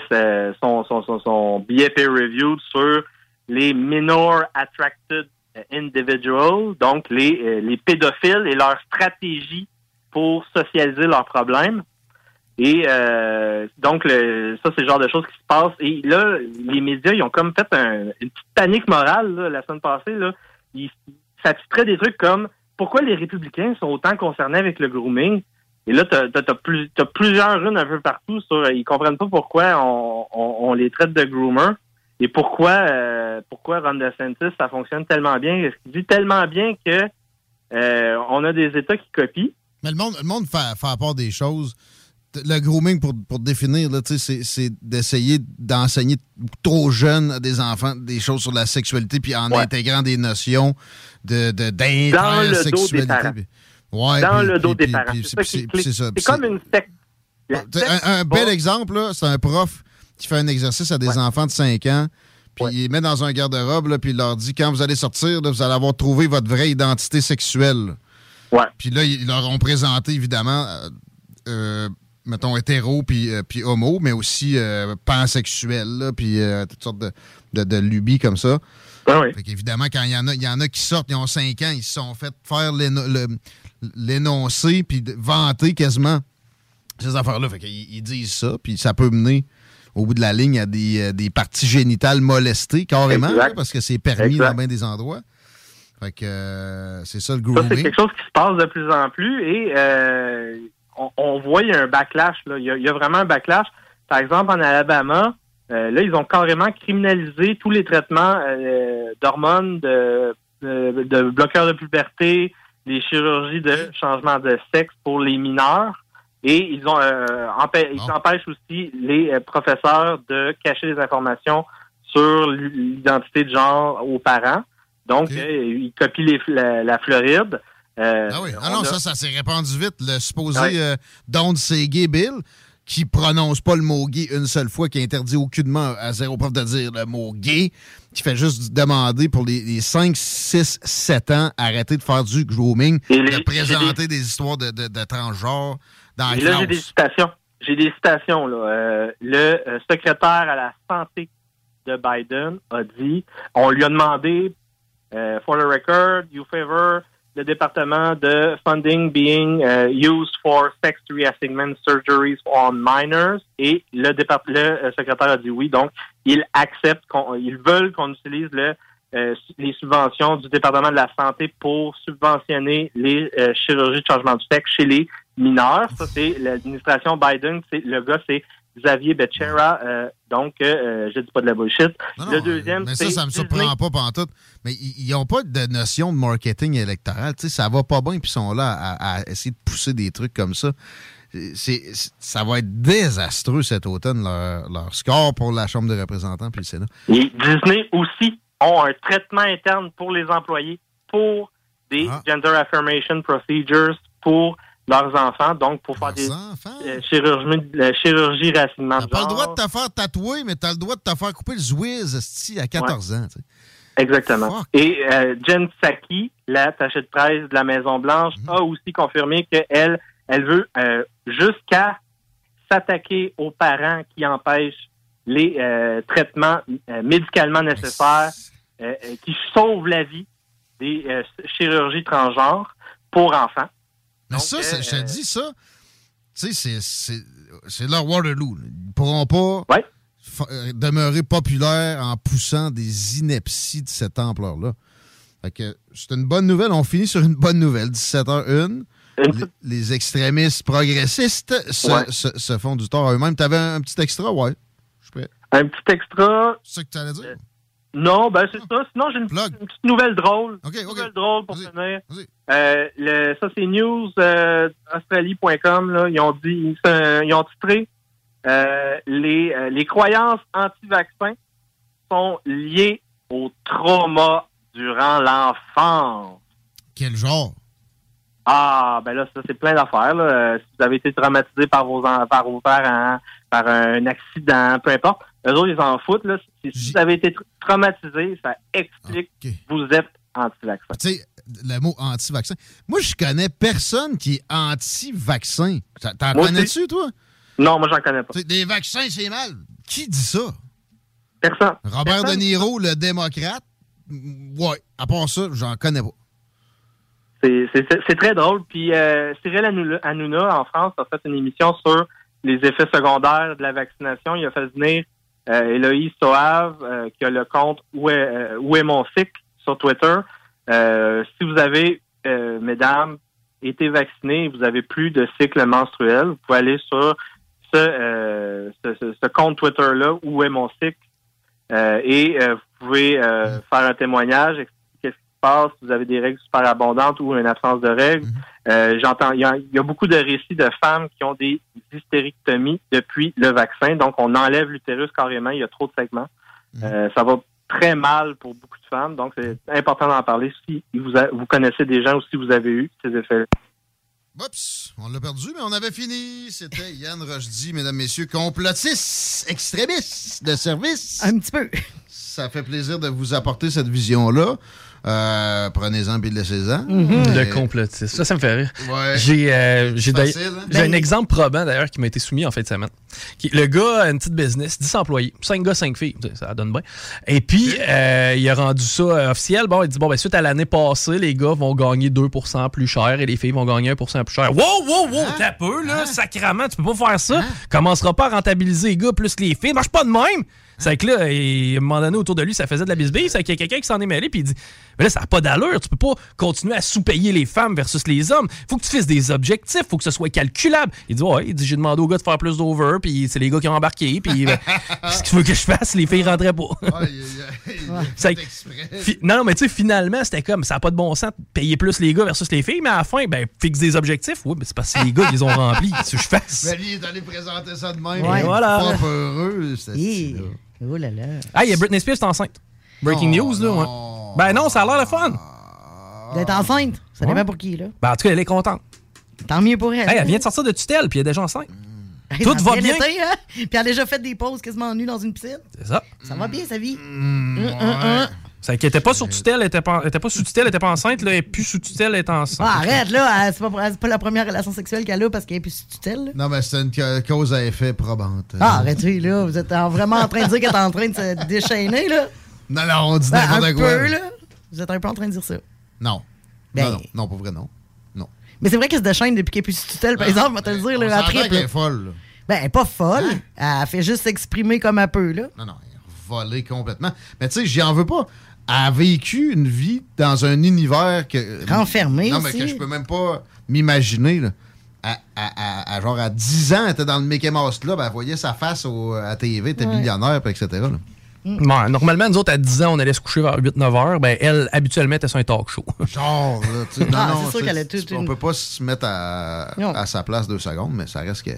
son, son, son, review sur les minor attracted individuals, donc les, les pédophiles et leur stratégie pour socialiser leurs problèmes. Et euh, donc, ça, c'est le genre de choses qui se passent. Et là, les médias, ils ont comme fait un- une petite panique morale la semaine passée. Là. Ils, ça titrait des trucs comme pourquoi les républicains sont autant concernés avec le grooming? Et là, t'as as, plusieurs runes un peu partout sur ils comprennent pas pourquoi on les traite de groomers et pourquoi euh, pourquoi Ron DeSantis ça fonctionne tellement bien. Est-ce qu'il dit tellement bien que euh, on a des États qui copient. Mais le monde, le monde fait, fait part des choses. Le grooming, pour, pour définir, c'est c'est d'essayer d'enseigner trop jeunes à des enfants des choses sur la sexualité, puis en intégrant des notions de de- Dans le dos des parents. Ouais, Dans puis- le dos puis- des parents. C'est ça comme une secte. Secte Un, un bel exemple, c'est un prof qui fait un exercice à des enfants de 5 ans, puis il les met dans un garde-robe, puis il leur dit quand vous allez sortir, là, vous allez avoir trouvé votre vraie identité sexuelle. Puis là, ils leur ont présenté, évidemment, euh, euh, mettons, hétéro puis, euh, puis homo, mais aussi euh, pansexuel, puis euh, toutes sortes de, de, de lubies comme ça. Fait qu'évidemment, quand il y en a, il y en a qui sortent, ils ont 5 ans, ils se sont fait faire l'énoncé puis vanter quasiment ces affaires-là. Fait qu'ils ils disent ça, puis ça peut mener au bout de la ligne à des, euh, des parties génitales molestées, carrément, là, parce que c'est permis Exact. dans bien des endroits. Fait que euh, c'est ça le Ça, c'est grooming. quelque chose qui se passe de plus en plus et euh, on, on voit il y a un backlash. Là. Il, y a, il y a vraiment un backlash. Par exemple, en Alabama, euh, là, ils ont carrément criminalisé tous les traitements euh, d'hormones, de, de, de bloqueurs de puberté, les chirurgies de changement de sexe pour les mineurs. Et ils ont euh, empê- ils empêchent aussi les euh, professeurs de cacher des informations sur l'identité de genre aux parents. Donc, euh, ils copient les, la, la Floride. Euh, Ah oui, ah on non, a- ça, ça s'est répandu vite. Le supposé Ouais. euh, Don't Say Gay Bill, qui prononce pas le mot gay une seule fois, qui interdit aucunement à zéro prof de dire le mot gay, qui fait juste demander pour les, les 5, 6, 7 ans, arrêter de faire du grooming, Et de les- présenter des histoires de, de, de transgenres dans la Et là, j'ai des citations. J'ai des citations. Là. Euh, le secrétaire à la santé de Biden a dit, on lui a demandé, for the record, you favor le département de funding being euh, used for sex reassignment surgeries on minors. Et le, le euh, secrétaire a dit oui. Donc, ils acceptent, qu'on, ils veulent qu'on utilise le, euh, les subventions du département de la santé pour subventionner les euh, chirurgies de changement du sexe chez les mineurs. Ça, c'est l'administration Biden. C'est, le gars, c'est Xavier Becerra. euh, donc, euh, je dis pas de la bullshit. le deuxième, Mais ça, ça me Disney. surprend pas pantoute. Mais ils n'ont pas de notion de marketing électoral. Tu sais, ça va pas bien, puis ils sont là à, à essayer de pousser des trucs comme ça. C'est, c'est- ça va être désastreux cet automne, leur, leur score pour la Chambre des représentants puis le Sénat. Et Disney aussi ont un traitement interne pour les employés, pour des Ah. gender affirmation procedures pour leurs enfants, donc pour faire des euh, chirurgies, la chirurgie racinement T'as pas le droit de te faire tatouer, mais t'as le droit de te faire couper le zouiz à 14 ans. Exactement. Et euh, Jen Psaki, l'attachée de presse de la Maison-Blanche, Mhm. a aussi confirmé qu'elle elle veut euh, jusqu'à s'attaquer aux parents qui empêchent les euh, traitements euh, médicalement nécessaires euh, euh, qui sauvent la vie des euh, chirurgies transgenres pour enfants. Mais ça, je te dis ça, tu sais, c'est- leur Waterloo. Ils pourront pas euh, demeurer populaires en poussant des inepties de cette ampleur-là. C'est une bonne nouvelle. On finit sur une bonne nouvelle. 17h01. Les, les extrémistes progressistes se, Ouais. se- se font du tort à eux-mêmes. T'avais un, un petit extra, ouais. Je suis prêt. Un petit extra. C'est ça que tu allais dire? Non, ben c'est ça. Sinon, j'ai une, petite- une petite nouvelle drôle. Une nouvelle drôle pour finir. Euh, le, ça, c'est news euh, ils ont dit, ils ont titré euh, les, euh, les croyances anti-vaccins sont liées au trauma durant l'enfance. Quel genre? Ah, ben là, ça, c'est plein d'affaires. Euh, Si vous avez été traumatisé par vos, par vos parents, par un accident, peu importe, eux autres, ils en foutent. Là. Si, vous avez été tra- traumatisé, ça explique que vous êtes anti-vaccin. Tu sais, le mot anti-vaccin. Moi, je connais personne qui est anti-vaccin. T'en connais-tu, toi? Non, moi, j'en connais pas. Des vaccins, c'est mal. Qui dit ça? Personne. Robert Personne. De Niro, le démocrate? Mm, Ouais. À part ça, j'en connais pas. C'est- très drôle. Puis euh, Cyril Hanouna, en France, a fait une émission sur les effets secondaires de la vaccination, il a fait venir Eloïse Soave, euh, qui a le compte Où est, euh, Où est mon cycle sur Twitter. Euh, si vous avez, euh, mesdames, été vaccinées et vous avez plus de cycle menstruel, vous pouvez aller sur ce, euh, ce, ce- compte Twitter-là, Où est mon cycle, euh, et euh, vous pouvez euh, faire un témoignage, expliquer ce qui se passe, si vous avez des règles super abondantes ou une absence de règles. Euh, J'entends, il y, a, il y a beaucoup de récits de femmes qui ont des hystérectomies depuis le vaccin, donc on enlève l'utérus carrément, il y a trop de segments. Euh, ça va très mal pour beaucoup de femmes, donc c'est important d'en parler si vous, a- vous connaissez des gens ou si vous avez eu ces effets. Oups, on l'a perdu, mais on avait fini. C'était Yann Rochdy, mesdames, messieurs, complotiste, extrémiste de service. Un petit peu. Ça fait plaisir de vous apporter cette vision-là. Euh, Prenez-en puis laissez-en. Le Mais- complotiste. Ça, ça me fait rire. Ouais. J'ai euh, j'ai d'ailleurs- Facile, hein? j'ai un Ben- exemple probant d'ailleurs qui m'a été soumis en fin de semaine. Qui- le gars a une petite business, 10 employés, 5 gars, 5 filles, ça donne bien. Et puis, euh, il a rendu ça officiel. Bon, il dit bon, ben, suite à l'année passée, les gars vont gagner 2% plus cher et les filles vont gagner 1% plus cher. Wow, wow, wow, t'as peu, là, sacrament, tu peux pas faire ça. Commencera pas à rentabiliser les gars plus les filles. Marche pas de même. C'est que là, et, à un moment donné, autour de lui, ça faisait de la bisbille. C'est qu'il y a quelqu'un qui s'en est mêlé, puis il dit Mais là, ça n'a pas d'allure. Tu peux pas continuer à sous-payer les femmes versus les hommes. faut que tu fasses des objectifs. faut que ce soit calculable. Il dit Ouais, il dit J'ai demandé aux gars de faire plus d'over, puis c'est les gars qui ont embarqué, puis ben, qu'est-ce que tu veux que je fasse? Les filles rentraient pas. Non, non, mais tu sais, finalement, c'était comme ça n'a pas de bon sens de payer plus les gars versus les filles, mais à la fin, ben, fixe des objectifs. Oui, mais c'est parce que les gars qui les ont remplis. Qu'est-ce que je fasse? Ben, lui, il est allé présenter ça de même. Ouais. Voilà. Pas heureux, c'est Hi. Oh là là. Ah, il y a Britney Spears est enceinte. Breaking Non, news, là, ouais. Ben non, ça a l'air le fun. D'être enceinte, ça Ouais. dépend pour qui, là. Ben, en tout cas, elle est contente. Tant mieux pour elle. Hey, elle vient de sortir de tutelle, puis elle est déjà enceinte. Hey, Tout ça va bien. été, hein? Puis elle a déjà fait des pauses quasiment nues dans une piscine. C'est ça. Ça va bien, sa vie. Mm, Hum, hum, hum. C'est qu'elle était pas sur tutelle, elle était pas, elle était pas sous tutelle, elle était pas enceinte, là, elle est plus sous tutelle, elle est enceinte. Ah, arrête, là. C'est pas, la première relation sexuelle qu'elle a parce qu'elle est plus sous tutelle. là. Non, mais c'est une ca- cause à effet probante. Ah, arrêtez, là. Vous êtes en- vraiment en train de dire qu'elle est en train de se déchaîner, là. Non, non, on dit Ben, n'importe quoi. peu, là. Vous êtes un peu en train de dire ça. Non. Ben- Non, non, non, pour vrai, non. Non. Mais c'est vrai qu'elle se déchaîne depuis qu'elle est plus tutelle, par exemple, on va te le dire, là, elle s'entend triple. qu'elle est folle, là. Ben, elle est pas folle. Elle fait juste s'exprimer comme un peu, là. Non, non, elle est volée complètement. Mais tu sais, j'y en veux pas. Elle a vécu une vie dans un univers que. Renfermé Non, mais aussi. que je peux même pas m'imaginer, là. À, à- à- à genre à 10 ans, elle était dans le Mickey Mouse Club, elle voyait sa face au, à TV, elle était Ouais. millionnaire, etc. là. Ouais, normalement, nous autres, à 10 ans, on allait se coucher vers 8-9 heures. Ben, elle, habituellement, était sur un talk show. Genre, là, tu sais, non, Ah, non, c'est sûr qu'elle a toute On peut pas se mettre à, sa place deux secondes, mais ça reste que.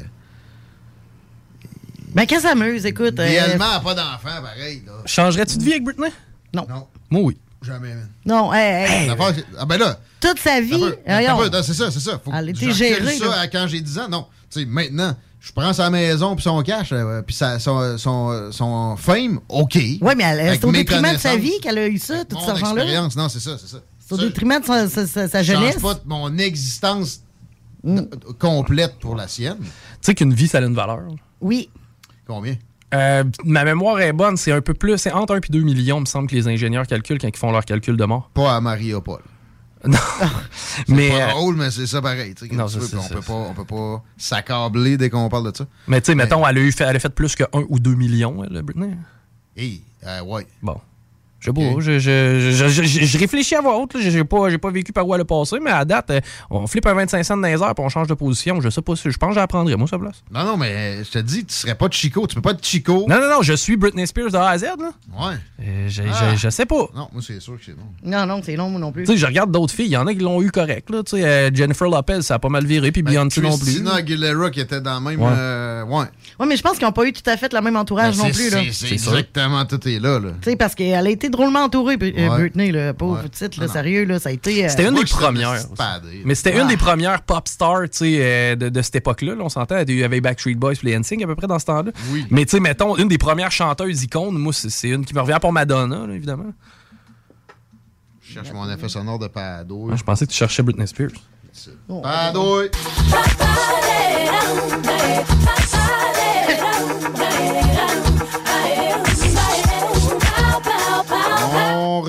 Ben, qu'elle s'amuse, écoute. euh, Réellement, elle a pas d'enfant, pareil. Là. Changerais-tu de vie avec Britney? Non. Non. Moi, oui. Jamais, man. Non, hey, Ah, ben là. Toute sa vie. Peu, peu, C'est ça, c'est ça. Faut recule gérée, ça à quand j'ai 10 ans. Non. Tu sais, maintenant, je prends sa maison puis son cash, euh, puis sa- son, son, son fame, OK. Oui, mais c'est au détriment de sa vie qu'elle a eu ça, tout mon cet argent-là. Non, c'est ça, c'est ça. C'est au détriment de sa, sa- sa- sa Je change jeunesse. pas mon existence d- complète pour la sienne. Tu sais qu'une vie, ça a une valeur. Oui. Combien? Euh, ma mémoire est bonne, c'est un peu plus, c'est entre 1 et 2 millions, me semble, que les ingénieurs calculent quand ils font leur calcul de mort. Pas à Mariupol. Non. C'est mais, pas euh, drôle, mais c'est ça pareil. Non, ça, on, peut pas, on peut pas s'accabler dès qu'on parle de ça. mais tu sais, mettons, elle a, eu fait, elle a fait plus que 1 ou 2 millions, elle, Britney. Hey, euh, ouais. Bon. Je sais pas, je, je, je, je- je- je réfléchis à voix haute, j'ai pas, j'ai pas vécu par où elle a passé, mais à date, euh, on flippe un 25 cents dans les heures puis on change de position. Je sais pas si je pense que j'apprendrais, moi, sa place. Non, non, mais je te dis, tu serais pas de Chico. Tu peux pas être Chico. Non, non, non, je suis Britney Spears de A à Z, là. Ouais. Euh, je, Ah. je, je sais pas. Non, moi, c'est sûr que c'est non. Non, non, c'est long, moi non plus. Tu sais, je regarde d'autres filles, il y en a qui l'ont eu correct, là. Tu sais, euh, Jennifer Lopez, ça a pas mal viré, puis Beyoncé non plus. Christina Aguilera qui était dans le même. Ouais. euh, ouais. Oui, mais je pense qu'ils n'ont pas eu tout à fait le même entourage Ben, non plus. là. c'est- exactement tout est là. là. Tu sais, parce qu'elle a été drôlement entourée, euh, Ouais. Britney, là, pauvre Ouais. petite, là, non. sérieux, là, ça a été... euh, C'était une des premières. Mais c'était Ah. une des premières pop stars tu sais, euh, de, de cette époque-là. là, on s'entend, il y avait Backstreet Boys les NSYNC à peu près dans ce temps-là. Oui. Mais tu sais, mettons, une des premières chanteuses icônes, moi, c'est une qui me revient pour Madonna, là, évidemment. Je cherche mon effet sonore de Padouille. Ouais, je pensais que tu cherchais Britney Spears. Padouille.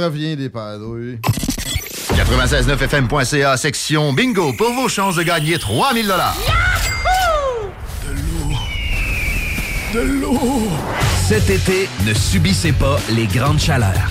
Revient des Padouilles. 969fm.ca, section bingo, pour vos chances de gagner 3000 dollars. de l'eau! Cet été, ne subissez pas les grandes chaleurs.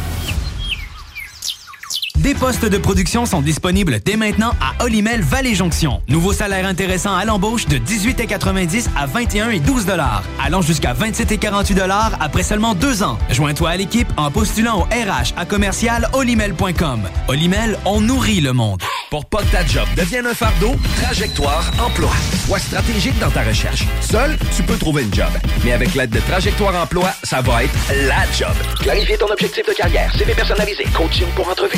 Des postes de production sont disponibles dès maintenant à Olimel Valley Jonction. Nouveau salaire intéressant à l'embauche de 18,90 à 21 et 12 dollars, allant jusqu'à 27 et 48 dollars après seulement deux ans. Joins-toi à l'équipe en postulant au RH à commercial olimel.com. Olimel, on nourrit le monde. Pour pas que ta job devienne un fardeau, Trajectoire Emploi. Sois stratégique dans ta recherche. Seul, tu peux trouver une job. Mais avec l'aide de Trajectoire Emploi, ça va être la job. Clarifier ton objectif de carrière, CV personnalisé, coaching pour entrevue.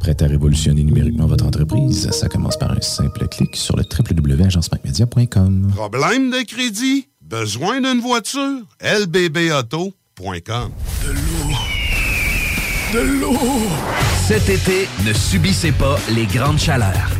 Prêt à révolutionner numériquement votre entreprise? Ça commence par un simple clic sur le www.agencemacmedia.com. Problème de crédit? Besoin d'une voiture? LBB Auto? québec.com. De l'eau. De l'eau. Cet été, ne subissez pas les grandes chaleurs.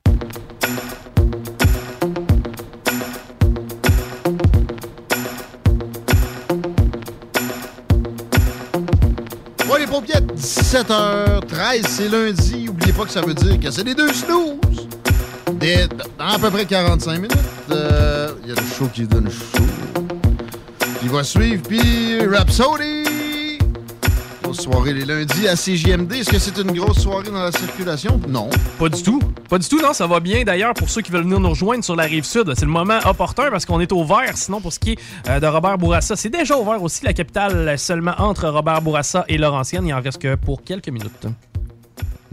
Ouais, les paupiètes, 17h13, c'est lundi. Oubliez pas que ça veut dire que c'est les deux snooze. Dans à peu près 45 minutes, euh, il y a le show qui donne chaud. Il va suivre, puis Rhapsody. Grosse soirée les lundis à CJMD. Est-ce que c'est une grosse soirée dans la circulation? Non. Pas du tout. Pas du tout, non. Ça va bien. D'ailleurs, pour ceux qui veulent venir nous rejoindre sur la rive sud, c'est le moment opportun parce qu'on est au vert. Sinon, pour ce qui est euh, de Robert Bourassa, c'est déjà ouvert aussi. La capitale, seulement entre Robert Bourassa et Laurentienne. Il en reste que pour quelques minutes.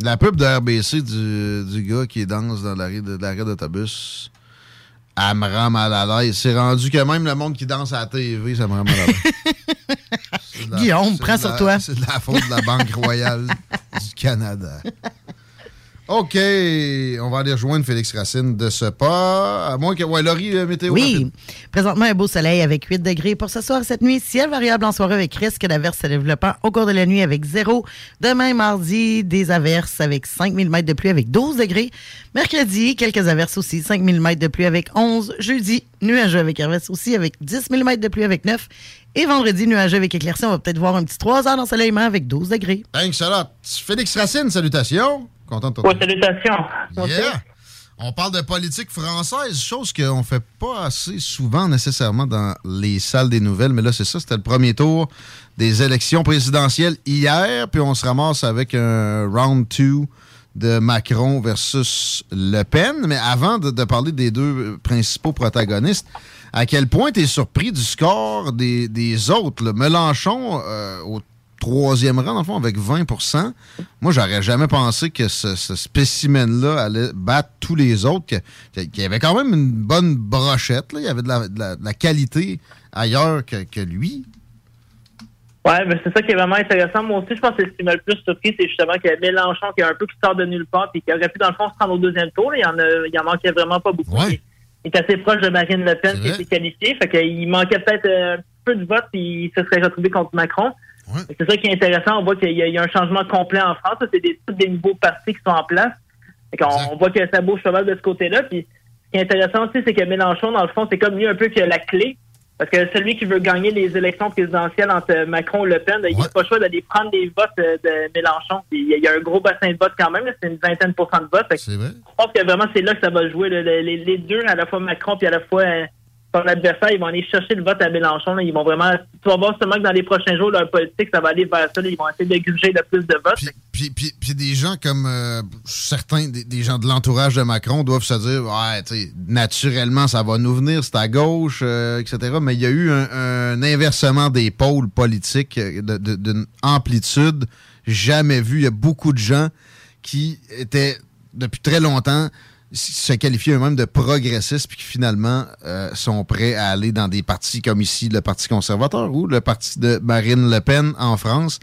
La pub de RBC du, du gars qui danse dans l'arrêt de- l'arrêt d'autobus, elle me rend mal à l'aise. C'est rendu que même le monde qui danse à la TV, ça me rend mal à l'aise. Guillaume, prends sur la- toi. C'est de la faute de la Banque Royale du Canada. OK, on va aller rejoindre Félix Racine de ce pas. À moins que. Ouais, Laurie, euh, météo. Oui. rapide. Présentement, un beau soleil avec 8 degrés pour ce soir et cette nuit. Ciel variable en soirée avec risque d'averses se développant au cours de la nuit avec 0. Demain, mardi, des averses avec 5 mm de pluie avec 12 degrés. Mercredi, quelques averses aussi, 5 mm de pluie avec 11. Jeudi, nuageux avec averses aussi avec 10 mm de pluie avec 9. Et vendredi, nuageux avec éclaircies. On va peut-être voir un petit 3 heures d'ensoleillement avec 12 degrés. Thanks a lot. Félix Racine, salutations. Content de te Ouais, retrouver. salutations. Yeah! On parle de politique française, chose qu'on fait pas assez souvent nécessairement dans les salles des nouvelles, mais là, c'est ça, c'était le premier tour des élections présidentielles hier, puis on se ramasse avec un round 2 de Macron versus Le Pen. Mais avant de, de parler des deux principaux protagonistes, à quel point tu es surpris du score des, des autres? là? Mélenchon, euh, au troisième rang, dans le fond, avec 20% Moi, j'aurais jamais pensé que ce, ce spécimen-là allait battre tous les autres, qu'il y avait quand même une bonne brochette. Là. Il y avait de la, de la- de la qualité ailleurs que, que lui. Ouais, mais c'est ça qui est vraiment intéressant. Moi aussi, je pense que ce qui m'a le plus surpris, c'est justement qu'il y a Mélenchon qui est un peu qui sort de nulle part et qui aurait pu, dans le fond, se rendre au deuxième tour. là. Il y en, a, il en manquait vraiment pas beaucoup. Il est assez proche de Marine Le Pen qui a été qualifiée. Fait qu'il manquait peut-être euh, un petit peu de vote et il se serait retrouvé contre Macron. C'est ça qui est intéressant. On voit qu'il y, a- il y a un changement complet en France. C'est des, tous des nouveaux partis qui sont en place. Fait qu'on- on voit que ça bouge pas mal de ce côté-là. Puis ce qui est intéressant aussi, c'est que Mélenchon, dans le fond, c'est comme lui un peu qui a la clé. Parce que celui qui veut gagner les élections présidentielles entre Macron et Le Pen, il n'a pas le choix d'aller prendre les votes euh, de Mélenchon. Il y a- un gros bassin de vote quand même, c'est une vingtaine cent de votes. Je pense que vraiment c'est là que ça va jouer. les deux, à la fois Macron puis à la fois euh, son adversaire, ils vont aller chercher le vote à Mélenchon. Ils vont vraiment. Tu vas voir seulement que dans les prochains jours, leur politique, ça va aller vers ça. Ils vont essayer de gruger le plus de votes. Puis, puis- puis des gens comme euh, certains des, gens de l'entourage de Macron doivent se dire ouais, tu naturellement, ça va nous venir, c'est à gauche, euh, etc. Mais il y a eu un, inversement des pôles politiques euh, d'une amplitude jamais vue. Il y a beaucoup de gens qui étaient depuis très longtemps se qualifiaient eux-mêmes de progressistes puis qui finalement euh, sont prêts à aller dans des partis comme ici le Parti conservateur ou le parti de Marine Le Pen en France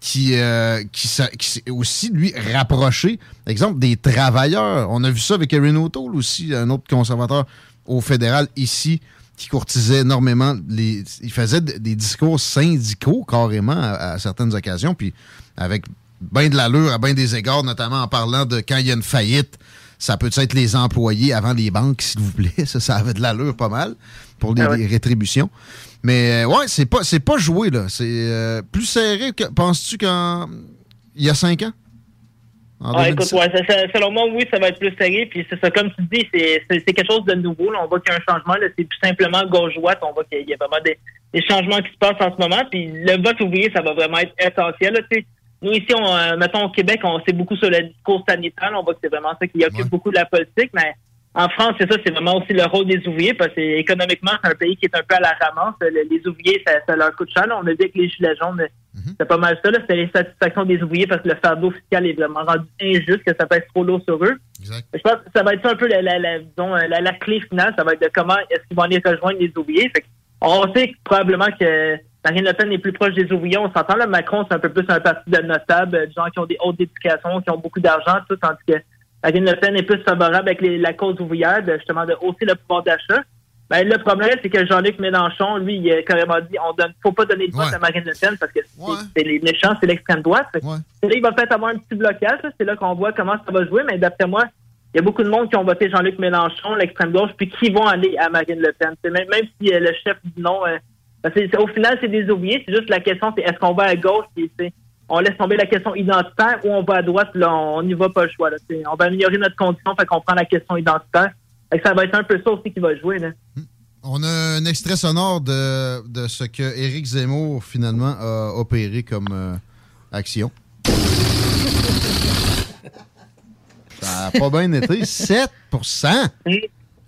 qui, euh, qui, s'est aussi, lui, rapproché, exemple, des travailleurs. On a vu ça avec Erin O'Toole aussi, un autre conservateur au fédéral ici, qui courtisait énormément. Les, il faisait des discours syndicaux carrément à, à certaines occasions, puis avec bien de l'allure à bien des égards, notamment en parlant de quand il y a une faillite, ça peut être les employés avant les banques, s'il vous plaît. Ça, ça avait de l'allure pas mal pour les, Ah ouais. les rétributions. Mais euh, ouais, c'est pas c'est pas joué là. C'est euh, plus serré que penses-tu qu'en il y a cinq ans? Ah, écoute, 2017? ouais, ça- ça- selon moi, oui, ça va être plus serré. Puis c'est ça, comme tu dis, c'est c'est- c'est quelque chose de nouveau. là. On voit qu'il y a un changement. là. C'est plus simplement gauche-droite. On voit qu'il y a vraiment des, des changements qui se passent en ce moment. Puis le vote ouvrier, ça va vraiment être essentiel. là, tu sais. Nous, ici, on, euh, mettons, au Québec, on sait beaucoup sur le discours sanitaire. On voit que c'est vraiment ça qui occupe beaucoup de la politique. Mais en France, c'est ça, c'est vraiment aussi le rôle des ouvriers, parce que économiquement, c'est un pays qui est un peu à la ramasse. Le- Les ouvriers, ça, ça leur coûte cher. là. On a dit que les gilets jaunes, c'est pas mal ça. là. C'était les satisfactions des ouvriers parce que le fardeau fiscal est vraiment rendu injuste, que ça pèse trop lourd sur eux. Je pense que ça va être ça un peu la, la, la, disons, euh, la, la clé finale. Ça va être de comment est-ce qu'ils vont aller rejoindre les ouvriers. Fait on sait probablement que Marine Le Pen est plus proche des ouvriers. On s'entend, là, Macron, c'est un peu plus un parti de notables, euh, des gens qui ont des hautes éducations, qui ont beaucoup d'argent, tout, tandis que Marine Le Pen est plus favorable avec les- la cause ouvrière, de, justement, de hausser le pouvoir d'achat. Ben, le problème, c'est que Jean-Luc Mélenchon, lui, il a carrément dit on donne, faut pas donner le vote à Marine Le Pen parce que c'est c'est les méchants, c'est l'extrême droite. Là, il va peut-être avoir un petit blocage. C'est là qu'on voit comment ça va jouer. Mais d'après moi, il y a beaucoup de monde qui ont voté Jean-Luc Mélenchon, l'extrême gauche, puis qui vont aller à Marine Le Pen. Même si euh, le chef dit non, euh, parce que c'est- au final, c'est des ouvriers. C'est juste la question, c'est est-ce qu'on va à gauche, c'est- on laisse tomber la question identitaire ou on va à droite, là, on n'y va pas le choix. Là, on va améliorer notre condition, fait qu'on prend la question identitaire. Fait que ça va être un peu ça aussi qui va jouer. Là. On a un extrait sonore de, de ce que Éric Zemmour, finalement, a opéré comme euh, action. Ça n'a pas bien été. 7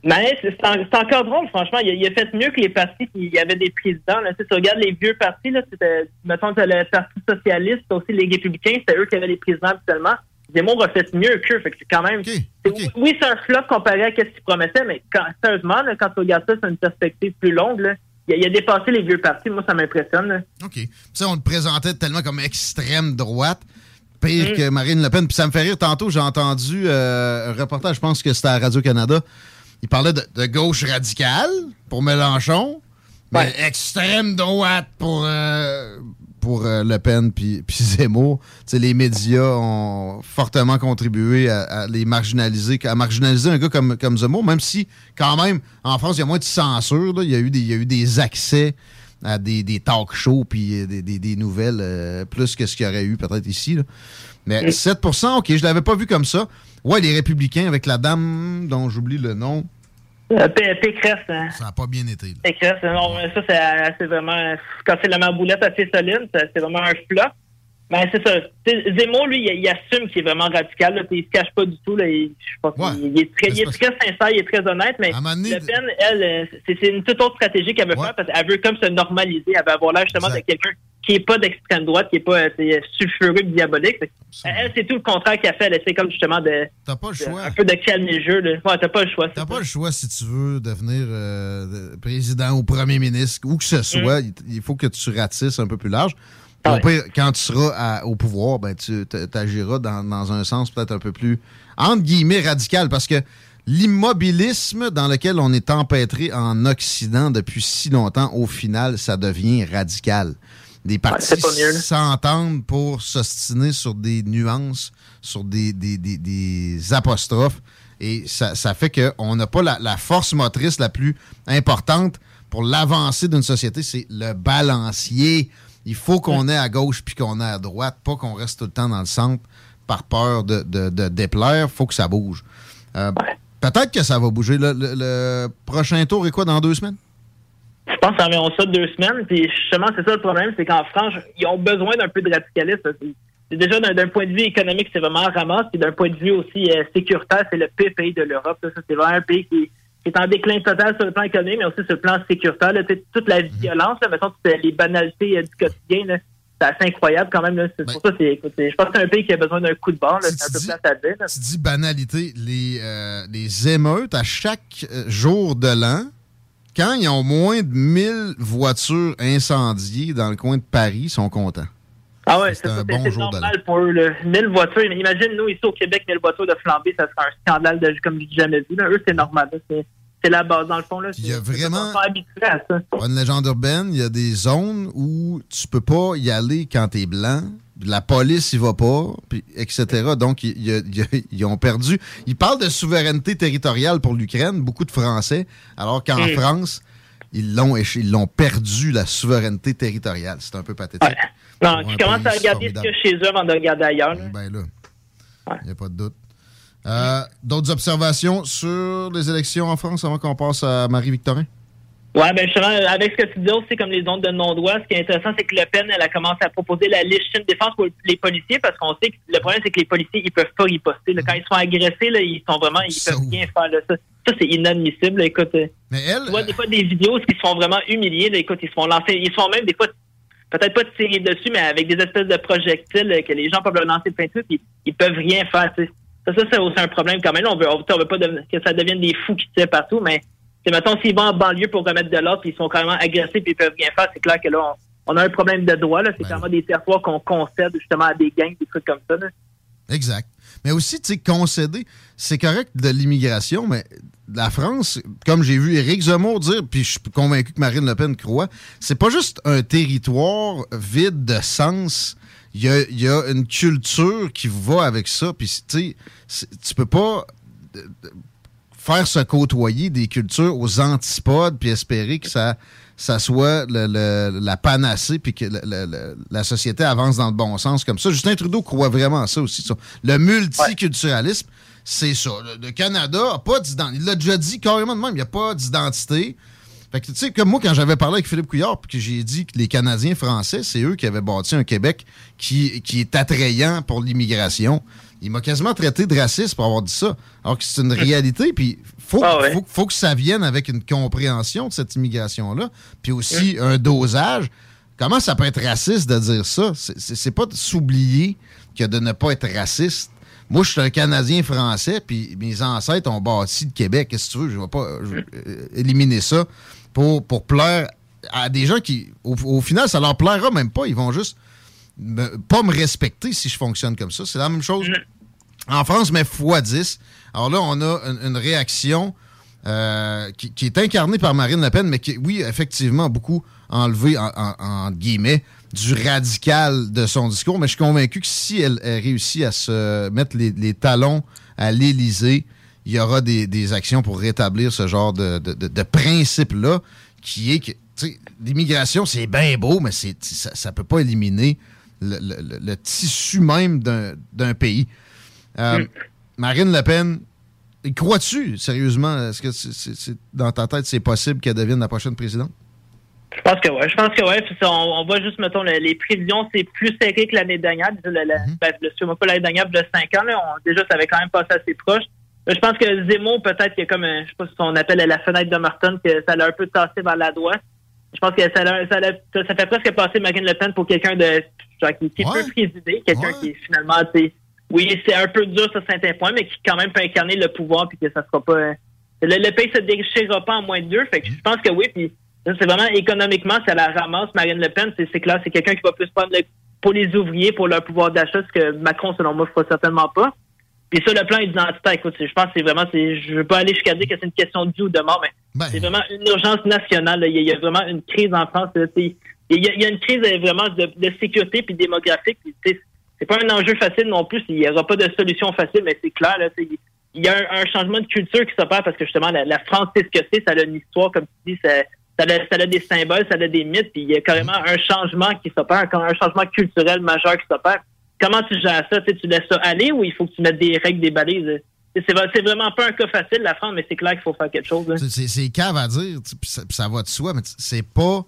Mais c'est en- c'est encore drôle, franchement. Il a, il a fait mieux que les partis qui avaient des présidents. Là. Tu regardes les vieux partis, là, c'était, mettons, le Parti socialiste, aussi les républicains, c'était eux qui avaient les présidents habituellement. Zemmour a fait mieux qu'eux. Fait que c'est quand même. Oui, c'est un flop comparé à ce qu'il promettait, mais quand, sérieusement, là, quand tu regardes ça, c'est une perspective plus longue. Là. Il, a, il a dépassé les vieux partis. Moi, ça m'impressionne. OK. Sais, on le présentait tellement comme extrême droite, pire Mm. que Marine Le Pen. Puis ça me fait rire. Tantôt, j'ai entendu euh, un reportage, je pense que c'était à Radio-Canada. Il parlait de, de gauche radicale pour Mélenchon, mais extrême droite pour, euh, pour euh, Le Pen puis Zemmour. Les médias ont fortement contribué à, à les marginaliser, à marginaliser un gars comme, comme Zemmour, même si, quand même, en France, il y a moins de censure. là. Il, y a eu des, il y a eu des accès à des, des talk shows puis euh, des, des- des nouvelles euh, plus que ce qu'il y aurait eu peut-être ici. là. Mais Mm. 7 OK, je l'avais pas vu comme ça. Ouais, les républicains avec la dame dont j'oublie le nom. Euh, Pécresse. hein. Ça n'a pas bien été. là. Pécresse, non, mais ça, c'est c'est vraiment. Quand c'est la mamboulette assez solide, c'est vraiment un flop. Ben, c'est ça. Zemmour, lui, il, il assume qu'il est vraiment radical. Là, il se cache pas du tout. Là, il, je pense qu'il- il est très, il est très sincère, il est très honnête. Mais Le Pen, elle, euh, c'est une toute autre stratégie qu'elle veut faire parce qu'elle veut comme se normaliser. Elle veut avoir l'air justement de quelqu'un qui est pas d'extrême droite, qui est pas euh, c'est, sulfureux, diabolique. Elle, c'est tout le contraire qu'elle fait. Elle essaie comme justement de, pas le de- choix. un peu de calmer le jeu. Là. Ouais, t'as pas le choix. T'as pas le choix si tu veux devenir euh, de- président ou premier ministre, où que ce soit. Il, il faut que tu ratisses un peu plus large. Pire, quand tu seras à- au pouvoir, ben, tu t'agiras dans, dans un sens peut-être un peu plus, entre guillemets, radical. Parce que l'immobilisme dans lequel on est empêtré en Occident depuis si longtemps, au final, ça devient radical. Des partis s'entendent pour s'ostiner sur des nuances, sur des, des- des- des apostrophes. Et ça, ça fait qu'on n'a pas la, la force motrice la plus importante pour l'avancée d'une société, c'est le balancier. Il faut qu'on ait à gauche puis qu'on ait à droite, pas qu'on reste tout le temps dans le centre par peur de, de, de déplaire. faut que ça bouge. Euh, Peut-être que ça va bouger. Le, le- le prochain tour est quoi dans deux semaines? Je pense environ ça deux semaines. Puis justement, c'est ça le problème, c'est qu'en France, ils ont besoin d'un peu de radicalisme. Déjà, d'un point de vue économique, c'est vraiment ramasse. Puis d'un point de vue aussi euh, sécuritaire, c'est le pire pays de l'Europe. Ça, c'est vraiment un pays qui, qui est en déclin total sur le plan économique, mais aussi sur le plan sécuritaire. là. Toute la violence, là, mettons, les banalités euh, du quotidien, là, c'est assez incroyable quand même. là. C'est pour ça, c'est, je pense que c'est un pays qui a besoin d'un coup de barre. là. C'est un peu plate à dire. là. Tu dis banalité, les, euh, les émeutes à chaque euh, jour de l'an, quand ils ont moins de 1000 voitures incendiées dans le coin de Paris, ils sont contents. Ah ouais, C'est ça, bon c'est jour de normal pour eux. Là. 1000 voitures. Imagine, nous, ici au Québec, 1000 voitures de flambée, ça serait un scandale de, comme j'ai jamais vu. Là. Eux, c'est normal. C'est, c'est la base, dans le fond. Là. Il y a vraiment- à ça. Une légende urbaine, il y a des zones où tu peux pas y aller quand t'es blanc, la police y va pas, puis etc. Donc, ils ont perdu. Ils parlent de souveraineté territoriale pour l'Ukraine, beaucoup de Français, alors qu'en Mm. France, ils l'ont ils l'ont perdu, la souveraineté territoriale. C'est un peu pathétique. Non, tu commences à regarder ce formidable. a chez eux avant de regarder ailleurs. là. Ben là, il n'y a pas de doute. Euh, D'autres observations sur les élections en France avant qu'on passe à Marie-Victorin? Ouais, ben justement, avec ce que tu dis aussi, comme les ondes de non-droit, ce qui est intéressant, c'est que Le Pen, elle a commencé à proposer la légitime défense pour les policiers, parce qu'on sait que le problème, c'est que les policiers, ils peuvent pas riposter. là. Quand ils sont agressés, là, ils sont vraiment, ils peuvent rien faire. Là. Ça, ça c'est inadmissible. Écoute, euh, Mais elle, tu vois des fois des vidéos où ils se font vraiment humilier. Là. Écoute, ils se font lancer, ils se font même des fois, peut-être pas tirer dessus, mais avec des espèces de projectiles euh, que les gens peuvent leur lancer de peinture, puis ils peuvent rien faire. Ça c'est aussi un problème quand même. Là, On veut, on, veut pas que ça devienne des fous qui tirent partout, mais c'est mettons s'ils vont en banlieue pour remettre de l'ordre, puis ils sont carrément agressés, puis ils peuvent rien faire, c'est clair que là, on, on a un problème de droit. Là. C'est clairement des territoires qu'on concède justement à des gangs, des trucs comme ça. Là. Exact. Mais aussi, tu sais, concéder, c'est correct de l'immigration, mais la France, comme j'ai vu Éric Zemmour dire, puis je suis convaincu que Marine Le Pen croit, c'est pas juste un territoire vide de sens. Il y a, il y a une culture qui va avec ça, puis tu tu peux pas euh, faire se côtoyer des cultures aux antipodes puis espérer que ça, ça soit le- le- la panacée puis que le- la société avance dans le bon sens comme ça. Justin Trudeau croit vraiment à ça aussi. ça. Le multiculturalisme, c'est ça. Le, Canada a pas d'identité. Il l'a déjà dit carrément de même, il n'y a pas d'identité. Fait que, tu sais, comme moi, quand j'avais parlé avec Philippe Couillard, puis que j'ai dit que les Canadiens français, c'est eux qui avaient bâti un Québec qui, qui est attrayant pour l'immigration, il m'a quasiment traité de raciste pour avoir dit ça. Alors que c'est une réalité, puis faut, faut, faut que ça vienne avec une compréhension de cette immigration-là, puis aussi un dosage. Comment ça peut être raciste de dire ça? C'est- pas de s'oublier que de ne pas être raciste. Moi, je suis un Canadien français, puis mes ancêtres ont bâti le Québec. Qu'est-ce que tu veux? Je vais pas je vais, euh, éliminer ça pour, pour plaire à des gens qui, au, au final, ça leur plaira même pas. Ils vont juste me- pas me respecter si je fonctionne comme ça. C'est la même chose en France, mais x 10. Alors là, on a une, une réaction euh, qui, qui est incarnée par Marine Le Pen, mais qui, oui, effectivement, a beaucoup enlevé, en, en- en guillemets, du radical de son discours. Mais je suis convaincu que si elle, elle réussit à se mettre les, les talons à l'Élysée, il y aura des, des actions pour rétablir ce genre de, de- de- de principe-là, qui est que, l'immigration, c'est bien beau, mais c'est, ça ne peut pas éliminer le, le- le- le tissu même d'un, pays. Euh, Marine Le Pen, crois-tu, sérieusement, est-ce que dans ta tête, c'est possible qu'elle devienne la prochaine présidente? Je pense que ouais. Je pense que ouais. Puis ça, on, on voit juste, mettons, le- les prévisions, c'est plus serré que l'année dernière. Le, le, ben, le- excuse-moi, pas l'année dernière, de 5 ans. Là, on- déjà, ça avait quand même passé assez proche. Mais je pense que Zemmour, peut-être qu'il y a comme, un- je sais pas si on appelle la fenêtre de Martin, que ça l'a un peu tassé vers la droite. Je pense que ça, ça, ça, ça fait presque passer Marine Le Pen pour quelqu'un de genre, qui, qui peut présider, quelqu'un qui est finalement, oui, c'est un peu dur sur certains points, mais qui quand même peut incarner le pouvoir puis que ça sera pas. euh, le, le pays se déchirera pas en moins de deux. Fait que je pense que oui, puis c'est vraiment économiquement, ça la ramasse Marine Le Pen. C'est clair, c'est quelqu'un qui va plus prendre le- pour les ouvriers, pour leur pouvoir d'achat, ce que Macron, selon moi, ne fera certainement pas. Puis ça, le plan identitaire, écoute, je pense que c'est vraiment, je veux pas aller jusqu'à dire que c'est une question de vie ou de mort, mais c'est vraiment une urgence nationale. Il, y a, il y a vraiment une crise en France. là. Il y, a, il y a une crise euh, vraiment de, de sécurité puis démographique. C'est pas un enjeu facile non plus. Il y aura pas de solution facile, mais c'est clair. Là, il y a un, un changement de culture qui s'opère parce que justement, la, la France, c'est ce que c'est. Ça a une histoire, comme tu dis, ça, ça, a, des symboles, ça a des mythes. Puis il y a carrément un changement qui s'opère, un, changement culturel majeur qui s'opère. Comment tu gères ça? Tu laisses ça aller ou il faut que tu mettes des règles, des balises? C'est vraiment pas un cas facile, la France, mais c'est clair qu'il faut faire quelque chose. hein. C'est- cave à dire, puis ça, va de soi, mais c'est pas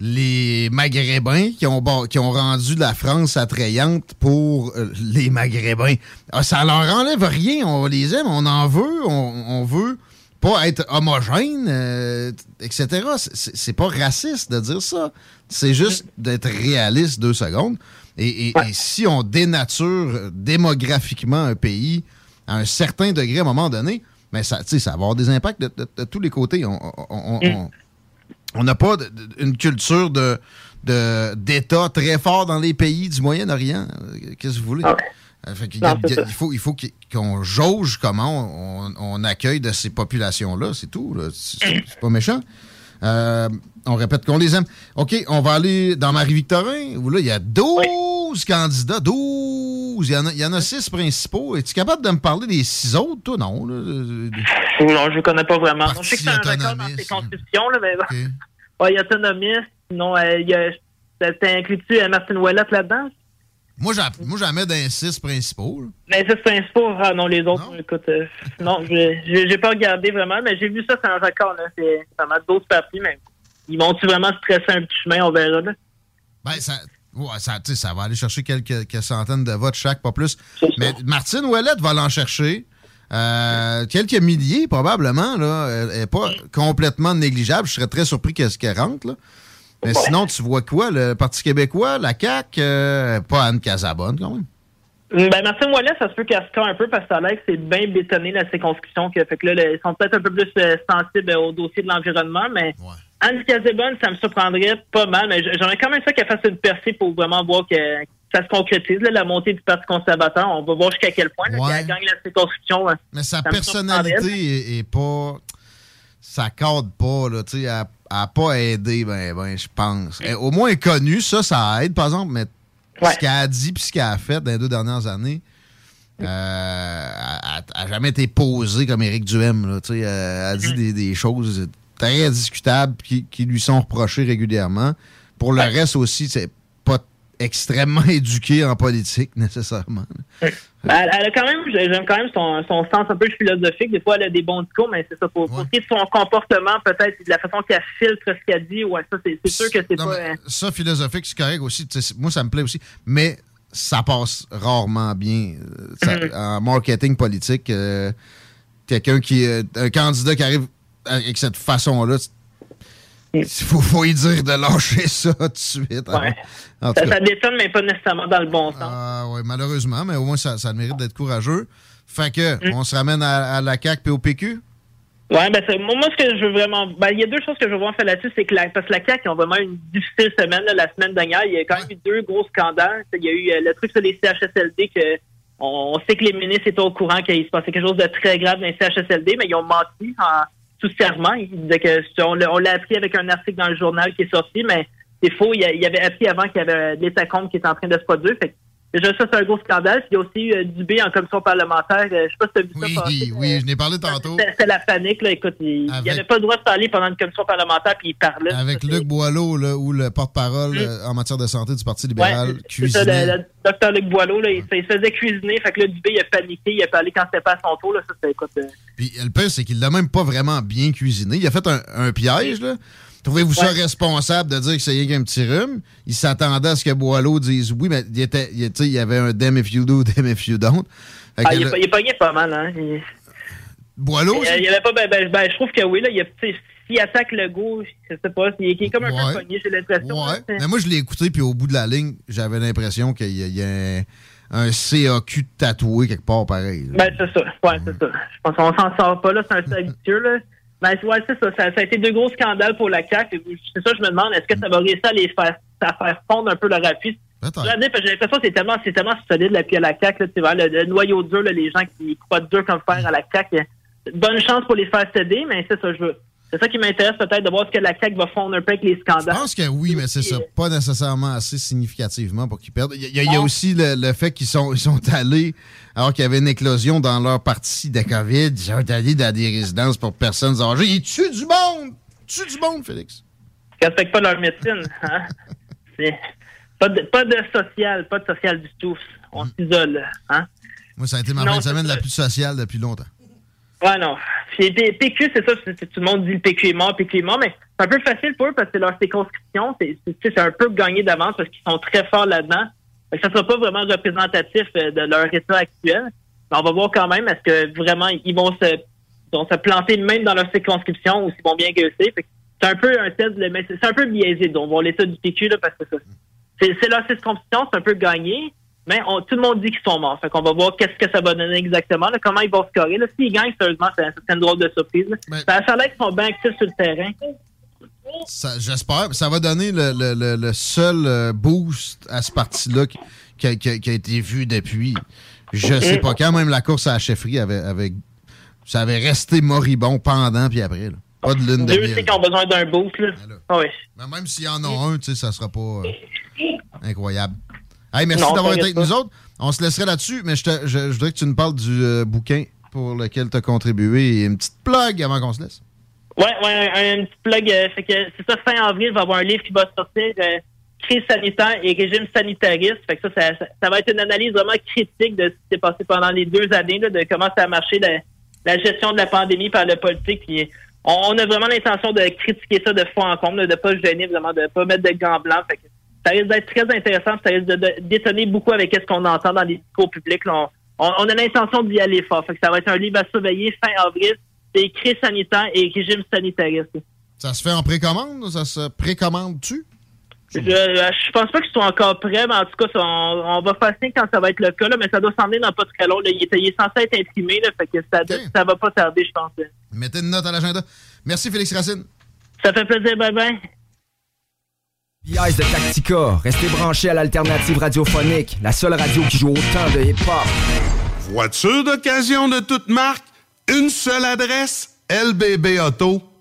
les Maghrébins qui ont, qui ont rendu la France attrayante pour euh, les Maghrébins. Ah, ça leur enlève rien, on les aime, on en veut, on veut pas être homogène, euh, etc. C'est- pas raciste de dire ça. C'est juste d'être réaliste deux secondes. Et, et- et si on dénature démographiquement un pays à un certain degré à un moment donné, mais ça, tu sais, ça va avoir des impacts de, de- de tous les côtés. On- on n'a pas de- une culture de d'État très fort dans les pays du Moyen-Orient. Euh, Qu'est-ce que vous voulez? Euh, fait a- Non, c'est il a- faut, il faut qu'il- qu'on jauge comment on, on accueille de ces populations-là. C'est tout. C'est pas méchant. Euh, on répète qu'on les aime. OK, on va aller dans Marie-Victorin, où là, il y a 12 candidats. 12! Il y en a, il y en a 6 principaux. Es-tu capable de me parler des 6 autres, toi? Non. là. Non, je ne connais pas vraiment. Non, je sais que c'est un record dans ses constitutions, là, mais ouais, il y a autonomiste. Sinon, euh, il y a. Euh, Martine Ouellette là-dedans? Moi, j'en mets dans six principaux. là. Mais c'est un sport. Ah non, les autres, écoute, euh, non, j'ai j'ai- j'ai pas regardé vraiment, mais j'ai vu ça, c'est un record, là. C'est ça m'a d'autres parties, mais ils vont-tu vraiment stresser un petit chemin, on verra, là. Ben, ça, ouais, ça, ça va aller chercher quelques, quelques centaines de votes chaque, pas plus. Mais Martine Ouellette va l'en chercher. Euh, quelques milliers, probablement. Là. Elle n'est pas complètement négligeable. Je serais très surpris qu'elle qu'elle rentre. Là. Mais sinon, tu vois quoi? Le Parti québécois, la CAQ, euh, pas Anne Casabonne, quand même? Ben, Martin Ouellet, ça se peut qu'elle se un peu parce que ça a l'air que c'est bien bétonné la circonscription. Que, fait que là, le- ils sont peut-être un peu plus euh, sensibles au dossier de l'environnement, mais Anne Casabonne, ça me surprendrait pas mal. Mais j'aimerais quand même ça qu'elle fasse une percée pour vraiment voir que ça se concrétise, là, la montée du Parti conservateur. On va voir jusqu'à quel point là, Ouais. qu'elle gagne la circonscription. hein. Mais sa personnalité est pas. Ça cadre pas, là. Tu sais, n'a pas aidé, ben, ben, je pense. Elle- au moins, connue, ça, ça aide, par exemple, mais ce qu'elle a dit puis ce qu'elle a fait dans les deux dernières années, euh, elle n'a jamais été posée comme Éric Duhem, là. Elle a dit des, des choses très discutables qui, qui lui sont reprochées régulièrement. Pour le reste aussi, c'est extrêmement éduqué en politique, nécessairement. Elle, elle a quand même, j'aime quand même son, son sens un peu philosophique. Des fois, elle a des bons discours, mais c'est ça. Pour, pour ce qui est de son comportement, peut-être, de la façon qu'elle filtre ce qu'elle dit, ouais, ça, c'est sûr que c'est pas. mais euh, ça, philosophique, c'est correct aussi. Moi, ça me plaît aussi. Mais ça passe rarement bien. Euh, Mhm. En marketing politique, euh, quelqu'un qui. euh, un candidat qui arrive avec cette façon-là, il faut, faut lui dire de lâcher ça tout de suite. hein. Ouais. Ça, ça détonne, mais pas nécessairement dans le bon sens. Ah, ouais, malheureusement, mais au moins, ça, ça a le mérite d'être courageux. Fait que, Mm. on se ramène à, à la CAQ et au PQ. Ouais, ben moi, moi, ce que je veux vraiment, ben il y a deux choses que je veux vraiment faire là-dessus, c'est que la, parce que la CAQ ils ont vraiment une difficile semaine là, la semaine dernière. Il y a quand même eu deux gros scandales. Il y a eu euh, le truc sur les CHSLD que on, on sait que les ministres étaient au courant qu'il se passait quelque chose de très grave dans les CHSLD, mais ils ont menti en sous serment. Ils disaient que on l'a appris avec un article dans le journal qui est sorti, mais c'est faux. Il il avait appris avant qu'il y avait l'état compte qui était en train de se produire. Déjà, ça, c'est un gros scandale. Puis il y a aussi eu euh, Dubé en commission parlementaire. Euh, je sais pas si tu as vu ça passer. Oui, oui, je n'ai parlé tantôt. C'était c'était la panique, là. Écoute, il Avec- n'y avait pas le droit de parler pendant une commission parlementaire, puis il parlait. Avec Luc Boileau, là, ou le porte-parole euh, en matière de santé du Parti libéral, Mm. c'est ça, cuisiné. le, le docteur Luc Boileau, là, il, se- il se faisait cuisiner. Fait que là, Dubé, il a paniqué. Il a parlé quand c'était pas à son tour, là. Ça, c'était, écoute. euh, Puis le pire, c'est qu'il l'a même pas vraiment bien cuisiné. Il a fait un, un piège, là. Trouvez-vous ça responsable de dire que c'est rien qu'un petit rhume? Il s'attendait à ce que Boileau dise oui, mais il, était, il, tu sais, il y avait un damn if you do, damn if you don't. Ah, il, pas- il pogné pas mal, hein. Il, Boileau, il, avait pas, ben, ben, ben, je trouve que oui, là. Il, a- s'il attaque le go, je sais pas. Il, il est comme un Ouais. peu pogné, j'ai l'impression. Ouais. Mais moi, je l'ai écouté, puis au bout de la ligne, j'avais l'impression qu'il y a, il y a un, un CAQ tatoué quelque part pareil. là. Ben, c'est ça. Ouais, c'est ça. Je pense qu'on s'en sort pas, là. C'est un peu habitueux, là. Ben, ouais, c'est ça. ça. ça a été deux gros scandales pour la CAQ. C'est ça, je me demande, est-ce que ça va réussir à les faire, à faire fondre un peu leur appui? J'ai l'impression que c'est tellement, c'est tellement solide, l'appui à la CAQ, là, tu vois, le, le noyau dur, là, les gens qui croient dur comme fer à la CAQ. Bonne chance pour les faire céder, mais c'est ça, je veux. C'est ça qui m'intéresse peut-être de voir ce que la CAQ va fondre un peu avec les scandales. Je pense que oui, mais c'est ça. Pas nécessairement assez significativement pour qu'ils perdent. Il y a, il y aussi le, le fait qu'ils sont, ils sont allés, alors qu'il y avait une éclosion dans leur partie de COVID, ils sont allés dans des résidences pour personnes âgées. Ils tuent du monde! Ils tuent du monde, Félix! Ils respectent pas leur médecine. Hein? Pas de, pas de social, pas de social du tout. On s'isole. Hein? Moi, ça a été ma Non, fin de semaine la plus sociale depuis longtemps. Ouais, non. Puis, PQ, c'est ça, tout le monde dit le PQ est mort, PQ est mort, mais c'est un peu facile pour eux parce que leur circonscription, c'est un peu gagné d'avance parce qu'ils sont très forts là-dedans. Ça sera pas vraiment représentatif euh, de leur état actuel. Mais on va voir quand même, est-ce que vraiment ils vont se, vont se planter même dans leur circonscription ou s'ils vont bien que C'est un peu un test, mais c'est un peu biaisé. Donc, on l'état du PQ, là, parce que c'est leur circonscription, c'est un peu gagné, mais on- tout le monde dit qu'ils sont morts. Fait qu'on va voir qu'est-ce que ça va donner exactement, là, comment ils vont scorer. Là. S'ils gagnent, sérieusement, c'est une drôle de surprise. Ça, a l'air qu'ils sont bien actifs sur le terrain. Ça- J'espère. Ça va donner le, le- le- le seul euh, boost à ce parti-là qui, qui a, qui a- qui a été vu depuis. Je sais pas quand, même la course à la chefferie avait, avait- ça avait resté moribond pendant puis après. là. Pas de lune de miel. qu'ils ont besoin d'un boost. Là. Ah oui. Mais même s'il y en a un, ça sera pas euh, incroyable. Hey, merci d'avoir été avec nous pas. autres. On se laisserait là-dessus, mais je, te- je- je voudrais que tu nous parles du euh, bouquin pour lequel tu as contribué et une petite plug avant qu'on se laisse. Ouais, ouais, un, un petit plug. euh, fait que c'est ça, fin avril, il va y avoir un livre qui va sortir. euh, crise sanitaire et régime sanitariste. Fait que ça, ça, ça- ça va être une analyse vraiment critique de ce qui s'est passé pendant les deux années, là, de comment ça a marché la, la gestion de la pandémie par le politique. Puis on, on a vraiment l'intention de critiquer ça de fond en comble, là, de pas se gêner, vraiment, de pas mettre de gants blancs. Fait que ça risque d'être très intéressant, ça risque de, de- d'étonner beaucoup avec ce qu'on entend dans les discours publics. là. On, a l'intention d'y aller fort. Fait que ça va être un livre à surveiller fin avril. C'est crise sanitaire et régime sanitariste. Ça se fait en précommande? Ça se précommande-tu? Je, je pense pas qu'ils soient encore prêts, mais en tout cas, ça, on, on va signe quand ça va être le cas, là, mais ça doit s'en venir dans pas très long. là. Il, est, il est censé être imprimé, là, fait que ça, ça va pas tarder, je pense. Mettez une note à l'agenda. Merci, Félix Racine. Ça fait plaisir, bye bye. Eyes de Tactica, restez branchés à l'alternative radiophonique, la seule radio qui joue autant de hip-hop. Voiture d'occasion de toute marque, une seule adresse,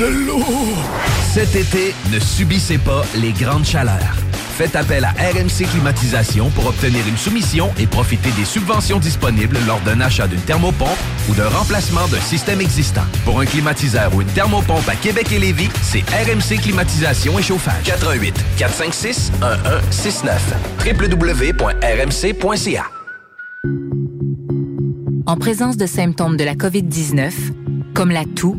De l'eau. Cet été, ne subissez pas les grandes chaleurs. Faites appel à RMC Climatisation pour obtenir une soumission et profiter des subventions disponibles lors d'un achat d'une thermopompe ou d'un remplacement d'un système existant. Pour un climatiseur ou une thermopompe à Québec et Lévis, c'est RMC Climatisation et Chauffage. 88 456 1169 www.rmc.ca En présence de symptômes de la COVID-19, comme la toux,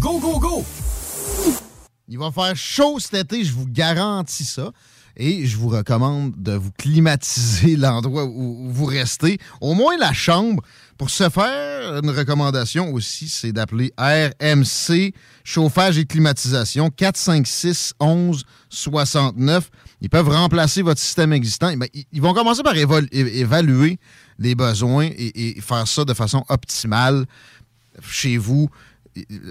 Go, go, go! Il va faire chaud cet été, je vous garantis ça. Et je vous recommande de vous climatiser l'endroit où, vous restez, au moins la chambre. Pour ce faire, une recommandation aussi, c'est d'appeler RMC Chauffage et Climatisation 456 11 69. Ils peuvent remplacer votre système existant. Eh Ils vont commencer par évaluer les besoins et faire ça de façon optimale chez vous.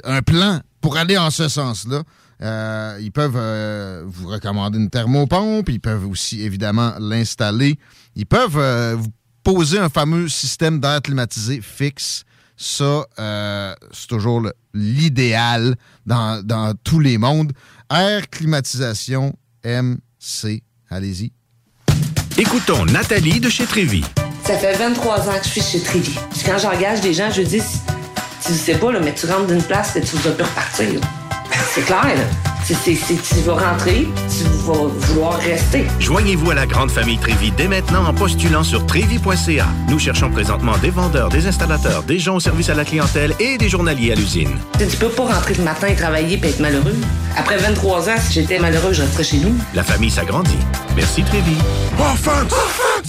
Un plan pour aller en ce sens-là. Euh, ils peuvent euh, vous recommander une thermopompe. Ils peuvent aussi, évidemment, l'installer. Ils peuvent euh, vous poser un fameux système d'air climatisé fixe. Ça, euh, c'est toujours l'idéal dans, dans tous les mondes. Air climatisation MC. Allez-y. Écoutons Nathalie de chez Trévy. Ça fait 23 ans que je suis chez Trévy. Puis Quand j'engage des gens, je dis, tu sais pas, là, mais tu rentres d'une place et tu vas plus repartir. C'est clair, là. C'est- tu vas rentrer, tu vas vouloir rester. Joignez-vous à la grande famille Trévi dès maintenant en postulant sur trévi.ca. Nous cherchons présentement des vendeurs, des installateurs, des gens au service à la clientèle et des journaliers à l'usine. Tu peux pas rentrer le matin et travailler et être malheureux. Après 23 ans, si j'étais malheureux, je resterais chez nous. La famille s'agrandit. Merci Trévi. Offense!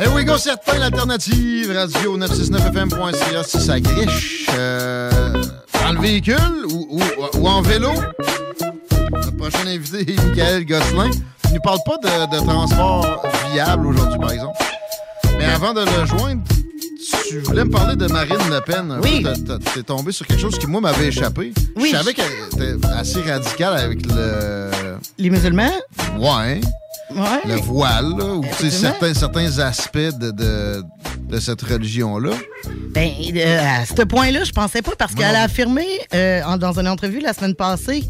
Eh oui, go, certain, l'alternative, radio 969fm.ca, si ça griche euh, dans le véhicule ou, ou- ou en vélo. Notre prochain invité est Michael Gosselin. Il ne parle pas de, de transport viable aujourd'hui, par exemple. Mais avant de le joindre, tu voulais me parler de Marine Le Pen. Oui. T'es tombé sur quelque chose qui, moi, m'avait échappé. Oui. Je savais qu'elle était assez radicale avec le... Les musulmans? Ouais. Ouais. Le voile, là, ou certains, certains aspects de, de, de cette religion-là? Ben, euh, à ce point-là, je pensais pas parce qu'elle a affirmé euh, en- dans une entrevue la semaine passée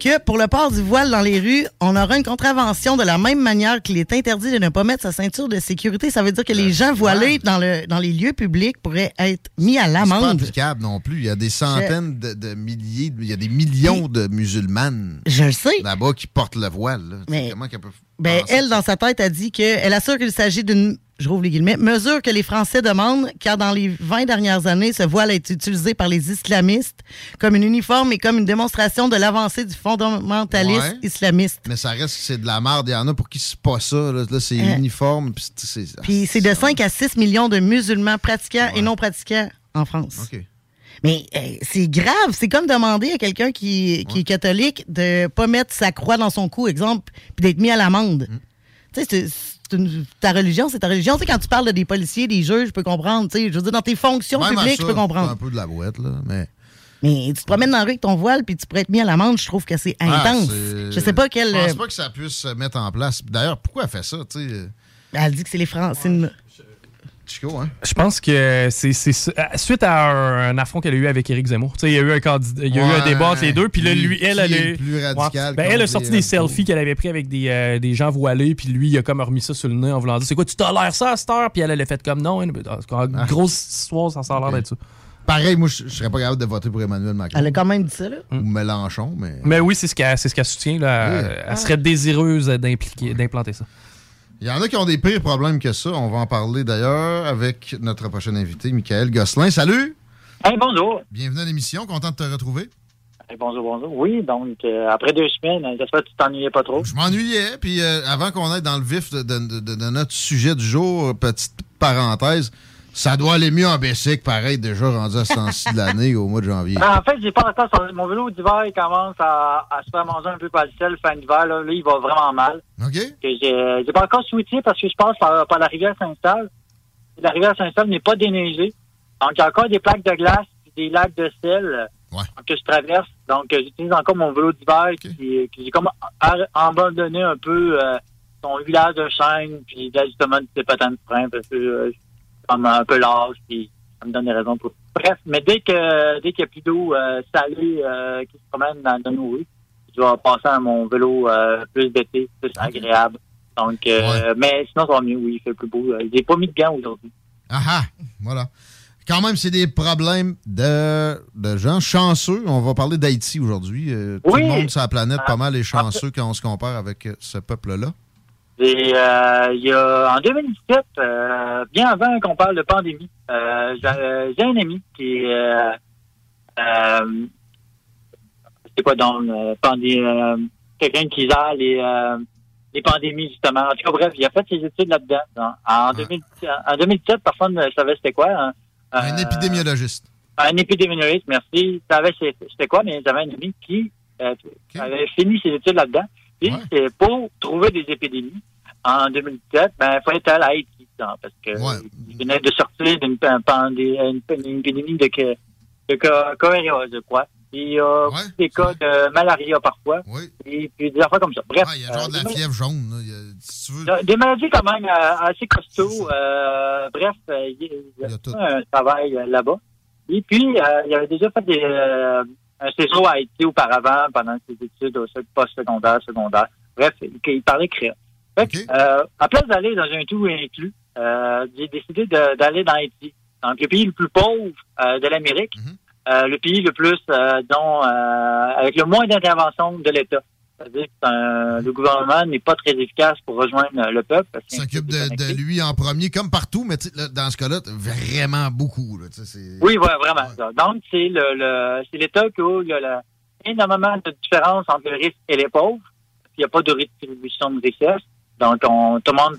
que pour le port du voile dans les rues, on aura une contravention de la même manière qu'il est interdit de ne pas mettre sa ceinture de sécurité. Ça veut dire que les gens voilés dans, le, dans les lieux publics pourraient être mis à C'est pas l'amende. applicable non plus. Il y a des centaines de, de milliers, il y a des millions de musulmanes Je le sais. là-bas qui portent le voile. là. Mais- Comment qu'elle peut Ben, elle, dans sa tête, a dit qu'elle assure qu'il s'agit d'une, je rouvre les guillemets, mesure que les Français demandent, car dans les 20 dernières années, ce voile a été utilisé par les islamistes comme une uniforme et comme une démonstration de l'avancée du fondamentalisme Ouais. islamiste. Mais ça reste que c'est de la merde. Il y en a pour qui c'est pas ça. Là, Là, c'est Hein. uniforme. puis c'est- c'est- Puis c'est de 5 à 6 millions de musulmans pratiquants et non pratiquants en France. OK. Mais euh, c'est grave. C'est comme demander à quelqu'un qui, qui est catholique de pas mettre sa croix dans son cou, exemple, puis d'être mis à l'amende. Mm. Tu sais, c'est une- ta religion, c'est ta religion. Tu sais, quand tu parles de des policiers, des juges, je peux comprendre. Tu sais, je veux dire, dans tes fonctions Même publiques, ça, je peux comprendre. Un peu de la boîte, là. Mais Mais tu te promènes dans la rue avec ton voile, puis tu pourrais être mis à l'amende, je trouve que c'est Ah, intense. c'est- je sais pas quelle. Je pense euh, pas que ça puisse se mettre en place. D'ailleurs, pourquoi elle fait ça, tu sais? Elle dit que c'est les Français. Chico, hein? Je pense que c'est euh, suite à un, un affront qu'elle a eu avec Éric Zemmour. Tu sais, il y a eu un candidat, il y a eu un débat entre les deux, puis là, Lui, elle, elle, est a- le plus radical Ben, elle a sorti des selfies qu'elle avait pris avec des, euh, des gens voilés, puis lui, il a comme remis ça sur le nez en voulant dire c'est quoi, tu tolères ça à cette heure, puis elle, elle a fait comme non. hein, Ah. Grosse histoire, ça sort l'air d'être ça. pareil, moi, je serais pas capable de voter pour Emmanuel Macron. Elle a quand même dit ça, là. Ou Mélenchon, mais. Mais oui, c'est ce qu'elle c'est ce qu'elle soutient. Là. Oui. Elle, elle serait désireuse d'impliquer- d'implanter ça. Il y en a qui ont des pires problèmes que ça. On va en parler d'ailleurs avec notre prochain invité, Michael Gosselin. Salut! Hey, bonjour. Bienvenue à l'émission. Content de te retrouver. Hey, bonjour, bonjour. Oui, donc, euh, après deux semaines, euh, j'espère que tu t'ennuyais pas trop. Je m'ennuyais, puis euh, avant qu'on aille dans le vif de, de- de- de notre sujet du jour, petite parenthèse, ça doit aller mieux en Bessic, pareil, déjà rendu à ce temps-ci de l'année, au mois de janvier. Ben, en fait, j'ai pas encore Mon vélo d'hiver, il commence à, à se faire manger un peu par le sel fin d'hiver. Là. Là, il va vraiment mal. OK. J'ai j'ai pas encore switché parce que je passe par, par la rivière Saint-Saul. Et La rivière Saint-Saul n'est pas déneigée. Donc, il y a encore des plaques de glace et des lacs de sel euh, que je traverse. Donc, euh, j'utilise encore mon vélo d'hiver qui, qui j'ai comme abandonné un peu euh, son village de chaîne puis d'ajustement du patins de frein parce que euh, comme un peu large puis ça me donne des raisons pour. Bref, mais dès que dès qu'il n'y a plus d'eau euh, salée euh, qui se promène dans, dans nos rues, je vais passer à mon vélo euh, plus d'été, plus agréable. Donc, euh, mais sinon, ça va mieux, oui, il fait plus beau. J'ai pas mis de gants aujourd'hui. Ah ah, voilà. Quand même, c'est des problèmes de, de gens chanceux. On va parler d'Haïti aujourd'hui. Euh, Tout Oui. le monde sur la planète, Ah, pas mal, est chanceux quand on se compare avec ce peuple-là. Et euh, il y a en 2017, euh, bien avant qu'on parle de pandémie, euh, j'ai un ami qui est euh, c'est quoi donc quelqu'un qui gère les les pandémies justement. En tout cas bref, il a fait ses études là-dedans. En, en, 2000 en 2017, personne ne savait c'était quoi. hein. Un épidémiologiste. un épidémiologiste, merci. savait c'était quoi, mais j'avais un ami qui avait fini ses études là-dedans. Puis c'est pour trouver des épidémies en 2017, ben il fallait être à Haïti, hein, parce que il venait de sortir d'une épidémie de, de co- choléra, je crois. Il y a des cas de malaria parfois. Et puis des affaires comme ça. Bref. Il y a genre de la euh, fièvre jaune. là. Il y a- si tu veux. des- maladies quand même euh, assez costauds. Euh, bref, euh, il y a, un travail euh, là-bas. Et puis, euh, il avait déjà fait des, euh, un séjour à Haïti auparavant pendant ses études au sec- post-secondaire, secondaire. Bref, il, parlait créole. Fait que, euh, à place d'aller dans un tout inclus, euh, j'ai décidé d'aller dans Haïti. Donc, le pays le plus pauvre euh, de l'Amérique, euh, le pays le plus, euh, dont, euh, avec le moins d'intervention de l'État. C'est-à-dire que le gouvernement n'est pas très efficace pour rejoindre le peuple. est s'occupe de, de lui en premier, comme partout, mais là, dans ce cas-là, vraiment beaucoup. là, Oui, ouais, vraiment. Donc, c'est le, le c'est l'État où il y a la- énormément de différence entre le riche et les pauvres. Il n'y a pas de redistribution de richesse. Donc, on, tout le monde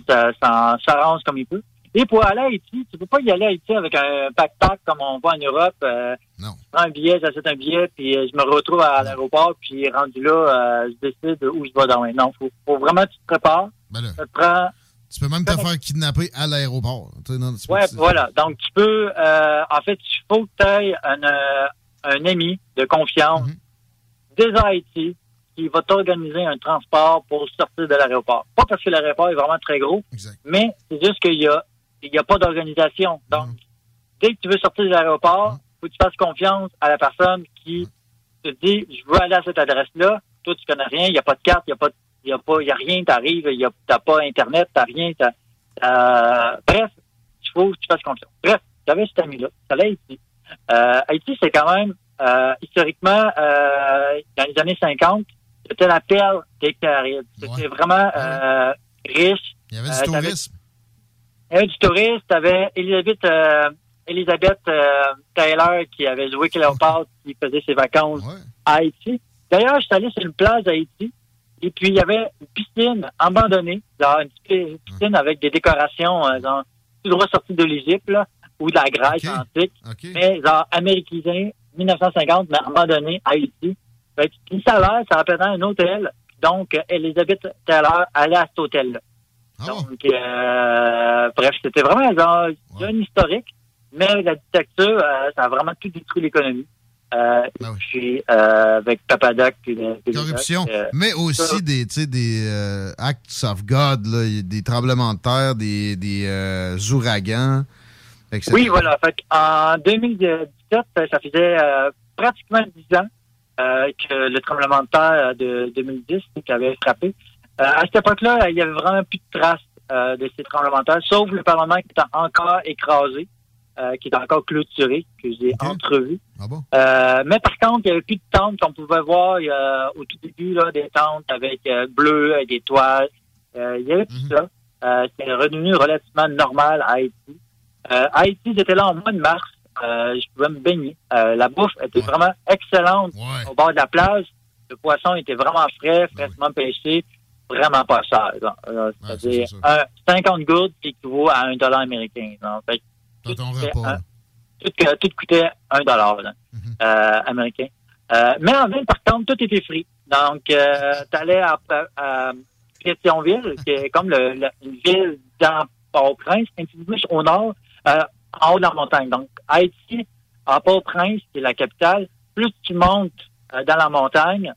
s'arrange comme il peut. Et pour aller à Haïti, tu peux pas y aller à Haïti avec un pack-pack comme on voit en Europe. Euh, non. Je prends un billet, j'achète un billet, puis euh, je me retrouve à l'aéroport, puis rendu là, euh, je décide où je vais dormir. Non, faut, faut vraiment que tu te prépares. Ben Ça te prend tu peux même te faire kidnapper à l'aéroport. Ouais, voilà. Donc, tu peux, euh, en fait, il faut que tu aies un, un ami de confiance des Haïti qui va t'organiser un transport pour sortir de l'aéroport. Pas parce que l'aéroport est vraiment très gros, mais c'est juste qu'il y a, il y a pas d'organisation. Donc, dès que tu veux sortir de l'aéroport, faut que tu fasses confiance à la personne qui te dit, je veux aller à cette adresse-là. Toi, tu connais rien, il n'y a pas de carte, il n'y a pas, il y a pas, il y a rien, t'arrives, il y a, t'as pas Internet, t'as rien, t'as, euh, bref, il faut que tu fasses confiance. Bref, j'avais cet ami-là, ça allait Haïti. Euh, Haïti, c'est quand même, euh, historiquement, euh, dans les années 50, c'était la perle des Caraïbes. C'était vraiment euh, riche. Il y avait Euh, du t'avais- tourisme. Il y avait du tourisme. T'avais Elisabeth, euh, Elisabeth euh, Taylor qui avait joué Cléopâtre, qui faisait ses vacances à Haïti. D'ailleurs, je suis allé sur une plage d'Haïti et puis il y avait une piscine abandonnée, genre une piscine avec des décorations, euh, genre tout droit sorti de l'Égypte, là, ou de la Grèce antique, mais genre américanisé, 1950, mais abandonné à Haïti. Fait que, puis ça a l'air, ça appelait un hôtel. Donc, euh, Elisabeth Taylor allait à cet hôtel-là. Donc, euh, bref, c'était vraiment genre, a un historique, mais la dictature, euh, ça a vraiment tout détruit l'économie. Euh, puis, euh, avec Papadoc. puis Corruption, euh, mais ça. aussi des, tu sais, des euh, acts of God, là, des tremblements de terre, des, des euh, ouragans, etc. Oui, voilà. Fait en 2017, ça faisait euh, pratiquement 10 ans euh, que le tremblement de terre de 2010 qui avait frappé. Euh, à cette époque-là, il y avait vraiment plus de traces euh, de ces tremblements de terre, sauf le Parlement qui était encore écrasé. euh, qui est encore clôturé, que j'ai entrevu. Ah bon? Euh, mais par contre, il n'y avait plus de tentes qu'on pouvait voir il y a- au tout début, là, des tentes avec euh, bleu, avec des toiles. Euh, il y avait tout ça. Euh, C'était redevenu relativement normal à Haïti. Euh, Haïti, j'étais là en mois de mars. Euh, je pouvais me baigner. Euh, la bouffe était vraiment excellente au bord de la plage. Le poisson était vraiment frais, fraîchement pêché, vraiment pas cher. Euh, C'est-à-dire un 50 gourdes qui équivaut à un dollar américain. donc. Fait que Dans ton coûtait repas. un- tout, tout coûtait un dollar là, euh, américain. Euh, mais en ville, par contre, tout était free. Donc, euh, tu allais à, à Pétionville, qui est comme le, le- une ville dans Port-au-Prince, un petit peu plus au nord, euh, en haut de la montagne. Donc, Haïti, à Port-au-Prince, qui est la capitale, plus tu montes euh, dans la montagne,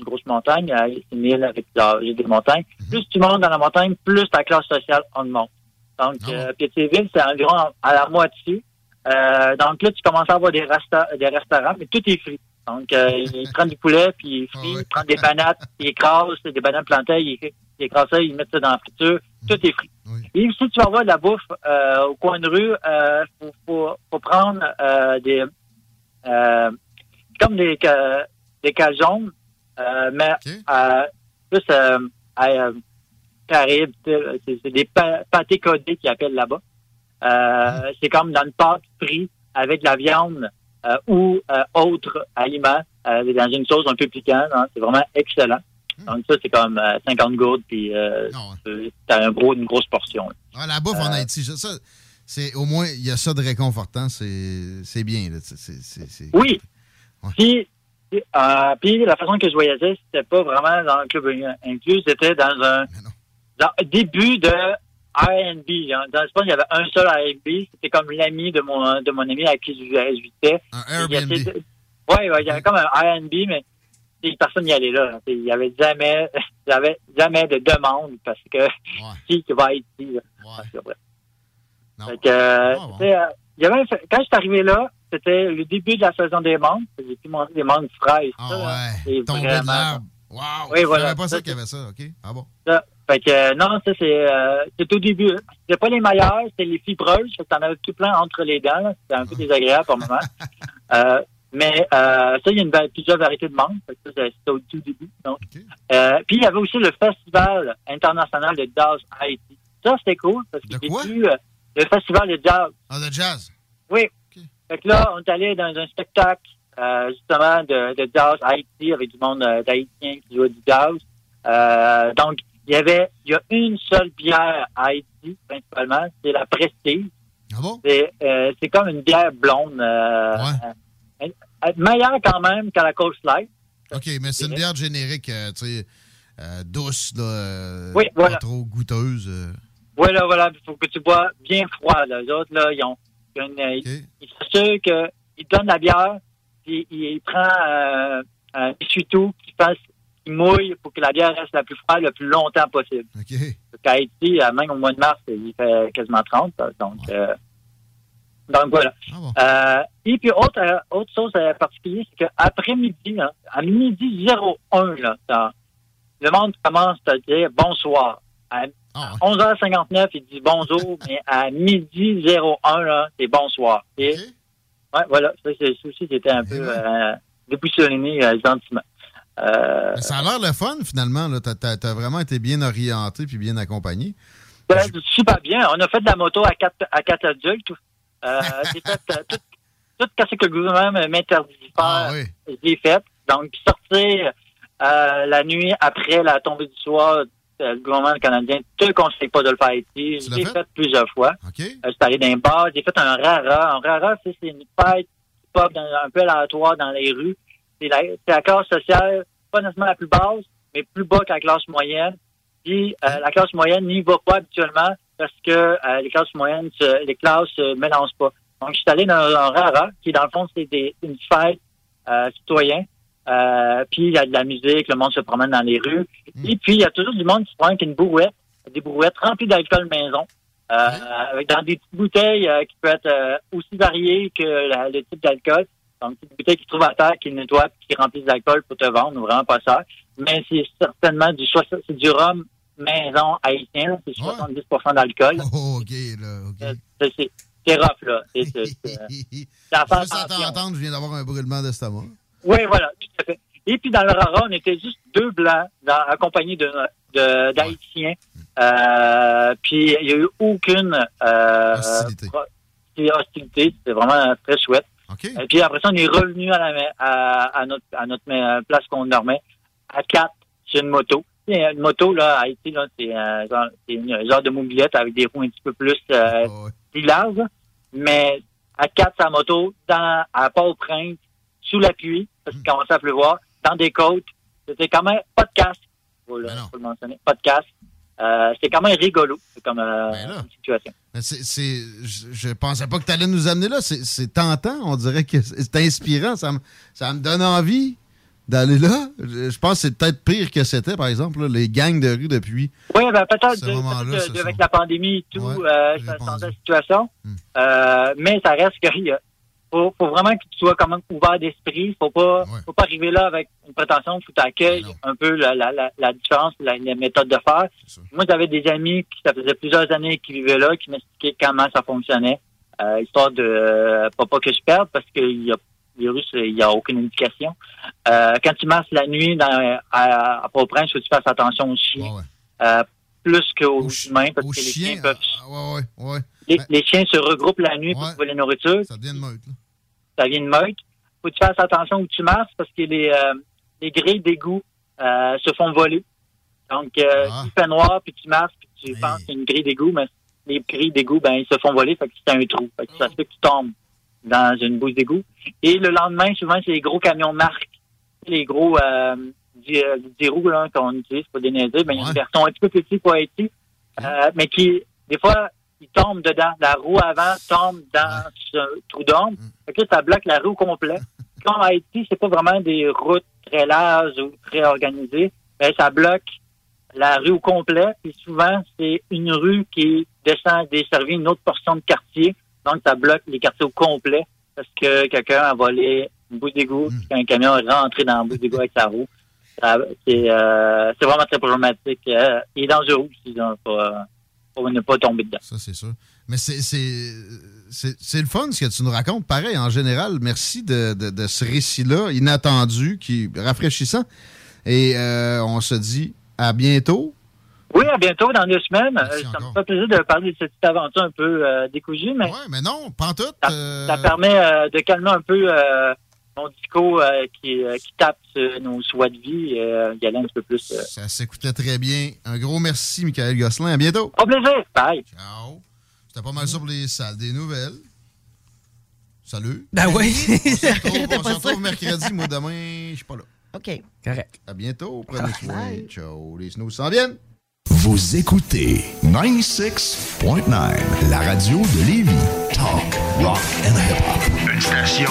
une grosse montagne, une île avec des montagnes, plus tu montes dans la montagne, plus ta classe sociale augmente. Donc, euh, Pétionville, c'est environ à la moitié. Euh, donc là, tu commences à avoir des, resta des restaurants, mais tout est free. Donc, euh, ils prennent du poulet, puis ils frient, ils prennent des bananes, ils écrasent, des bananes plantées, ils, ils écrasent ça, ils mettent ça dans la friture. Tout est frit. Et si tu vas avoir de la bouffe euh, au coin de rue, euh, faut, faut, faut prendre des comme des, des cajons, euh, mais euh, plus euh, à, euh, Caraïbes, c'est des pâtés codés qu'ils appellent là-bas. Euh, C'est comme dans une pâte frite avec de la viande ou autre aliment dans une sauce un peu piquante. hein. C'est vraiment excellent. Donc ça, c'est comme euh, 50 gourdes, puis t'as un gros, une grosse portion. là. Ah, la bouffe en Haïti, ça, c'est au moins, il y a ça de réconfortant, c'est bien. là. Oui. Puis, euh, puis la façon que je voyageais, c'était pas vraiment dans le club inclus, c'était dans un dans un début de R&B. hein. Dans l'Espagne, il y avait un seul R&B. C'était comme l'ami de mon de mon ami à qui je vivais. Un Airbnb. Oui, ouais, il y avait comme un R&B, mais personne n'y allait là. Il y avait jamais, il y avait jamais de demande parce que qui qui va être ici. Là. Que, euh, tu sais, euh, il y avait un fait- quand je suis arrivé là, c'était le début de la saison des mangues. J'ai pu manger des mangues fraises. ça, là, c'est Tomber de l'arbre. Wow! Oui, Je voilà. savais pas ça Ça, qu'il y avait ça, OK? Ah bon? ça. Fait que euh, non, ça c'est euh, c'est au début. C'était pas les meilleurs, c'était les fibreuses. Fait que t'en avais tout plein entre les dents. C'était un peu désagréable pour le moment. Euh, mais euh, ça, il y a une, plusieurs variétés de mangue. C'était au tout début. Donc. Euh, puis il y avait aussi le Festival international de jazz Haïti. Ça, c'était cool parce que j'ai vu le Festival de jazz. Ah, de jazz? Oui. Fait que là, on est allé dans un spectacle euh, justement de, de jazz à Haïti avec du monde euh, d'Haïtiens qui jouait du jazz. Euh, donc, il y avait il y a une seule bière à Haïti, principalement, c'est la Prestige. Ah bon? C'est euh, c'est comme une bière blonde. Euh, meilleure quand même qu'à la Coast Light. OK, mais c'est une bière générique, tu sais, douce, là, Oui, voilà. pas trop goûteuse. Voilà, voilà, il faut que tu bois bien froid. Là. Les autres, là, ils ont, ils, ont une- ils- ils s'assurent qu'ils donnent la bière, puis ils prennent euh, un essuie-tout qui fasse, qui mouille pour que la bière reste la plus froide le plus longtemps possible. OK. Parce qu'à Haïti, euh, même au mois de mars, il fait quasiment 30. là, donc, euh, donc voilà. Euh, et puis, autre, euh, autre chose euh, particulière, c'est qu'après midi, là, à midi 01, là, dans- le monde commence à dire bonsoir. À Ah, 11h59, il dit bonjour, mais à midi 01, là, c'est bonsoir. Et, ouais, voilà. Ça, aussi, c'était un peu euh, euh, gentiment. Euh, ça a l'air le fun, finalement. t'as- t'as vraiment été bien orienté puis bien accompagné. Ben, super bien. On a fait de la moto à quatre, à quatre adultes. Euh, j'ai fait tout, tout ce que le gouvernement m'interdit de faire. Je l'ai fait. Donc, sortir la nuit après la tombée du soir, le gouvernement canadien ne te conseille pas de le faire ici. Je l'ai fait? plusieurs fois. Euh, J'étais allé dans un bar. J'ai fait un rara. Un rara, c'est une fête pop dans, un peu aléatoire dans les rues. C'est la, c'est la classe sociale, pas nécessairement la plus basse, mais plus bas que la classe moyenne. Puis euh, la classe moyenne n'y va pas habituellement parce que euh, les classes moyennes, se- les classes se mélangent pas. Donc, je suis allé dans un rara, qui dans le fond, c'est des, une fête euh, citoyen. Euh, puis il y a de la musique, le monde se promène dans les rues. Et puis, il y a toujours du monde qui se prend avec une brouette, des brouettes remplies d'alcool maison, euh, avec dans des petites bouteilles euh, qui peuvent être euh, aussi variées que la- le type d'alcool. Donc, des bouteilles qu'ils trouvent à terre, qu'ils nettoient, qui remplissent d'alcool pour te vendre, vraiment pas cher. Mais c'est certainement du c'est du rhum maison haïtien, c'est 70% d'alcool. Oh, OK, là, OK. Euh, c'est- c'est- c'est rough, là. C'est, c'est, attention. t'entendre, je viens d'avoir un brûlement d'estomac. Oui, voilà, tout à fait. Et puis dans l'Aurora, on était juste deux blancs dans- accompagnés de, d'Haïtiens. Euh, puis il n'y a eu aucune euh, Hostilité. hostilité. C'était vraiment très chouette. Et puis après ça, on est revenu à, la, à, à notre, à notre euh, place qu'on dormait, à quatre, sur une moto. Et, euh, Une moto, là, à Haïti, là, c'est un genre, c'est une genre de mobilette avec des roues un petit peu plus, euh, plus larges. Mais à quatre, sa moto, dans, à Port-au-Prince, sous la pluie, parce qu'il commençait à pleuvoir, dans des côtes. C'était quand même pas de casque. Faut le, faut le mentionner. Pas de casque. Euh, c'était quand même rigolo. Comme euh, une situation. Mais c'est- je, je pensais pas que tu allais nous amener là. C'est, tentant. On dirait que c'est, inspirant. Ça me, ça me donne envie d'aller là. Je, pense que c'est peut-être pire que c'était, par exemple, là, les gangs de rue depuis. Oui, ben peut-être de- avec sont- la pandémie et tout, euh, ça change la situation. Hmm. Mais ça reste qu'il y a- faut, faut vraiment que tu sois quand même ouvert d'esprit. Faut pas, faut pas arriver là avec une prétention, faut t'accueillir un peu la, la, la, la différence, la, la méthode de faire. Moi, j'avais des amis qui, ça faisait plusieurs années qui vivaient là, qui m'expliquaient comment ça fonctionnait, euh, histoire de, euh, pas, pas que je perde parce qu'il y a, le virus, il y a aucune indication. Euh, quand tu marches la nuit dans, à, à Port-au-Prince, faut que tu fasses attention aux chiens. Euh, plus qu'aux humains, parce que les chiens, peuvent... Ouais, ouais, ouais. Les, les chiens se regroupent la nuit pour trouver la nourriture. Ça devient une meute. là. Ça vient de meute. Faut que tu fasses attention où tu marches parce que les, euh, les grilles d'égout euh, se font voler. Donc, euh, Ah. il fait noir, puis tu marches, puis tu penses que c'est une grille d'égout, mais les grilles d'égout, ben, ils se font voler, fait que c'est un trou. Fait que ça se fait que tu tombes dans une bouse d'égout. Et le lendemain, souvent, c'est les gros camions de marque. Les gros euh, dix euh, dix roues qu'on utilise pour déneiger. Ben, il y a une version un petit peu plus petite pour Haïti, euh, mais qui, des fois, ils tombent dedans. La roue avant tombe dans ce trou d'ombre. Que là, ça bloque la roue complète. Comme Haïti, c'est pas vraiment des routes très larges ou très organisées. Ben, ça bloque la rue au complet. Puis souvent, c'est une rue qui descend desservir une autre portion de quartier. Donc, ça bloque les quartiers au complet parce que quelqu'un a volé une bout d'égout, puis qu'un camion est rentré dans la bout d'égout avec sa roue. C'est euh, c'est vraiment très problématique. Euh, et dangereux aussi, donc, pas, pour ne pas tomber dedans. Ça, c'est sûr. Mais c'est, le fun ce que tu nous racontes. Pareil, en général, merci de, de- de ce récit-là, inattendu, qui est rafraîchissant. Et euh, on se dit à bientôt. Oui, à bientôt dans deux semaines. Euh, ça me fait plaisir de parler de cette petite aventure un peu euh, décousue, mais, mais non, pas tout. ça, ça permet euh, de calmer un peu euh, mon disco euh, qui, euh, qui tape sur nos choix de vie euh, y aller un petit peu plus. euh. Ça s'écoutait très bien. Un gros merci, Michael Gosselin. À bientôt. Au plaisir. Bye. Ciao. C'était pas mal ça pour les salles des nouvelles. Salut. Ben oui. On se retrouve, on se retrouve mercredi. Moi, demain, je suis pas là. OK. Correct. À bientôt. Prenez soin. Ciao. Les snows s'en viennent. Vous écoutez 96.9, la radio de Lévis. Talk, rock and hip-hop. Une station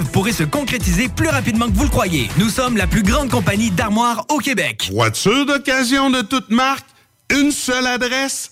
pourrait se concrétiser plus rapidement que vous le croyez. Nous sommes la plus grande compagnie d'armoires au Québec. Voiture d'occasion de toute marque, une seule adresse,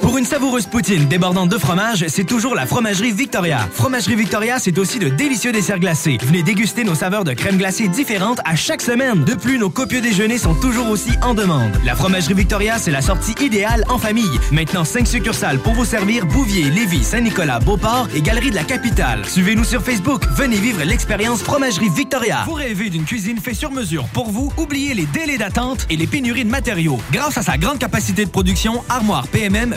Pour une savoureuse poutine débordante de fromage, c'est toujours la Fromagerie Victoria. Fromagerie Victoria, c'est aussi de délicieux desserts glacés. Venez déguster nos saveurs de crème glacée différentes à chaque semaine. De plus, nos copieux déjeuners sont toujours aussi en demande. La Fromagerie Victoria, c'est la sortie idéale en famille. Maintenant, 5 succursales pour vous servir Bouvier, Lévis, Saint-Nicolas, Beauport et Galerie de la Capitale. Suivez-nous sur Facebook. Venez vivre l'expérience Fromagerie Victoria. Vous rêvez d'une cuisine faite sur mesure pour vous? Oubliez les délais d'attente et les pénuries de matériaux. Grâce à sa grande capacité de production, Armoire PMM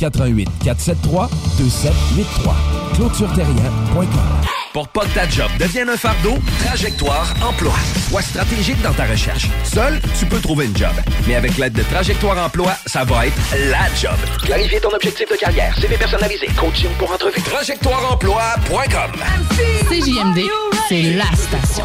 88 473 2783. ClôtureTerrien.com. Pour pas que ta job devienne un fardeau, Trajectoire Emploi. Sois stratégique dans ta recherche. Seul, tu peux trouver une job. Mais avec l'aide de Trajectoire Emploi, ça va être la job. Clarifier ton objectif de carrière, CV personnalisé, coaching pour entrevue. TrajectoireEmploi.com CJMD, c'est la station.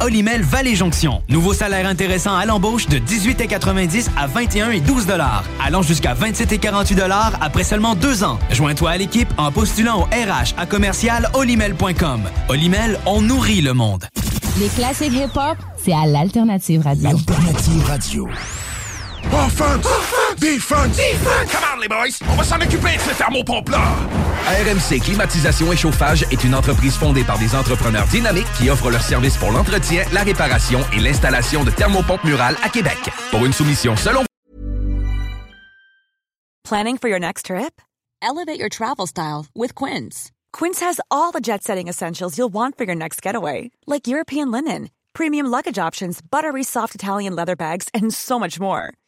Olimel Valley Jonction. Nouveau salaire intéressant à l'embauche de 18,90 à 21 et 12 dollars, allant jusqu'à 27 et 48 dollars après seulement deux ans. Joins-toi à l'équipe en postulant au RH à commercial olimel.com. Olimel, on nourrit le monde. Les classiques hip-hop, c'est à l'Alternative Radio. Alternative Radio. Offense! Defense! Defense! Come on, les boys! On va s'en occuper de ce thermopompe-là! RMC Climatisation et Chauffage est une entreprise fondée par des entrepreneurs dynamiques qui offrent leurs services pour l'entretien, la réparation et l'installation de thermopompes murales à Québec. Pour une soumission selon Planning for your next trip? Elevate your travel style with Quince. Quince has all the jet setting essentials you'll want for your next getaway, like European linen, premium luggage options, buttery soft Italian leather bags, and so much more.